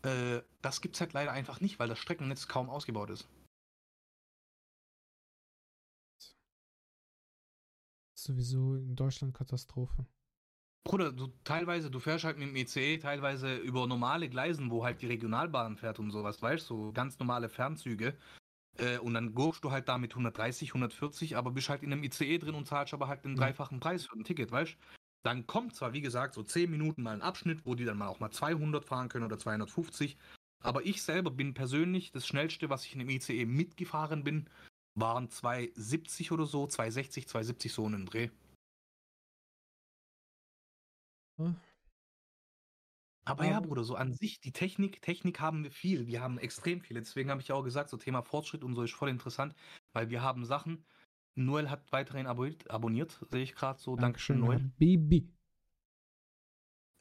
Äh, das gibt's halt leider einfach nicht, weil das Streckennetz kaum ausgebaut ist. Sowieso in Deutschland Katastrophe. Bruder, du teilweise, du fährst halt mit dem ICE teilweise über normale Gleisen, wo halt die Regionalbahn fährt und sowas, weißt du, so ganz normale Fernzüge. Äh, und dann gurkst du halt da mit 130, 140, aber bist halt in einem ICE drin und zahlst aber halt den dreifachen Preis für ein Ticket, weißt du? Dann kommt zwar, wie gesagt, so 10 Minuten mal ein Abschnitt, wo die dann mal auch mal 200 fahren können oder 250. Aber ich selber bin persönlich, das schnellste, was ich in dem ICE mitgefahren bin, waren 270 oder so, 260, 270 so einen Dreh. Hm. Aber ja, Aber- Bruder, so an sich, die Technik, Technik haben wir viel. Wir haben extrem viel. Deswegen habe ich ja auch gesagt, so Thema Fortschritt und so ist voll interessant, weil wir haben Sachen. Noel hat weiterhin abonniert, abonniert sehe ich gerade so. Dankeschön, Noel. Bibi.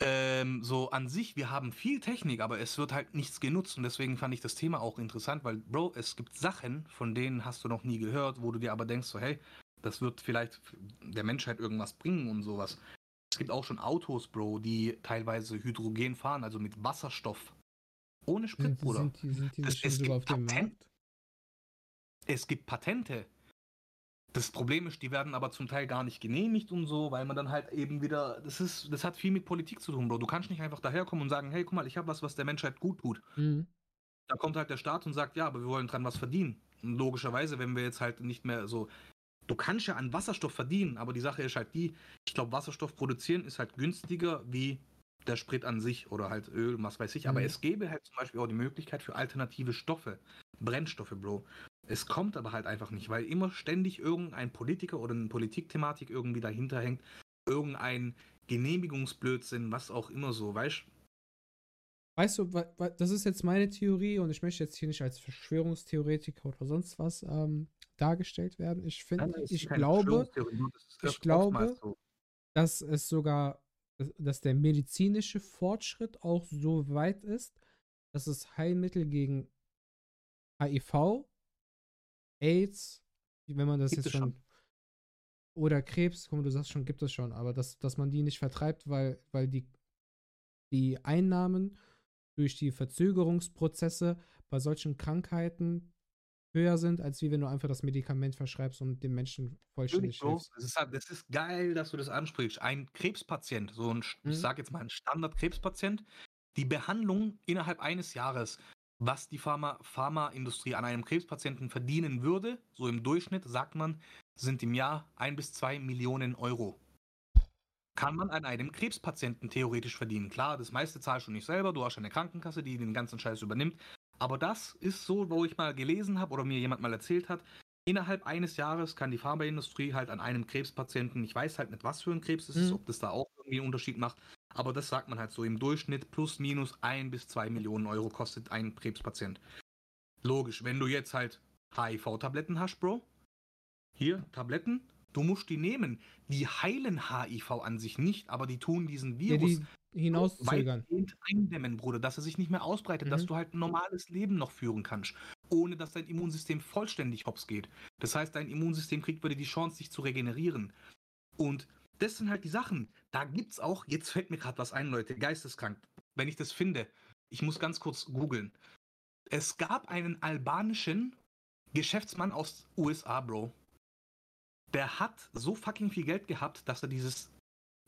Ähm, so an sich, wir haben viel Technik, aber es wird halt nichts genutzt und deswegen fand ich das Thema auch interessant, weil, Bro, es gibt Sachen, von denen hast du noch nie gehört, wo du dir aber denkst, so, hey, das wird vielleicht der Menschheit irgendwas bringen und sowas. Es gibt auch schon Autos, Bro, die teilweise Hydrogen fahren, also mit Wasserstoff. Ohne Sprit, Sind, Bruder. sind, die, sind die Das- es gibt Patent-? Es gibt Patente. Das Problem ist, die werden aber zum Teil gar nicht genehmigt und so, weil man dann halt eben wieder, das ist, das hat viel mit Politik zu tun, Bro. Du kannst nicht einfach daherkommen und sagen, hey, guck mal, ich habe was, was der Menschheit gut tut. Mhm. Da kommt halt der Staat und sagt, ja, aber wir wollen dran was verdienen. Und logischerweise, wenn wir jetzt halt nicht mehr so, du kannst ja an Wasserstoff verdienen, aber die Sache ist halt die, ich glaube, Wasserstoff produzieren ist halt günstiger wie der Sprit an sich oder halt Öl, was weiß ich. Aber Mhm. es gäbe halt zum Beispiel auch die Möglichkeit für alternative Stoffe, Brennstoffe, Bro. Es kommt aber halt einfach nicht, weil immer ständig irgendein Politiker oder eine Politikthematik irgendwie dahinter hängt. Irgendein Genehmigungsblödsinn, was auch immer so, weißt Weißt du, wa- wa- das ist jetzt meine Theorie und ich möchte jetzt hier nicht als Verschwörungstheoretiker oder sonst was ähm, dargestellt werden. Ich finde, ich glaube, ich glaube- dass es sogar, dass- der medizinische Fortschritt auch so weit ist, dass es Heilmittel gegen HIV, AIDS, wenn man das Gibt jetzt schon, schon. oder Krebs, mal, du sagst schon, gibt es schon, aber dass, dass man die nicht vertreibt, weil, weil die, die Einnahmen durch die Verzögerungsprozesse bei solchen Krankheiten höher sind, als wie wenn du einfach das Medikament verschreibst und dem Menschen vollständig Bro. hilfst. Das ist, halt- das ist geil, dass du das ansprichst. Ein Krebspatient, so ein, Mhm. ich sag jetzt mal ein Standard-Krebspatient, die Behandlung innerhalb eines Jahres, was die Pharma, Pharmaindustrie an einem Krebspatienten verdienen würde, so im Durchschnitt, sagt man, sind im Jahr ein bis zwei Millionen Euro. Kann man an einem Krebspatienten theoretisch verdienen. Klar, das meiste zahlst du nicht selber, du hast eine Krankenkasse, die den ganzen Scheiß übernimmt. Aber das ist so, wo ich mal gelesen habe oder mir jemand mal erzählt hat, innerhalb eines Jahres kann die Pharmaindustrie halt an einem Krebspatienten, ich weiß halt nicht, was für ein Krebs es ist, Mhm. ob das da auch irgendwie einen Unterschied macht, aber das sagt man halt so im Durchschnitt plus minus ein bis zwei Millionen Euro kostet ein Krebspatient. Logisch, wenn du jetzt halt HIV-Tabletten hast, Bro, hier, Tabletten, du musst die nehmen. Die heilen HIV an sich nicht, aber die tun diesen Ja, Virus die hinauszögern. eindämmen, Bruder, dass er sich nicht mehr ausbreitet, dass Mhm. du halt ein normales Leben noch führen kannst, ohne dass dein Immunsystem vollständig hops geht. Das heißt, dein Immunsystem kriegt wieder die Chance, sich zu regenerieren. Und das sind halt die Sachen. Da gibt's auch, jetzt fällt mir gerade was ein, Leute, geisteskrank. Wenn ich das finde, ich muss ganz kurz googeln. Es gab einen albanischen Geschäftsmann aus USA, Bro. Der hat so fucking viel Geld gehabt, dass er dieses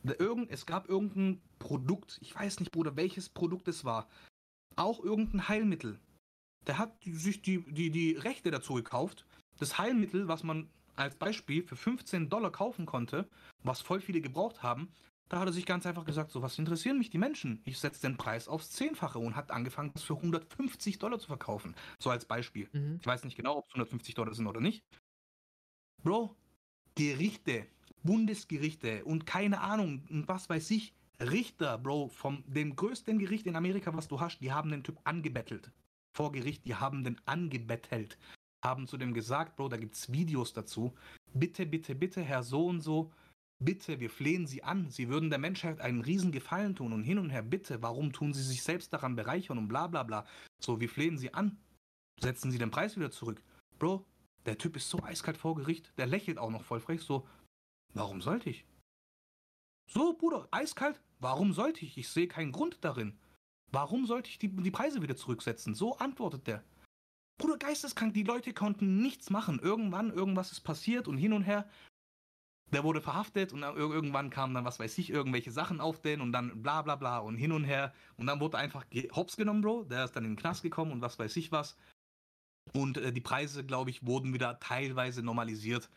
Irgend, es gab irgendein Produkt, ich weiß nicht, Bruder, welches Produkt es war. Auch irgendein Heilmittel. Der hat sich die, die, die Rechte dazu gekauft. Das Heilmittel, was man als Beispiel für 15 Dollar kaufen konnte, was voll viele gebraucht haben, da hat er sich ganz einfach gesagt, so was interessieren mich die Menschen? Ich setze den Preis aufs Zehnfache und hat angefangen, das für 150 Dollar zu verkaufen. So als Beispiel. Mhm. Ich weiß nicht genau, ob es 150 Dollar sind oder nicht. Bro, Gerichte, Bundesgerichte und keine Ahnung, und was weiß ich, Richter, Bro, vom dem größten Gericht in Amerika, was du hast, die haben den Typ angebettelt. Vor Gericht, die haben den angebettelt. Haben zu dem gesagt, Bro, da gibt's Videos dazu. Bitte, bitte, bitte, Herr so und so, bitte, wir flehen Sie an, Sie würden der Menschheit einen riesen Gefallen tun und hin und her, bitte, warum tun Sie sich selbst daran bereichern und bla bla bla. So, wir flehen Sie an, setzen Sie den Preis wieder zurück. Bro, der Typ ist so eiskalt vor Gericht, der lächelt auch noch voll frech, so, warum sollte ich? So, Bruder, eiskalt, warum sollte ich? Ich sehe keinen Grund darin. Warum sollte ich die, die Preise wieder zurücksetzen? So antwortet der. Bruder, geisteskrank, die Leute konnten nichts machen. Irgendwann, irgendwas ist passiert und hin und her. Der wurde verhaftet und irgendwann kamen dann, was weiß ich, irgendwelche Sachen auf den und dann bla bla bla und hin und her. Und dann wurde einfach hops genommen, Bro. Der ist dann in den Knast gekommen und was weiß ich was. Und äh, die Preise, glaube ich, wurden wieder teilweise normalisiert.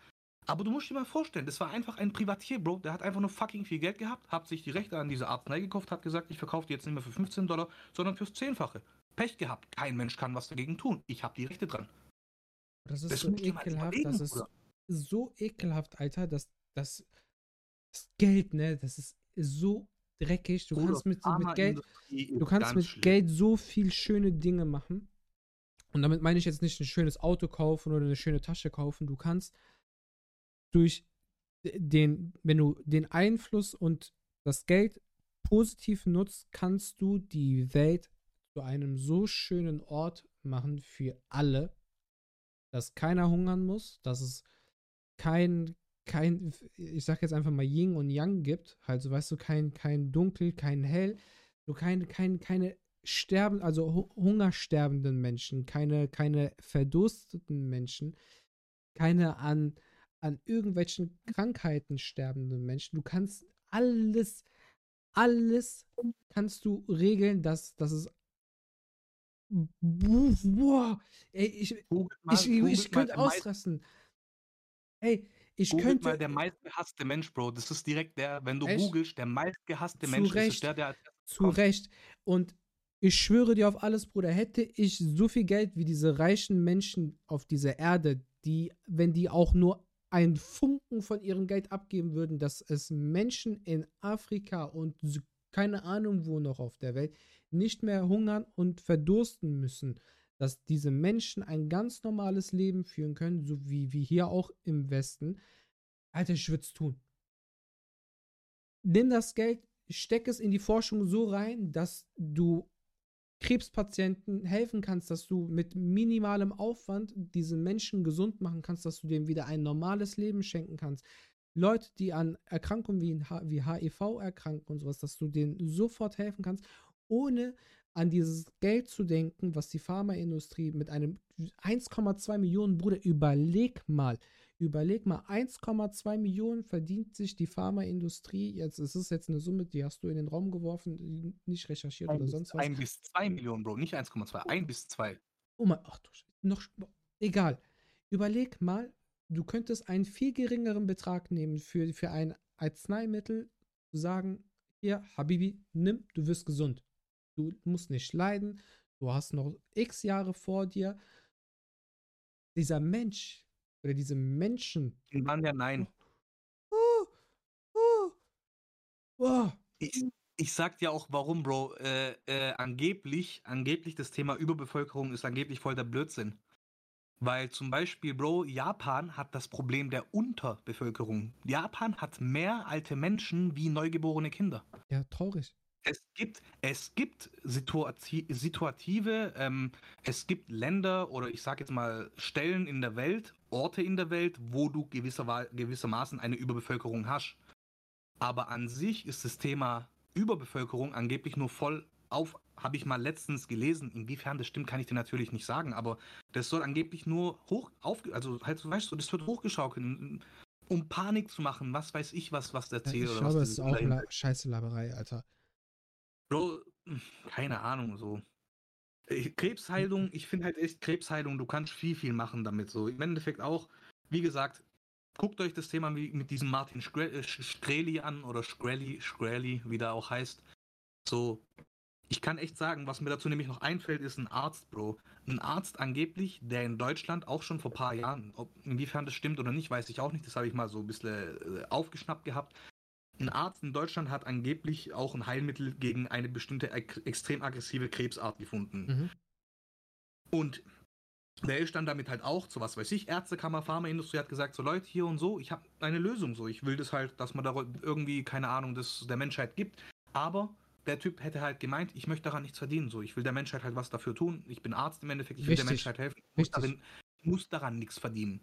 Aber du musst dir mal vorstellen, das war einfach ein Privatier, Bro. Der hat einfach nur fucking viel Geld gehabt, hat sich die Rechte an diese Arznei gekauft, hat gesagt, ich verkaufe die jetzt nicht mehr für 15 Dollar, sondern fürs Zehnfache. Pech gehabt. Kein Mensch kann was dagegen tun. Ich habe die Rechte dran. Das ist das so ekelhaft. Das ist so ekelhaft, Alter, dass das, das Geld, ne, das ist so dreckig. Du kannst mit, mit Geld, du kannst mit schlimm. Geld so viel schöne Dinge machen. Und damit meine ich jetzt nicht ein schönes Auto kaufen oder eine schöne Tasche kaufen. Du kannst durch den, wenn du den Einfluss und das Geld positiv nutzt, kannst du die Welt zu einem so schönen Ort machen für alle, dass keiner hungern muss, dass es kein, kein, ich sag jetzt einfach mal Yin und Yang gibt, also weißt du, kein, kein Dunkel, kein Hell, so kein, kein, keine sterben, also hungersterbenden Menschen, keine, keine verdursteten Menschen, keine an an irgendwelchen Krankheiten sterbenden Menschen. Du kannst alles, alles kannst du regeln, dass, dass es Boah, ey, ich, mal, ich, ich, ich könnte ausrasten. Ey, ich Googelt könnte. mal der meistgehasste Mensch, Bro. Das ist direkt der, wenn du echt? googelst, der meistgehasste Zu Mensch Recht. ist der, der. Zu kommt. Recht. Und ich schwöre dir auf alles, Bruder, hätte ich so viel Geld wie diese reichen Menschen auf dieser Erde, die, wenn die auch nur einen Funken von ihrem Geld abgeben würden, dass es Menschen in Afrika und keine Ahnung wo noch auf der Welt nicht mehr hungern und verdursten müssen, dass diese Menschen ein ganz normales Leben führen können, so wie wir hier auch im Westen. Alter, ich würde es tun. Nimm das Geld, steck es in die Forschung so rein, dass du Krebspatienten helfen kannst, dass du mit minimalem Aufwand diesen Menschen gesund machen kannst, dass du dem wieder ein normales Leben schenken kannst. Leute, die an Erkrankungen wie, wie HIV erkranken und sowas, dass du denen sofort helfen kannst, ohne an dieses Geld zu denken, was die Pharmaindustrie mit einem 1,2 Millionen Bruder, überleg mal, Überleg mal, 1,2 Millionen verdient sich die Pharmaindustrie. Jetzt ist es jetzt eine Summe, die hast du in den Raum geworfen, nicht recherchiert ein oder sonst was. Ein bis zwei Millionen, Bro, nicht 1,2, ein bis zwei. Oh mein, ach du, noch, egal. Überleg mal, du könntest einen viel geringeren Betrag nehmen für, für ein Arzneimittel, zu sagen, hier, Habibi, nimm, du wirst gesund. Du musst nicht leiden, du hast noch x Jahre vor dir. Dieser Mensch, oder diese Menschen. Die waren ja nein. Oh, oh, oh. Ich, ich sag dir auch warum, Bro. Äh, äh, angeblich, angeblich das Thema Überbevölkerung ist angeblich voll der Blödsinn. Weil zum Beispiel, Bro, Japan hat das Problem der Unterbevölkerung. Japan hat mehr alte Menschen wie neugeborene Kinder. Ja, traurig. Es gibt, es gibt Situati situative, ähm, es gibt Länder oder ich sage jetzt mal Stellen in der Welt, Orte in der Welt, wo du gewisser, gewissermaßen eine Überbevölkerung hast. Aber an sich ist das Thema Überbevölkerung angeblich nur voll auf, habe ich mal letztens gelesen. Inwiefern das stimmt, kann ich dir natürlich nicht sagen, aber das soll angeblich nur hoch auf, also halt, weißt du, das wird hochgeschaukelt, um Panik zu machen, was weiß ich, was, was erzählt. Ja, ich oder glaube, was es ist auch La scheiße Laberei, Alter. Bro, keine Ahnung, so. Krebsheilung, ich finde halt echt Krebsheilung, du kannst viel, viel machen damit. So im Endeffekt auch, wie gesagt, guckt euch das Thema mit diesem Martin Streli äh, an oder Shkreli, Shkreli, wie der auch heißt. So, ich kann echt sagen, was mir dazu nämlich noch einfällt, ist ein Arzt, Bro. Ein Arzt angeblich, der in Deutschland auch schon vor ein paar Jahren, ob, inwiefern das stimmt oder nicht, weiß ich auch nicht, das habe ich mal so ein bisschen äh, aufgeschnappt gehabt, ein Arzt in Deutschland hat angeblich auch ein Heilmittel gegen eine bestimmte extrem aggressive Krebsart gefunden. Mhm. Und der ist dann damit halt auch, so was weiß ich, Ärztekammer, Pharmaindustrie hat gesagt, so Leute, hier und so, ich habe eine Lösung, so, ich will das halt, dass man da irgendwie, keine Ahnung, das der Menschheit gibt, aber der Typ hätte halt gemeint, ich möchte daran nichts verdienen, so, ich will der Menschheit halt was dafür tun, ich bin Arzt im Endeffekt, ich will Richtig. der Menschheit helfen, ich muss, darin, ich muss daran nichts verdienen.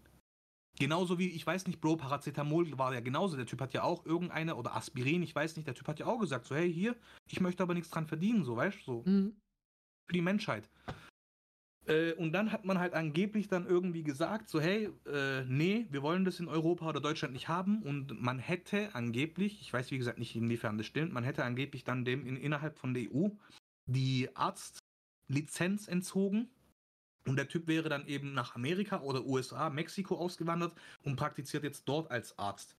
Genauso wie, ich weiß nicht, Bro, Paracetamol war ja genauso. Der Typ hat ja auch irgendeine, oder Aspirin, ich weiß nicht, der Typ hat ja auch gesagt, so, hey, hier, ich möchte aber nichts dran verdienen, so, weißt du, so, Mhm. für die Menschheit. Äh, und dann hat man halt angeblich dann irgendwie gesagt, so, hey, äh, nee, wir wollen das in Europa oder Deutschland nicht haben. Und man hätte angeblich, ich weiß wie gesagt nicht, inwiefern das stimmt, man hätte angeblich dann dem in, innerhalb von der EU die Arztlizenz entzogen. Und der Typ wäre dann eben nach Amerika oder USA, Mexiko ausgewandert und praktiziert jetzt dort als Arzt.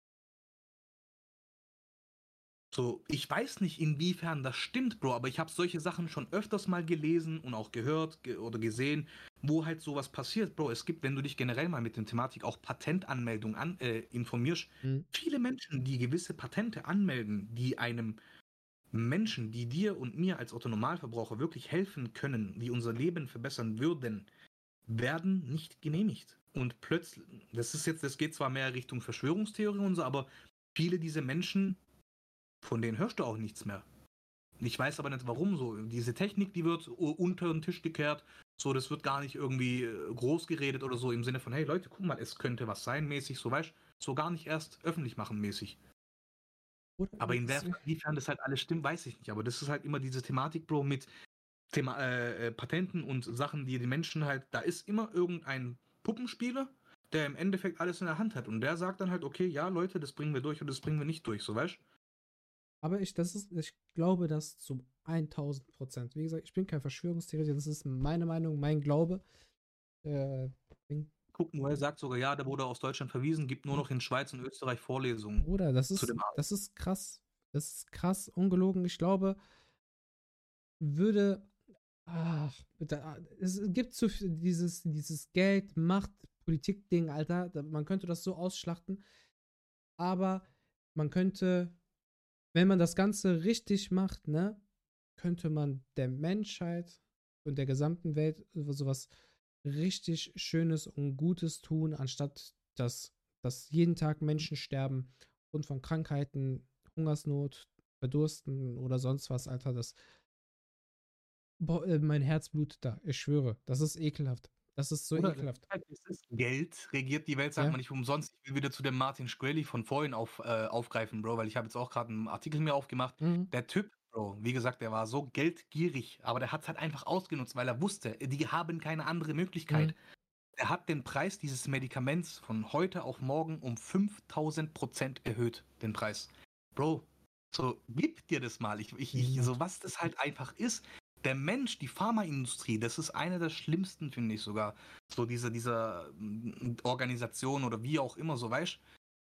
So, ich weiß nicht, inwiefern das stimmt, Bro, aber ich habe solche Sachen schon öfters mal gelesen und auch gehört ge oder gesehen, wo halt sowas passiert, Bro. Es gibt, wenn du dich generell mal mit der Thematik auch Patentanmeldung an, äh, informierst, Mhm. viele Menschen, die gewisse Patente anmelden, die einem Menschen, die dir und mir als Autonomalverbraucher wirklich helfen können, die unser Leben verbessern würden, werden nicht genehmigt. Und plötzlich, das ist jetzt, das geht zwar mehr Richtung Verschwörungstheorie und so, aber viele dieser Menschen, von denen hörst du auch nichts mehr. Ich weiß aber nicht warum so. Diese Technik, die wird unter den Tisch gekehrt. So, das wird gar nicht irgendwie äh, groß geredet oder so im Sinne von, hey Leute, guck mal, es könnte was sein, mäßig, so weißt so gar nicht erst öffentlich machen, mäßig. Oder Aber inwiefern das halt alles stimmt, weiß ich nicht. Aber das ist halt immer diese Thematik, Bro, mit Thema, äh, äh, Patenten und Sachen, die die Menschen halt, da ist immer irgendein Puppenspieler, der im Endeffekt alles in der Hand hat. Und der sagt dann halt, okay, ja, Leute, das bringen wir durch und das bringen wir nicht durch, so weißt Aber ich, das ist, ich glaube das zu 1000 Prozent. Wie gesagt, ich bin kein Verschwörungstheoretiker, das ist meine Meinung, mein Glaube. Äh, Guck, Noel sagt sogar, ja, der wurde aus Deutschland verwiesen, gibt nur noch in Schweiz und Österreich Vorlesungen. Bruder, das ist, das ist krass. Das ist krass, ungelogen. Ich glaube, würde. Ach, bitte, ah, es gibt so viel, dieses, dieses Geld, Macht, Politik-Ding, Alter. Man könnte das so ausschlachten. Aber man könnte, wenn man das Ganze richtig macht, ne, könnte man der Menschheit und der gesamten Welt sowas richtig Schönes und Gutes tun, anstatt dass, dass jeden Tag Menschen sterben und von Krankheiten, Hungersnot, Verdursten oder sonst was, Alter, das. Boah, äh, mein Herz blutet da, ich schwöre. Das ist ekelhaft. Das ist so Oder ekelhaft. halt, es ist Geld regiert die Welt, sagt Ja. man nicht umsonst. Ich will wieder zu dem Martin Shkreli von vorhin auf, äh, aufgreifen, Bro, weil ich habe jetzt auch gerade einen Artikel mir aufgemacht. Mhm. Der Typ, Bro, wie gesagt, der war so geldgierig, aber der hat es halt einfach ausgenutzt, weil er wusste, die haben keine andere Möglichkeit. Mhm. Er hat den Preis dieses Medikaments von heute auf morgen um 5000 Prozent erhöht, den Preis. Bro, so gib dir das mal. Ich, ich, ich, so was das halt einfach ist. Der Mensch, die Pharmaindustrie, das ist eine der schlimmsten, finde ich sogar. So diese, diese mm, Organisation oder wie auch immer, so weißt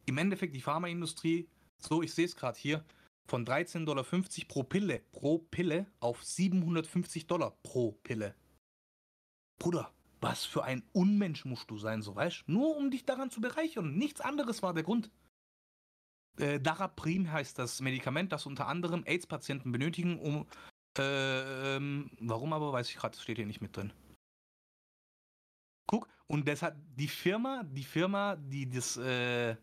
Im Endeffekt die Pharmaindustrie, so ich sehe es gerade hier, von 13,50 Dollar pro Pille, pro Pille auf 750 Dollar pro Pille. Bruder, was für ein Unmensch musst du sein, so weißt Nur um dich daran zu bereichern. Nichts anderes war der Grund. Äh, Daraprim heißt das Medikament, das unter anderem AIDS-Patienten benötigen, um. Äh, ähm, warum aber, weiß ich gerade, steht hier nicht mit drin. Guck, und das hat die Firma, die Firma, die das, äh,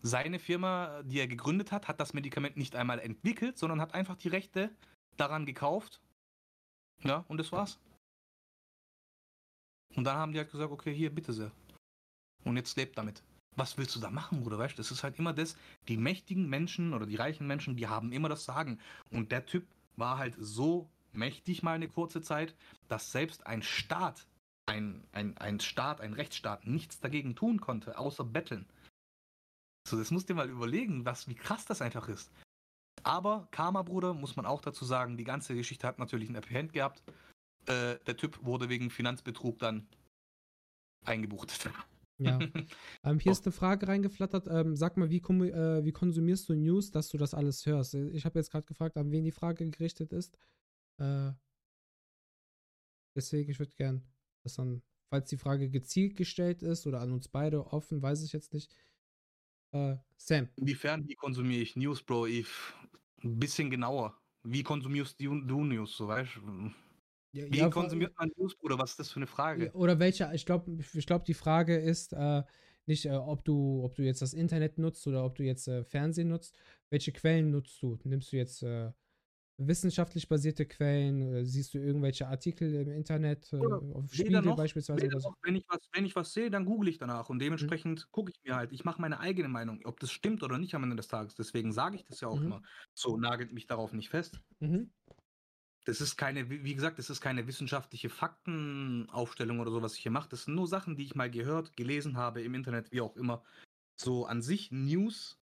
seine Firma, die er gegründet hat, hat das Medikament nicht einmal entwickelt, sondern hat einfach die Rechte daran gekauft. Ja, und das war's. Und dann haben die halt gesagt, okay, hier, bitte sehr. Und jetzt lebt damit. Was willst du da machen, Bruder? Weißt du, das ist halt immer das, die mächtigen Menschen oder die reichen Menschen, die haben immer das Sagen. Und der Typ war halt so mächtig mal eine kurze Zeit, dass selbst ein Staat, ein, ein, ein Staat, ein Rechtsstaat nichts dagegen tun konnte, außer betteln. So, das musst du dir mal überlegen, was, wie krass das einfach ist. Aber Karma, Bruder, muss man auch dazu sagen, die ganze Geschichte hat natürlich ein Happy End gehabt. Äh, der Typ wurde wegen Finanzbetrug dann eingebucht. Ja. Ähm, hier ist eine Frage reingeflattert. Ähm, sag mal, wie, äh, wie konsumierst du News, dass du das alles hörst? Ich habe jetzt gerade gefragt, an wen die Frage gerichtet ist. Äh, deswegen, ich würde gern, dass dann, falls die Frage gezielt gestellt ist oder an uns beide offen, weiß ich jetzt nicht. Äh, Sam. Inwiefern, wie konsumiere ich News, Bro? Ich, ein bisschen genauer. Wie konsumierst du, du News, so weißt du? Ja, Wie ja, konsumiert man News, Bruder? Was ist das für eine Frage? Oder welche, ich glaube, ich glaub, die Frage ist äh, nicht, äh, ob, du, ob du jetzt das Internet nutzt oder ob du jetzt äh, Fernsehen nutzt. Welche Quellen nutzt du? Nimmst du jetzt äh, wissenschaftlich basierte Quellen? Äh, siehst du irgendwelche Artikel im Internet, äh, auf Spiegel noch, beispielsweise? Oder so? noch, wenn, ich was, wenn ich was sehe, dann google ich danach und Mhm. dementsprechend gucke ich mir halt, ich mache meine eigene Meinung, ob das stimmt oder nicht am Ende des Tages. Deswegen sage ich das ja auch Mhm. immer. So nagelt mich darauf nicht fest. Mhm. Das ist keine, wie gesagt, das ist keine wissenschaftliche Faktenaufstellung oder so, was ich hier mache. Das sind nur Sachen, die ich mal gehört, gelesen habe im Internet, wie auch immer. So an sich News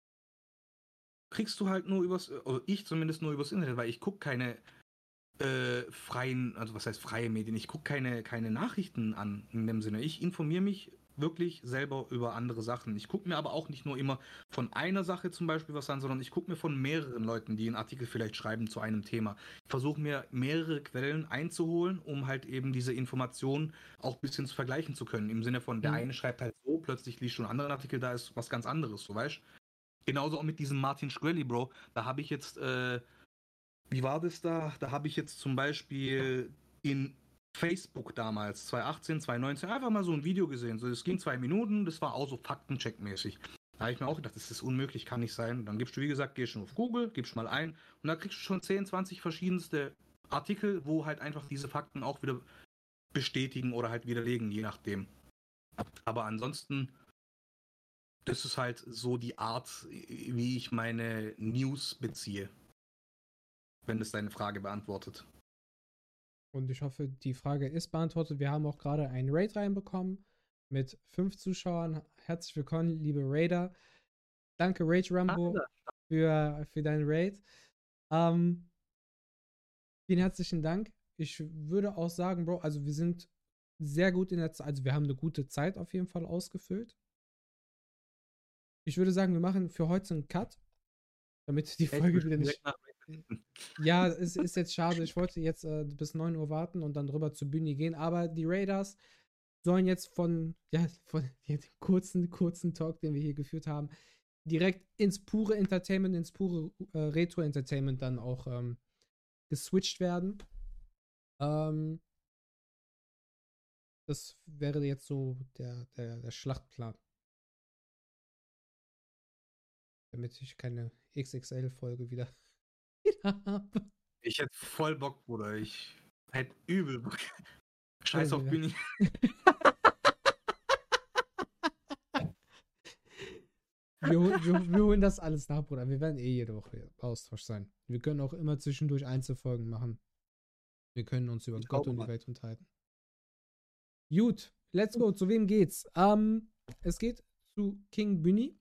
kriegst du halt nur übers, oder ich zumindest nur übers Internet, weil ich gucke keine äh, freien, also was heißt freie Medien, ich gucke keine, keine Nachrichten an in dem Sinne. Ich informiere mich wirklich selber über andere Sachen. Ich gucke mir aber auch nicht nur immer von einer Sache zum Beispiel was an, sondern ich gucke mir von mehreren Leuten, die einen Artikel vielleicht schreiben zu einem Thema. Ich versuche mir mehrere Quellen einzuholen, um halt eben diese Informationen auch ein bisschen zu vergleichen zu können. Im Sinne von, der Mhm. eine schreibt halt so, plötzlich liest schon einen anderen Artikel, da ist was ganz anderes, so weißt Genauso auch mit diesem Martin Shkreli, Bro. Da habe ich jetzt, äh, wie war das da? Da habe ich jetzt zum Beispiel in Facebook damals, 2018, 2019, einfach mal so ein Video gesehen. So, es ging zwei Minuten, das war auch so Faktencheck-mäßig. Da habe ich mir auch gedacht, das ist unmöglich, kann nicht sein. Dann gibst du, wie gesagt, gehst schon auf Google, gibst mal ein und da kriegst du schon 10, 20 verschiedenste Artikel, wo halt einfach diese Fakten auch wieder bestätigen oder halt widerlegen, je nachdem. Aber ansonsten, das ist halt so die Art, wie ich meine News beziehe. Wenn das deine Frage beantwortet. Und ich hoffe, die Frage ist beantwortet. Wir haben auch gerade einen Raid reinbekommen mit fünf Zuschauern. Herzlich willkommen, liebe Raider. Danke, Rage Rambo, für, für deinen Raid. Ähm, vielen herzlichen Dank. Ich würde auch sagen, Bro, also wir sind sehr gut in der Zeit, also wir haben eine gute Zeit auf jeden Fall ausgefüllt. Ich würde sagen, wir machen für heute einen Cut, damit die Folge wieder nicht. Ja, es ist jetzt schade. Ich wollte jetzt äh, bis 9 Uhr warten und dann drüber zur Bühne gehen. Aber die Raiders sollen jetzt von, ja, von dem kurzen, kurzen Talk, den wir hier geführt haben, direkt ins pure Entertainment, ins pure äh, Retro-Entertainment dann auch ähm, geswitcht werden. Ähm, das wäre jetzt so der, der, der Schlachtplan. Damit ich keine XXL-Folge wieder, wieder habe. Ich hätte voll Bock, Bruder. Ich hätte übel Bock. Scheiß auf. Bühne. Wir, wir, wir holen das alles nach, Bruder. Wir werden eh jede Woche Austausch sein. Wir können auch immer zwischendurch Einzelfolgen machen. Wir können uns über Ich Gott und die. Welt unterhalten. Gut, let's go. Zu wem geht's? Ähm, es geht zu King Bunny.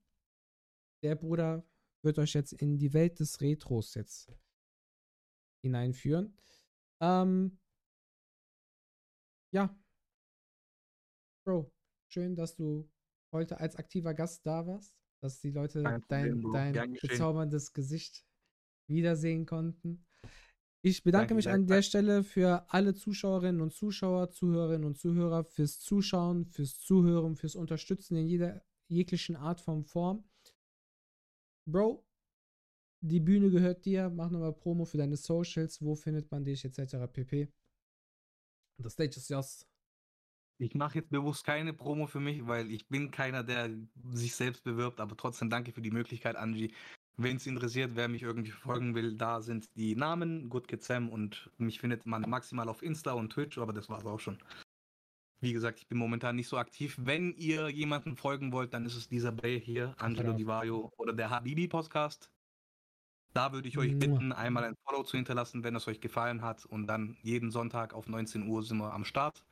Der Bruder wird euch jetzt in die Welt des Retros jetzt hineinführen. Ähm, ja. Bro, schön, dass du heute als aktiver Gast da warst, dass die Leute dein, dein bezauberndes Gesicht wiedersehen konnten. Ich bedanke Danke mich an der. Stelle für alle Zuschauerinnen und Zuschauer, Zuhörerinnen und Zuhörer fürs Zuschauen, fürs Zuhören, fürs Unterstützen in jeder jeglichen Art von Form. Bro, die Bühne gehört dir. Mach nochmal Promo für deine Socials. Wo findet man dich, etc. pp. The stage is yours. Ich mache jetzt bewusst keine Promo für mich, weil ich bin keiner, der sich selbst bewirbt, aber trotzdem danke für die Möglichkeit, Angie. Wenn es interessiert, wer mich irgendwie verfolgen will, da sind die Namen, Good Kid Sam und mich findet man maximal auf Insta und Twitch, aber das war's auch schon. Wie gesagt, ich bin momentan nicht so aktiv. Wenn ihr jemanden folgen wollt, dann ist es dieser Bay hier, Angelo Genau. Di Vaio oder der Habibi Podcast. Da würde ich euch bitten, einmal ein Follow zu hinterlassen, wenn es euch gefallen hat. Und dann jeden Sonntag auf 19 Uhr sind wir am Start.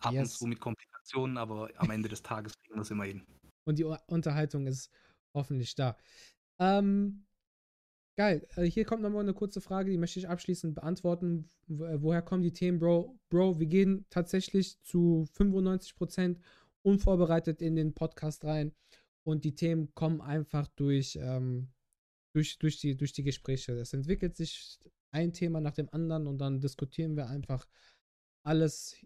Ab und Yes. zu mit Komplikationen, aber am Ende des Tages kriegen wir es immer hin. Und die Unterhaltung ist hoffentlich da. Ähm, geil. Äh, hier kommt nochmal eine kurze Frage, die möchte ich abschließend beantworten. Wo- äh, woher kommen die Themen, Bro? Bro, wir gehen tatsächlich zu 95% unvorbereitet in den Podcast rein. Und die Themen kommen einfach durch, ähm, durch, durch, die, durch die Gespräche. Es entwickelt sich ein Thema nach dem anderen und dann diskutieren wir einfach alles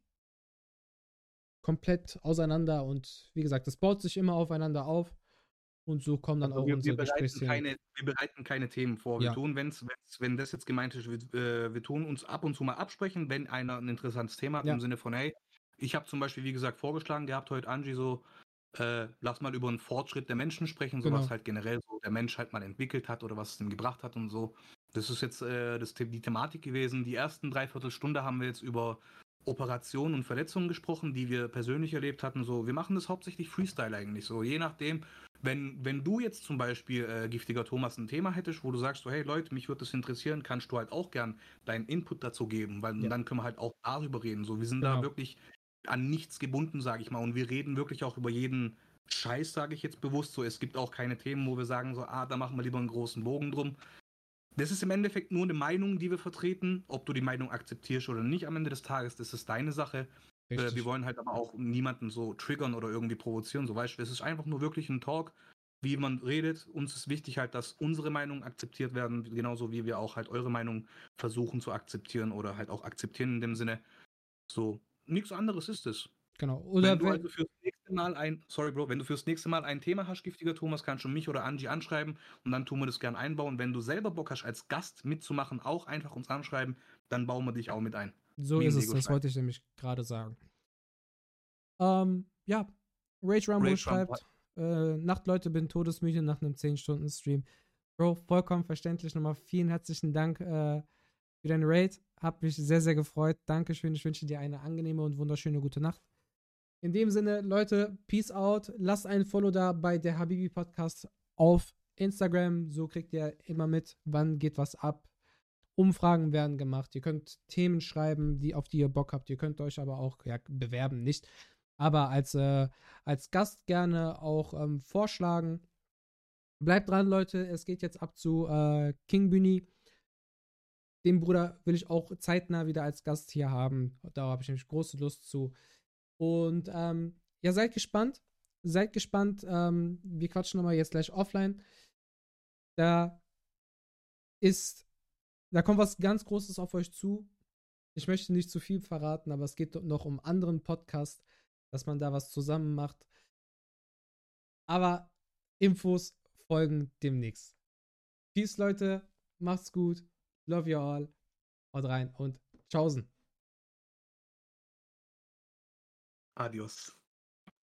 komplett auseinander und wie gesagt, das baut sich immer aufeinander auf Und so kommen dann Also auch wir, wir, unsere bereiten Gesprächsthemen. keine, wir bereiten keine Themen vor. Wir Ja. tun, wenn's, wenn's, wenn das jetzt gemeint ist, wir, äh, wir tun uns ab und zu mal absprechen, wenn einer ein interessantes Thema hat, Ja. im Sinne von, hey, ich habe zum Beispiel, wie gesagt, vorgeschlagen gehabt heute, Angie, so, äh, lass mal über einen Fortschritt der Menschen sprechen, so Genau. was halt generell so der Mensch halt mal entwickelt hat oder was es ihm gebracht hat und so. Das ist jetzt äh, das, die Thematik gewesen. Die ersten dreiviertel Stunde haben wir jetzt über Operationen und Verletzungen gesprochen, die wir persönlich erlebt hatten. So, wir machen das hauptsächlich Freestyle eigentlich. So, je nachdem, wenn, wenn du jetzt zum Beispiel, äh, giftiger Thomas, ein Thema hättest, wo du sagst, so, hey Leute, mich würde das interessieren, kannst du halt auch gern deinen Input dazu geben, weil Ja. dann können wir halt auch darüber reden. So, wir sind da Genau. wirklich an nichts gebunden, sage ich mal. Und wir reden wirklich auch über jeden Scheiß, sage ich jetzt bewusst. So, es gibt auch keine Themen, wo wir sagen, so, ah, da machen wir lieber einen großen Bogen drum. Das ist im Endeffekt nur eine Meinung, die wir vertreten. Ob du die Meinung akzeptierst oder nicht am Ende des Tages, das ist deine Sache. Äh, Richtig. wir wollen halt aber auch niemanden so triggern oder irgendwie provozieren. So weißt du, es ist einfach nur wirklich ein Talk, wie man redet. Uns ist wichtig halt, dass unsere Meinungen akzeptiert werden, genauso wie wir auch halt eure Meinung versuchen zu akzeptieren oder halt auch akzeptieren in dem Sinne. So, nichts anderes ist es. genau. Oder wenn du also fürs nächste Mal ein, sorry Bro, wenn du fürs nächste Mal ein Thema hast, giftiger Thomas, kannst du mich oder Angie anschreiben und dann tun wir das gern einbauen. Wenn du selber Bock hast, als Gast mitzumachen, auch einfach uns anschreiben, dann bauen wir dich auch mit ein. So ist es, das wollte ich nämlich gerade sagen. Ähm, ja, Rage Rumble Rage schreibt, äh, Nachtleute, bin todesmüde nach einem 10-Stunden-Stream. Bro, vollkommen verständlich. Nochmal vielen herzlichen Dank äh, für deinen Raid. Hab mich sehr, sehr gefreut. Dankeschön. Ich wünsche dir eine angenehme und wunderschöne gute Nacht. In dem Sinne, Leute, peace out. Lasst ein Follow da bei der Habibi Podcast auf Instagram. So kriegt ihr immer mit, wann geht was ab. Umfragen werden gemacht. Ihr könnt Themen schreiben, die, auf die ihr Bock habt. Ihr könnt euch aber auch ja, bewerben, nicht. Aber als, äh, als Gast gerne auch ähm, vorschlagen. Bleibt dran, Leute. Es geht jetzt ab zu äh, King Bühni. Den Bruder will ich auch zeitnah wieder als Gast hier haben. Da habe ich nämlich große Lust zu. Und ähm, ja, seid gespannt. Seid gespannt. Ähm, wir quatschen nochmal jetzt gleich offline. Da ist, da kommt was ganz Großes auf euch zu. Ich möchte nicht zu viel verraten, aber es geht noch um anderen Podcast, dass man da was zusammen macht. Aber Infos folgen demnächst. Peace, Leute. Macht's gut. Love you all. Haut rein und tschaußen. Adios.